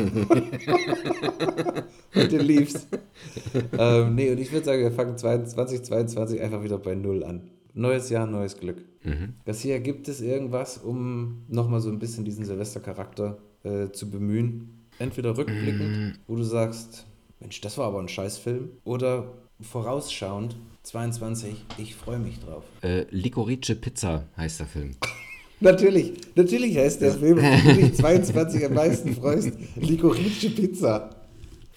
Mit den Leafs. ähm, nee, und ich würde sagen, wir fangen 2022 einfach wieder bei Null an. Neues Jahr, neues Glück. Garcia, gibt es irgendwas, um nochmal so ein bisschen diesen Silvestercharakter äh, zu bemühen? Entweder rückblickend, wo du sagst, Mensch, das war aber ein Scheißfilm, oder vorausschauend, 22, ich freue mich drauf. Äh, Licorice Pizza heißt der Film. <laughs> Natürlich, natürlich heißt der Film, den du dich <laughs> 22 am meisten freust, Licorice Pizza.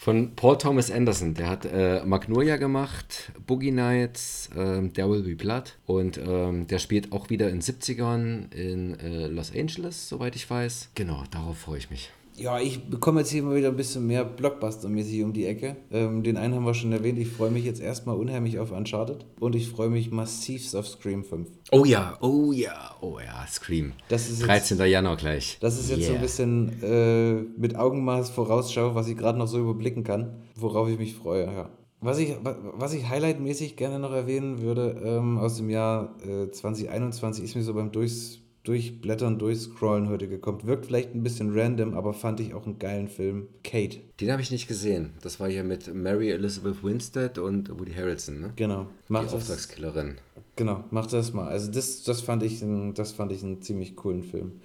Von Paul Thomas Anderson. Der hat äh, Magnolia gemacht, Boogie Nights, ähm, There Will Be Blood. Und ähm, der spielt auch wieder in 70ern in äh, Los Angeles, soweit ich weiß. Genau, darauf freue ich mich. Ja, ich bekomme jetzt hier mal wieder ein bisschen mehr Blockbuster-mäßig um die Ecke. Ähm, den einen haben wir schon erwähnt. Ich freue mich jetzt erstmal unheimlich auf Uncharted. Und ich freue mich massivst auf Scream 5. Oh ja, oh ja, oh ja, Scream. Das ist jetzt- 13. Januar gleich. Das ist jetzt so Yeah. ein bisschen äh, mit Augenmaß vorausschau, was ich gerade noch so überblicken kann, worauf ich mich freue. Ja. Was ich, wa- was ich highlightmäßig gerne noch erwähnen würde ähm, aus dem Jahr äh, 2021 ist mir so beim Durchs, Durchblättern, Durchscrollen heute gekommen. Wirkt vielleicht ein bisschen random, aber fand ich auch einen geilen Film. Kate, Den habe ich nicht gesehen. Das war hier mit Mary Elizabeth Winstead und Woody Harrelson, ne? genau. Die Macht das, Auftragskillerin. genau, mach das mal. Also das, das, fand ich ein, das fand ich einen ziemlich coolen Film.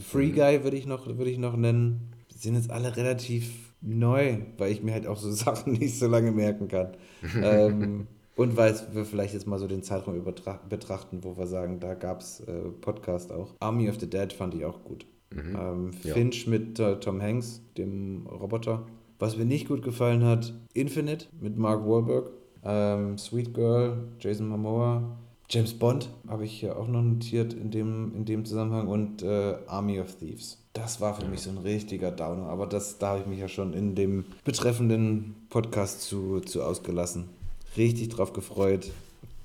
Free Guy würde ich, noch, würde ich noch nennen. Die sind jetzt alle relativ neu, weil ich mir halt auch so <laughs> Sachen nicht so lange merken kann. <laughs> ähm, und weil wir vielleicht jetzt mal so den Zeitraum betrachten, wo wir sagen, da gab es äh, Podcast auch. Army of the Dead fand ich auch gut. Ähm, Ja. Finch mit äh, Tom Hanks, dem Roboter. Was mir nicht gut gefallen hat, Infinite mit Mark Wahlberg. Ähm, Sweet Girl, Jason Momoa. James Bond habe ich hier auch noch notiert in dem, in dem Zusammenhang und äh, Army of Thieves. Das war für mich so ein richtiger Downer, aber das, da habe ich mich ja schon in dem betreffenden Podcast zu, zu ausgelassen. Richtig drauf gefreut,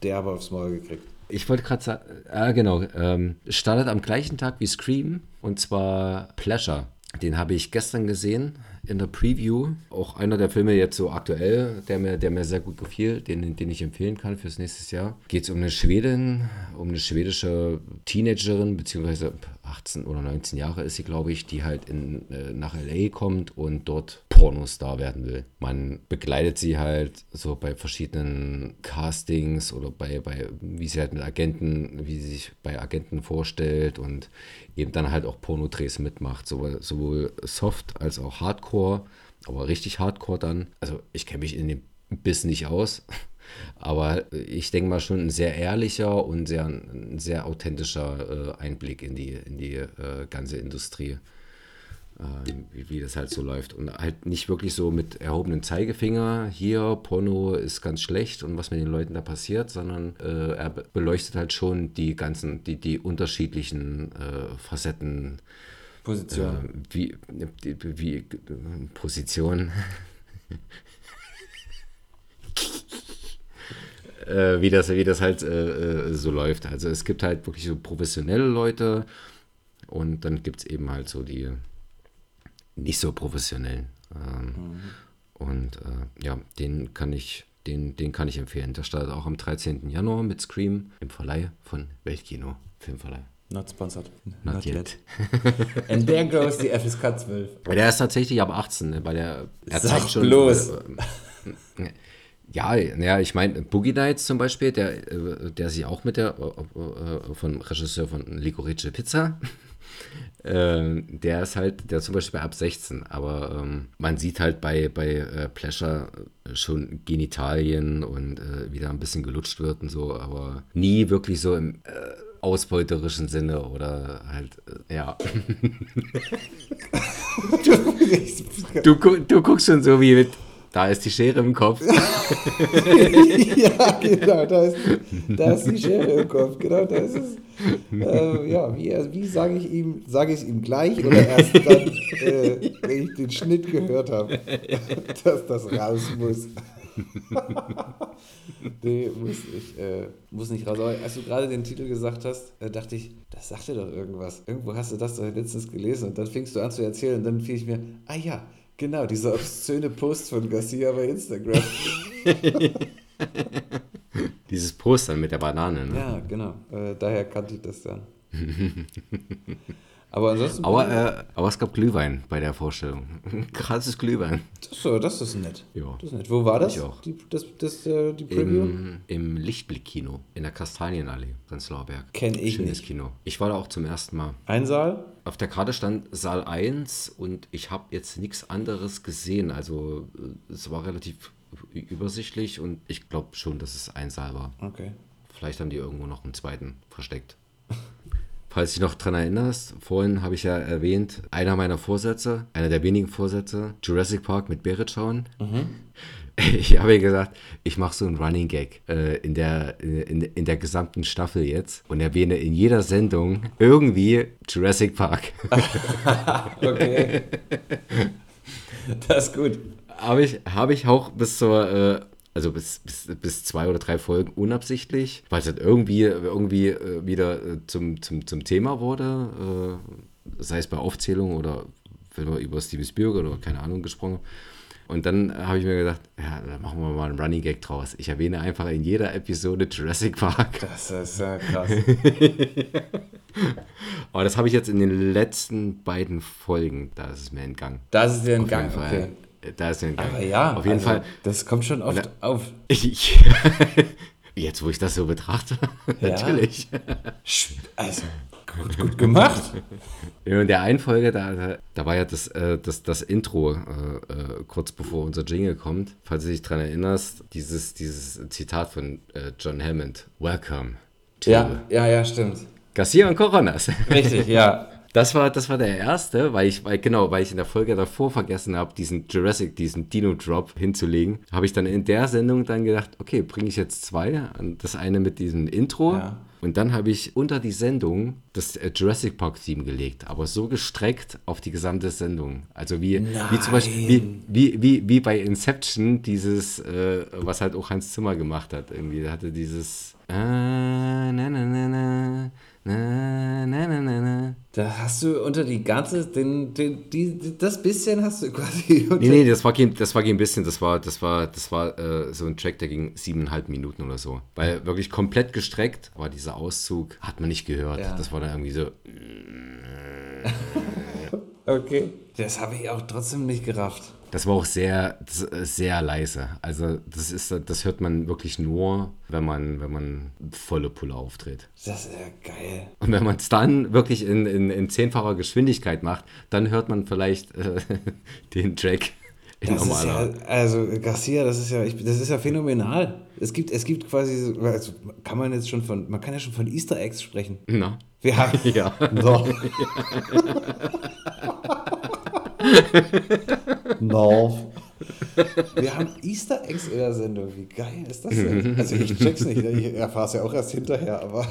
derbe aufs Maul gekriegt. Ich wollte gerade sagen, ah, genau, ähm, startet am gleichen Tag wie Scream und zwar Pleasure. Den habe ich gestern gesehen in der Preview. Auch einer der Filme jetzt so aktuell, der mir, der mir sehr gut gefiel, den, den ich empfehlen kann fürs nächste Jahr. Geht es um eine Schwedin, um eine schwedische Teenagerin, beziehungsweise 18 oder 19 Jahre ist sie, glaube ich, die halt in, äh, nach LA kommt und dort Pornostar werden will. Man begleitet sie halt so bei verschiedenen Castings oder bei, bei wie sie halt mit Agenten, wie sie sich bei Agenten vorstellt und eben dann halt auch Pornodrehs mitmacht, sowohl, sowohl soft als auch Hardcore, aber richtig Hardcore dann. Also ich kenne mich in dem Biss nicht aus. Aber ich denke mal schon ein sehr ehrlicher und sehr, ein sehr authentischer äh, Einblick in die, in die äh, ganze Industrie, äh, wie, wie das halt so läuft. Und halt nicht wirklich so mit erhobenem Zeigefinger, hier, Porno ist ganz schlecht und was mit den Leuten da passiert, sondern äh, er be- beleuchtet halt schon die ganzen, die, die unterschiedlichen äh, Facetten, Position. äh, wie, wie, wie Position. <laughs> äh, wie, das, wie das halt äh, äh, so läuft. Also es gibt halt wirklich so professionelle Leute und dann gibt es eben halt so die nicht so professionellen. Ähm, Und äh, ja, den kann ich, den, den kann ich empfehlen. Der startet auch am 13. Januar mit Scream im Verleih von Weltkino Filmverleih. Not sponsored. Not yet. And there goes the FSK 12. Weil der ist tatsächlich ab 18, ne, weil der, er Sag zeigt schon. bloß. äh, ja, naja, ich meine, Boogie Nights zum Beispiel, der, äh, der sich auch mit der, äh, äh, von Regisseur von Licorice Pizza, <laughs> äh, der ist halt, der ist zum Beispiel ab 16, aber ähm, man sieht halt bei, bei äh, Pleasure schon Genitalien und äh, wie da ein bisschen gelutscht wird und so, aber nie wirklich so im äh, ausbeuterischen Sinne oder halt, ja. <laughs> <laughs> Du, gu- du guckst schon so wie mit, da ist die Schere im Kopf. <laughs> ja, genau, da ist, da ist die Schere im Kopf. Genau, da ist es. Äh, ja, wie, wie sage ich ihm, sage ich es ihm gleich oder erst dann, äh, wenn ich den Schnitt gehört habe, <laughs> dass das raus muss. <laughs> nee, muss nicht, äh, muss nicht raus. Aber als du gerade den Titel gesagt hast, äh, dachte ich, das sagte doch irgendwas. Irgendwo hast du das doch letztens gelesen und dann fingst du an zu erzählen und dann fiel ich mir, ah ja, genau, dieser obszöne Post von Garcia bei Instagram. <laughs> Dieses Poster mit der Banane. Ne? Ja, genau. Äh, daher kannte ich das dann. <laughs> Aber ansonsten. Aber, äh, aber es gab Glühwein bei der Vorstellung. <laughs> Krasses Glühwein. das, äh, das ist nett. Ja. Das ist nett. Wo war das? Ich auch. Die, das, das, äh, die Preview? Im, Im Lichtblick-Kino in der Kastanienallee, Prenzlauer Berg. Kenn ich Schönes nicht. Kino. Ich war da auch zum ersten Mal. Ein Saal? Auf der Karte stand Saal 1 und ich habe jetzt nichts anderes gesehen. Also äh, es war relativ übersichtlich und ich glaube schon, dass es ein Saal war. Okay. Vielleicht haben die irgendwo noch einen zweiten versteckt. <laughs> falls du dich noch dran erinnerst, vorhin habe ich ja erwähnt, einer meiner Vorsätze, einer der wenigen Vorsätze, Jurassic Park mit Berit schauen. <laughs> Ich habe ja gesagt, ich mache so einen Running Gag äh, in, der, in, in der gesamten Staffel jetzt und erwähne in jeder Sendung irgendwie Jurassic Park. <laughs> Okay. <laughs> das ist gut. habe ich, habe ich auch bis zur, äh, also bis, bis, bis zwei oder drei Folgen unabsichtlich, weil es halt irgendwie, irgendwie äh, wieder äh, zum, zum, zum Thema wurde, äh, sei es bei Aufzählung oder wenn wir über Stevie Spielberg oder keine Ahnung gesprochen haben. Und dann habe ich mir gedacht, ja, dann machen wir mal einen Running Gag draus. Ich erwähne einfach in jeder Episode Jurassic Park. Das ist ja krass. <laughs> Aber das habe ich jetzt in den letzten beiden Folgen, da ist es mir entgangen. Das ist Gang, Fall. okay. Da ist er entgangen. Aber ja, auf jeden also, Fall. Das kommt schon oft auf. <laughs> Ich, jetzt, wo ich das so betrachte, Ja. natürlich. Also, gut, gut gemacht. In der einen Folge, da, da, da war ja das, äh, das, das Intro äh, äh, kurz bevor unser Jingle kommt. Falls du dich daran erinnerst, dieses, dieses Zitat von äh, John Hammond. Welcome to Ja, ja, ja, stimmt. Garcia und Coronas. Richtig, ja. Das war, das war der erste, weil ich, weil, genau, weil ich in der Folge davor vergessen habe, diesen Jurassic, diesen Dino-Drop hinzulegen, habe ich dann in der Sendung dann gedacht, okay, bringe ich jetzt zwei. Das eine mit diesem Intro Ja. und dann habe ich unter die Sendung das äh, Jurassic Park-Theme gelegt, aber so gestreckt auf die gesamte Sendung. Also wie, wie zum Beispiel, wie, wie, wie, wie bei Inception, dieses, äh, was halt auch Hans Zimmer gemacht hat. Irgendwie, hatte dieses ah, na, na, na, na, na, na, na, na, na. Da hast du unter die ganze, den, den, die, das bisschen hast du quasi <laughs> unter Nee, nee, das war kein, das war kein bisschen, das war, das war, das war äh, so ein Track, der ging siebeneinhalb Minuten oder so. Weil wirklich komplett gestreckt, aber dieser Auszug hat man nicht gehört. Ja. Das war dann irgendwie so. <laughs> Okay. Das habe ich auch trotzdem nicht gerafft. Das war auch sehr, ist sehr leise. Also das ist, das hört man wirklich nur, wenn man, wenn man volle Pulle auftritt. Das ist ja geil. Und wenn man es dann wirklich in, in, in zehnfacher Geschwindigkeit macht, dann hört man vielleicht äh, <laughs> den Track in Das ist ja, also Garcia, das ist ja, ich, das ist ja phänomenal. Es gibt, es gibt quasi, so- also kann man jetzt schon von, man kann ja schon von Easter Eggs sprechen. Na? Wir haben, <laughs> Ja. Doch. <laughs> no. Wir haben Easter Eggs in der Sendung. Wie geil ist das denn? Also ich check's nicht. Ich erfahre es ja auch erst hinterher, aber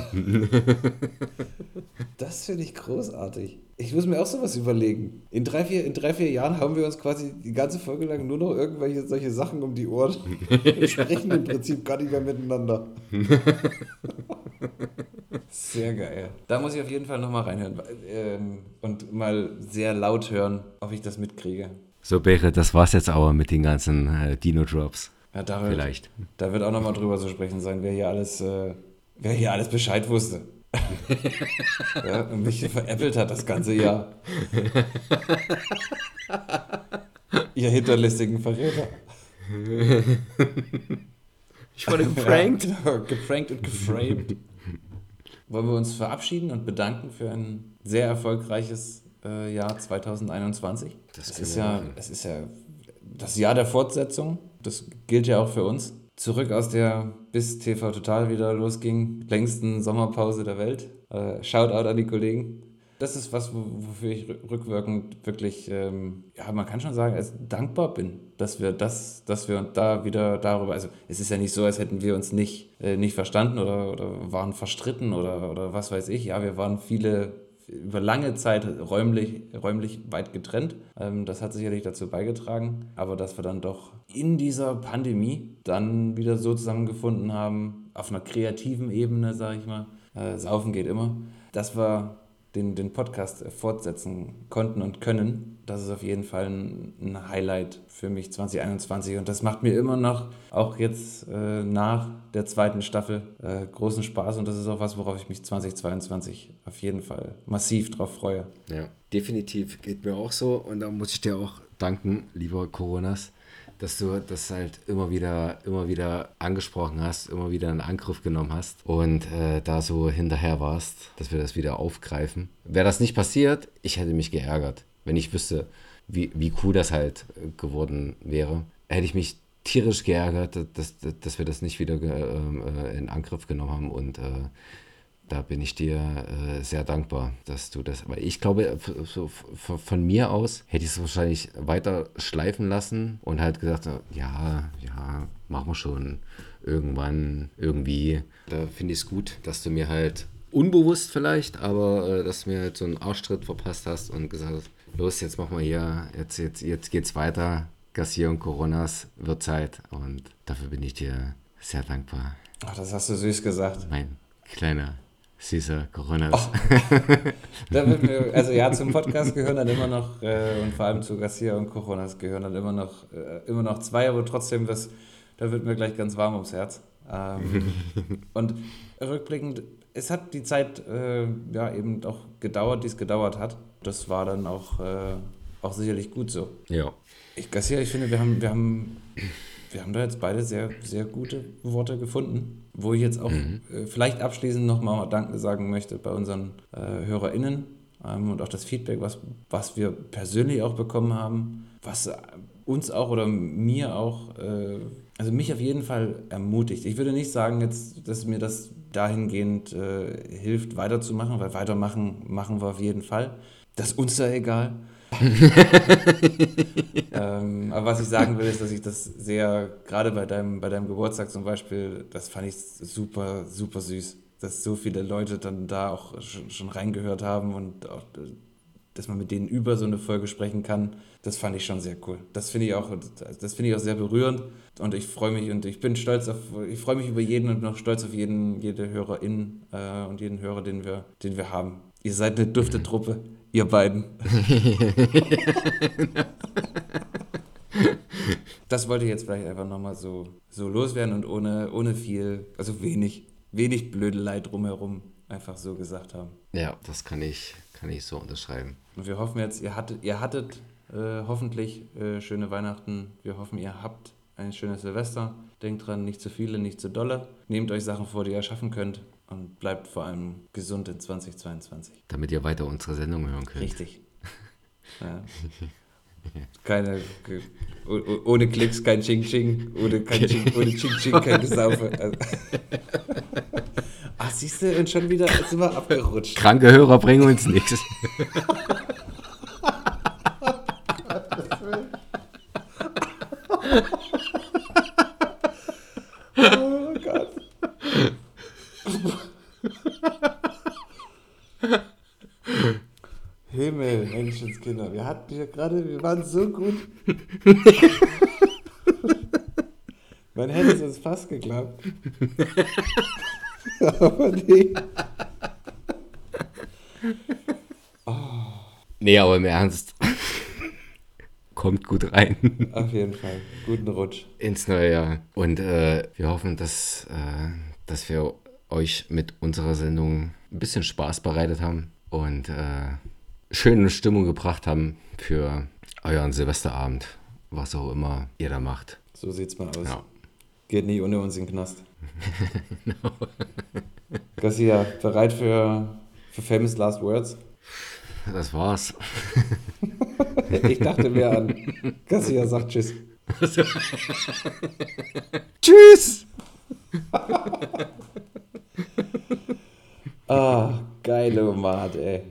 das finde ich großartig. Ich muss mir auch sowas überlegen. In drei, vier, in drei, vier Jahren haben wir uns quasi die ganze Folge lang nur noch irgendwelche solche Sachen um die Ohren. Wir sprechen im Prinzip gar nicht mehr miteinander. Sehr geil. Da muss ich auf jeden Fall nochmal reinhören ähm, und mal sehr laut hören, ob ich das mitkriege. So, Bere, das war's jetzt aber mit den ganzen äh, Dino-Drops. Ja, da, wird, Vielleicht. da wird auch nochmal drüber zu sprechen sein, wer hier alles, äh, wer hier alles Bescheid wusste. <laughs> ja, und mich veräppelt hat das ganze Jahr. <laughs> Ihr hinterlistigen Verräter. Ich wurde <laughs> Ja, genau, geprankt und geframed. Wollen wir uns verabschieden und bedanken für ein sehr erfolgreiches äh, Jahr 2021? Das können ist ja, es ist ja das Jahr der Fortsetzung. Das gilt ja auch für uns. Zurück aus der, bis TV Total wieder losging, längsten Sommerpause der Welt. Äh, Shoutout an die Kollegen. Das ist was, wo- wofür ich rü- rückwirkend wirklich, ähm, ja, man kann schon sagen, als dankbar bin, dass wir das, dass wir da wieder darüber, also es ist ja nicht so, als hätten wir uns nicht, äh, nicht verstanden oder, oder waren verstritten oder, oder was weiß ich. Ja, wir waren viele, über lange Zeit räumlich, räumlich weit getrennt. Ähm, das hat sicherlich dazu beigetragen, aber dass wir dann doch in dieser Pandemie dann wieder so zusammengefunden haben, auf einer kreativen Ebene, sage ich mal, äh, Saufen geht immer, dass wir den, den Podcast äh, fortsetzen konnten und können. Das ist auf jeden Fall ein, Highlight für mich 2021 und das macht mir immer noch, auch jetzt äh, nach der zweiten Staffel, äh, großen Spaß und das ist auch was, worauf ich mich 2022 auf jeden Fall massiv drauf freue. Ja, definitiv geht mir auch so. Und da muss ich dir auch danken, lieber Coronas, dass du das halt immer wieder, immer wieder angesprochen hast, immer wieder in Angriff genommen hast und äh, da so hinterher warst, dass wir das wieder aufgreifen. Wäre das nicht passiert, ich hätte mich geärgert, wenn ich wüsste, wie, wie cool das halt äh, geworden wäre. Hätte ich mich tierisch geärgert, dass, dass, dass wir das nicht wieder ähm, äh, in Angriff genommen haben und äh, da bin ich dir äh, sehr dankbar, dass du das. Aber ich glaube, so von mir aus hätte ich es wahrscheinlich weiter schleifen lassen und halt gesagt, ja, ja, machen wir schon irgendwann, irgendwie. Da finde ich es gut, dass du mir halt unbewusst vielleicht, aber äh, dass du mir halt so einen Arschtritt verpasst hast und gesagt hast, los, jetzt machen wir hier, jetzt, jetzt, jetzt geht's weiter. Garcia und Coronas wird Zeit und dafür bin ich dir sehr dankbar. Ach, das hast du süß gesagt. Mein kleiner, süßer wird mir, also ja, zum Podcast gehören dann immer noch, äh, und vor allem zu Garcia und Coronas gehören dann immer noch, äh, immer noch zwei, aber trotzdem, das, da wird mir gleich ganz warm ums Herz. Ähm, <laughs> und rückblickend, es hat die Zeit äh, ja eben auch gedauert, die es gedauert hat. Das war dann auch, äh, auch sicherlich gut so. Ja. Ich, Garcia, ich finde, wir haben, wir haben, wir haben da jetzt beide sehr, sehr gute Worte gefunden, wo ich jetzt auch äh, vielleicht abschließend nochmal Danke sagen möchte bei unseren äh, HörerInnen ähm, und auch das Feedback, was, was wir persönlich auch bekommen haben, was äh, uns auch oder mir auch, äh, also mich auf jeden Fall ermutigt. Ich würde nicht sagen jetzt, dass mir das dahingehend äh, hilft, weiterzumachen, weil weitermachen machen wir auf jeden Fall. Das ist uns da egal. <laughs> ähm, aber was ich sagen will, ist, dass ich das sehr, gerade bei deinem, bei deinem Geburtstag zum Beispiel, das fand ich super, super süß, dass so viele Leute dann da auch schon, schon reingehört haben und auch, äh, dass man mit denen über so eine Folge sprechen kann. Das fand ich schon sehr cool. Das finde ich auch, ich auch sehr berührend und ich freue mich und ich bin stolz auf, ich freue mich über jeden und noch stolz auf jeden, jede Hörerin äh, und jeden Hörer, den wir, den wir haben. Ihr seid eine dufte Truppe, ihr beiden. Das wollte ich jetzt vielleicht einfach nochmal so, so loswerden und ohne, ohne viel, also wenig, wenig Blödelei drumherum einfach so gesagt haben. Ja, das kann ich, kann ich so unterschreiben. Und wir hoffen jetzt, ihr hattet, ihr hattet äh, hoffentlich äh, schöne Weihnachten. Wir hoffen, ihr habt ein schönes Silvester. Denkt dran, nicht zu viele, nicht zu dolle. Nehmt euch Sachen vor, die ihr schaffen könnt und bleibt vor allem gesund in 2022. Damit ihr weiter unsere Sendung hören könnt. Richtig. <laughs> Ja. Keine, oh- oh- ohne Klicks kein Ching Ching, ohne, kein Ching, <laughs> ohne Ching Ching kein Gesaufe. Also- Ach, siehst du, und schon wieder sind wir abgerutscht. Kranke Hörer bringen uns nichts. <laughs> Oh Gott. Himmel, Menschenskinder. Wir hatten hier gerade, wir waren so gut. <laughs> Man hätte es uns fast geglaubt. <laughs> Aber nee. Nee, aber im Ernst. <laughs> Kommt gut rein Auf jeden Fall. Guten Rutsch. ins neue Jahr. Und äh, wir hoffen, dass, äh, dass wir euch mit unserer Sendung ein bisschen Spaß bereitet haben und äh, schöne Stimmung gebracht haben für euren Silvesterabend, was auch immer ihr da macht. So sieht's mal aus. Ja. Geht nie ohne uns in den Knast. <laughs> Garcia, bereit für, für Famous Last Words? Das war's. <laughs> Ich dachte mir an. Garcia sagt Tschüss. <laughs> tschüss! ah, geile Mat, ey.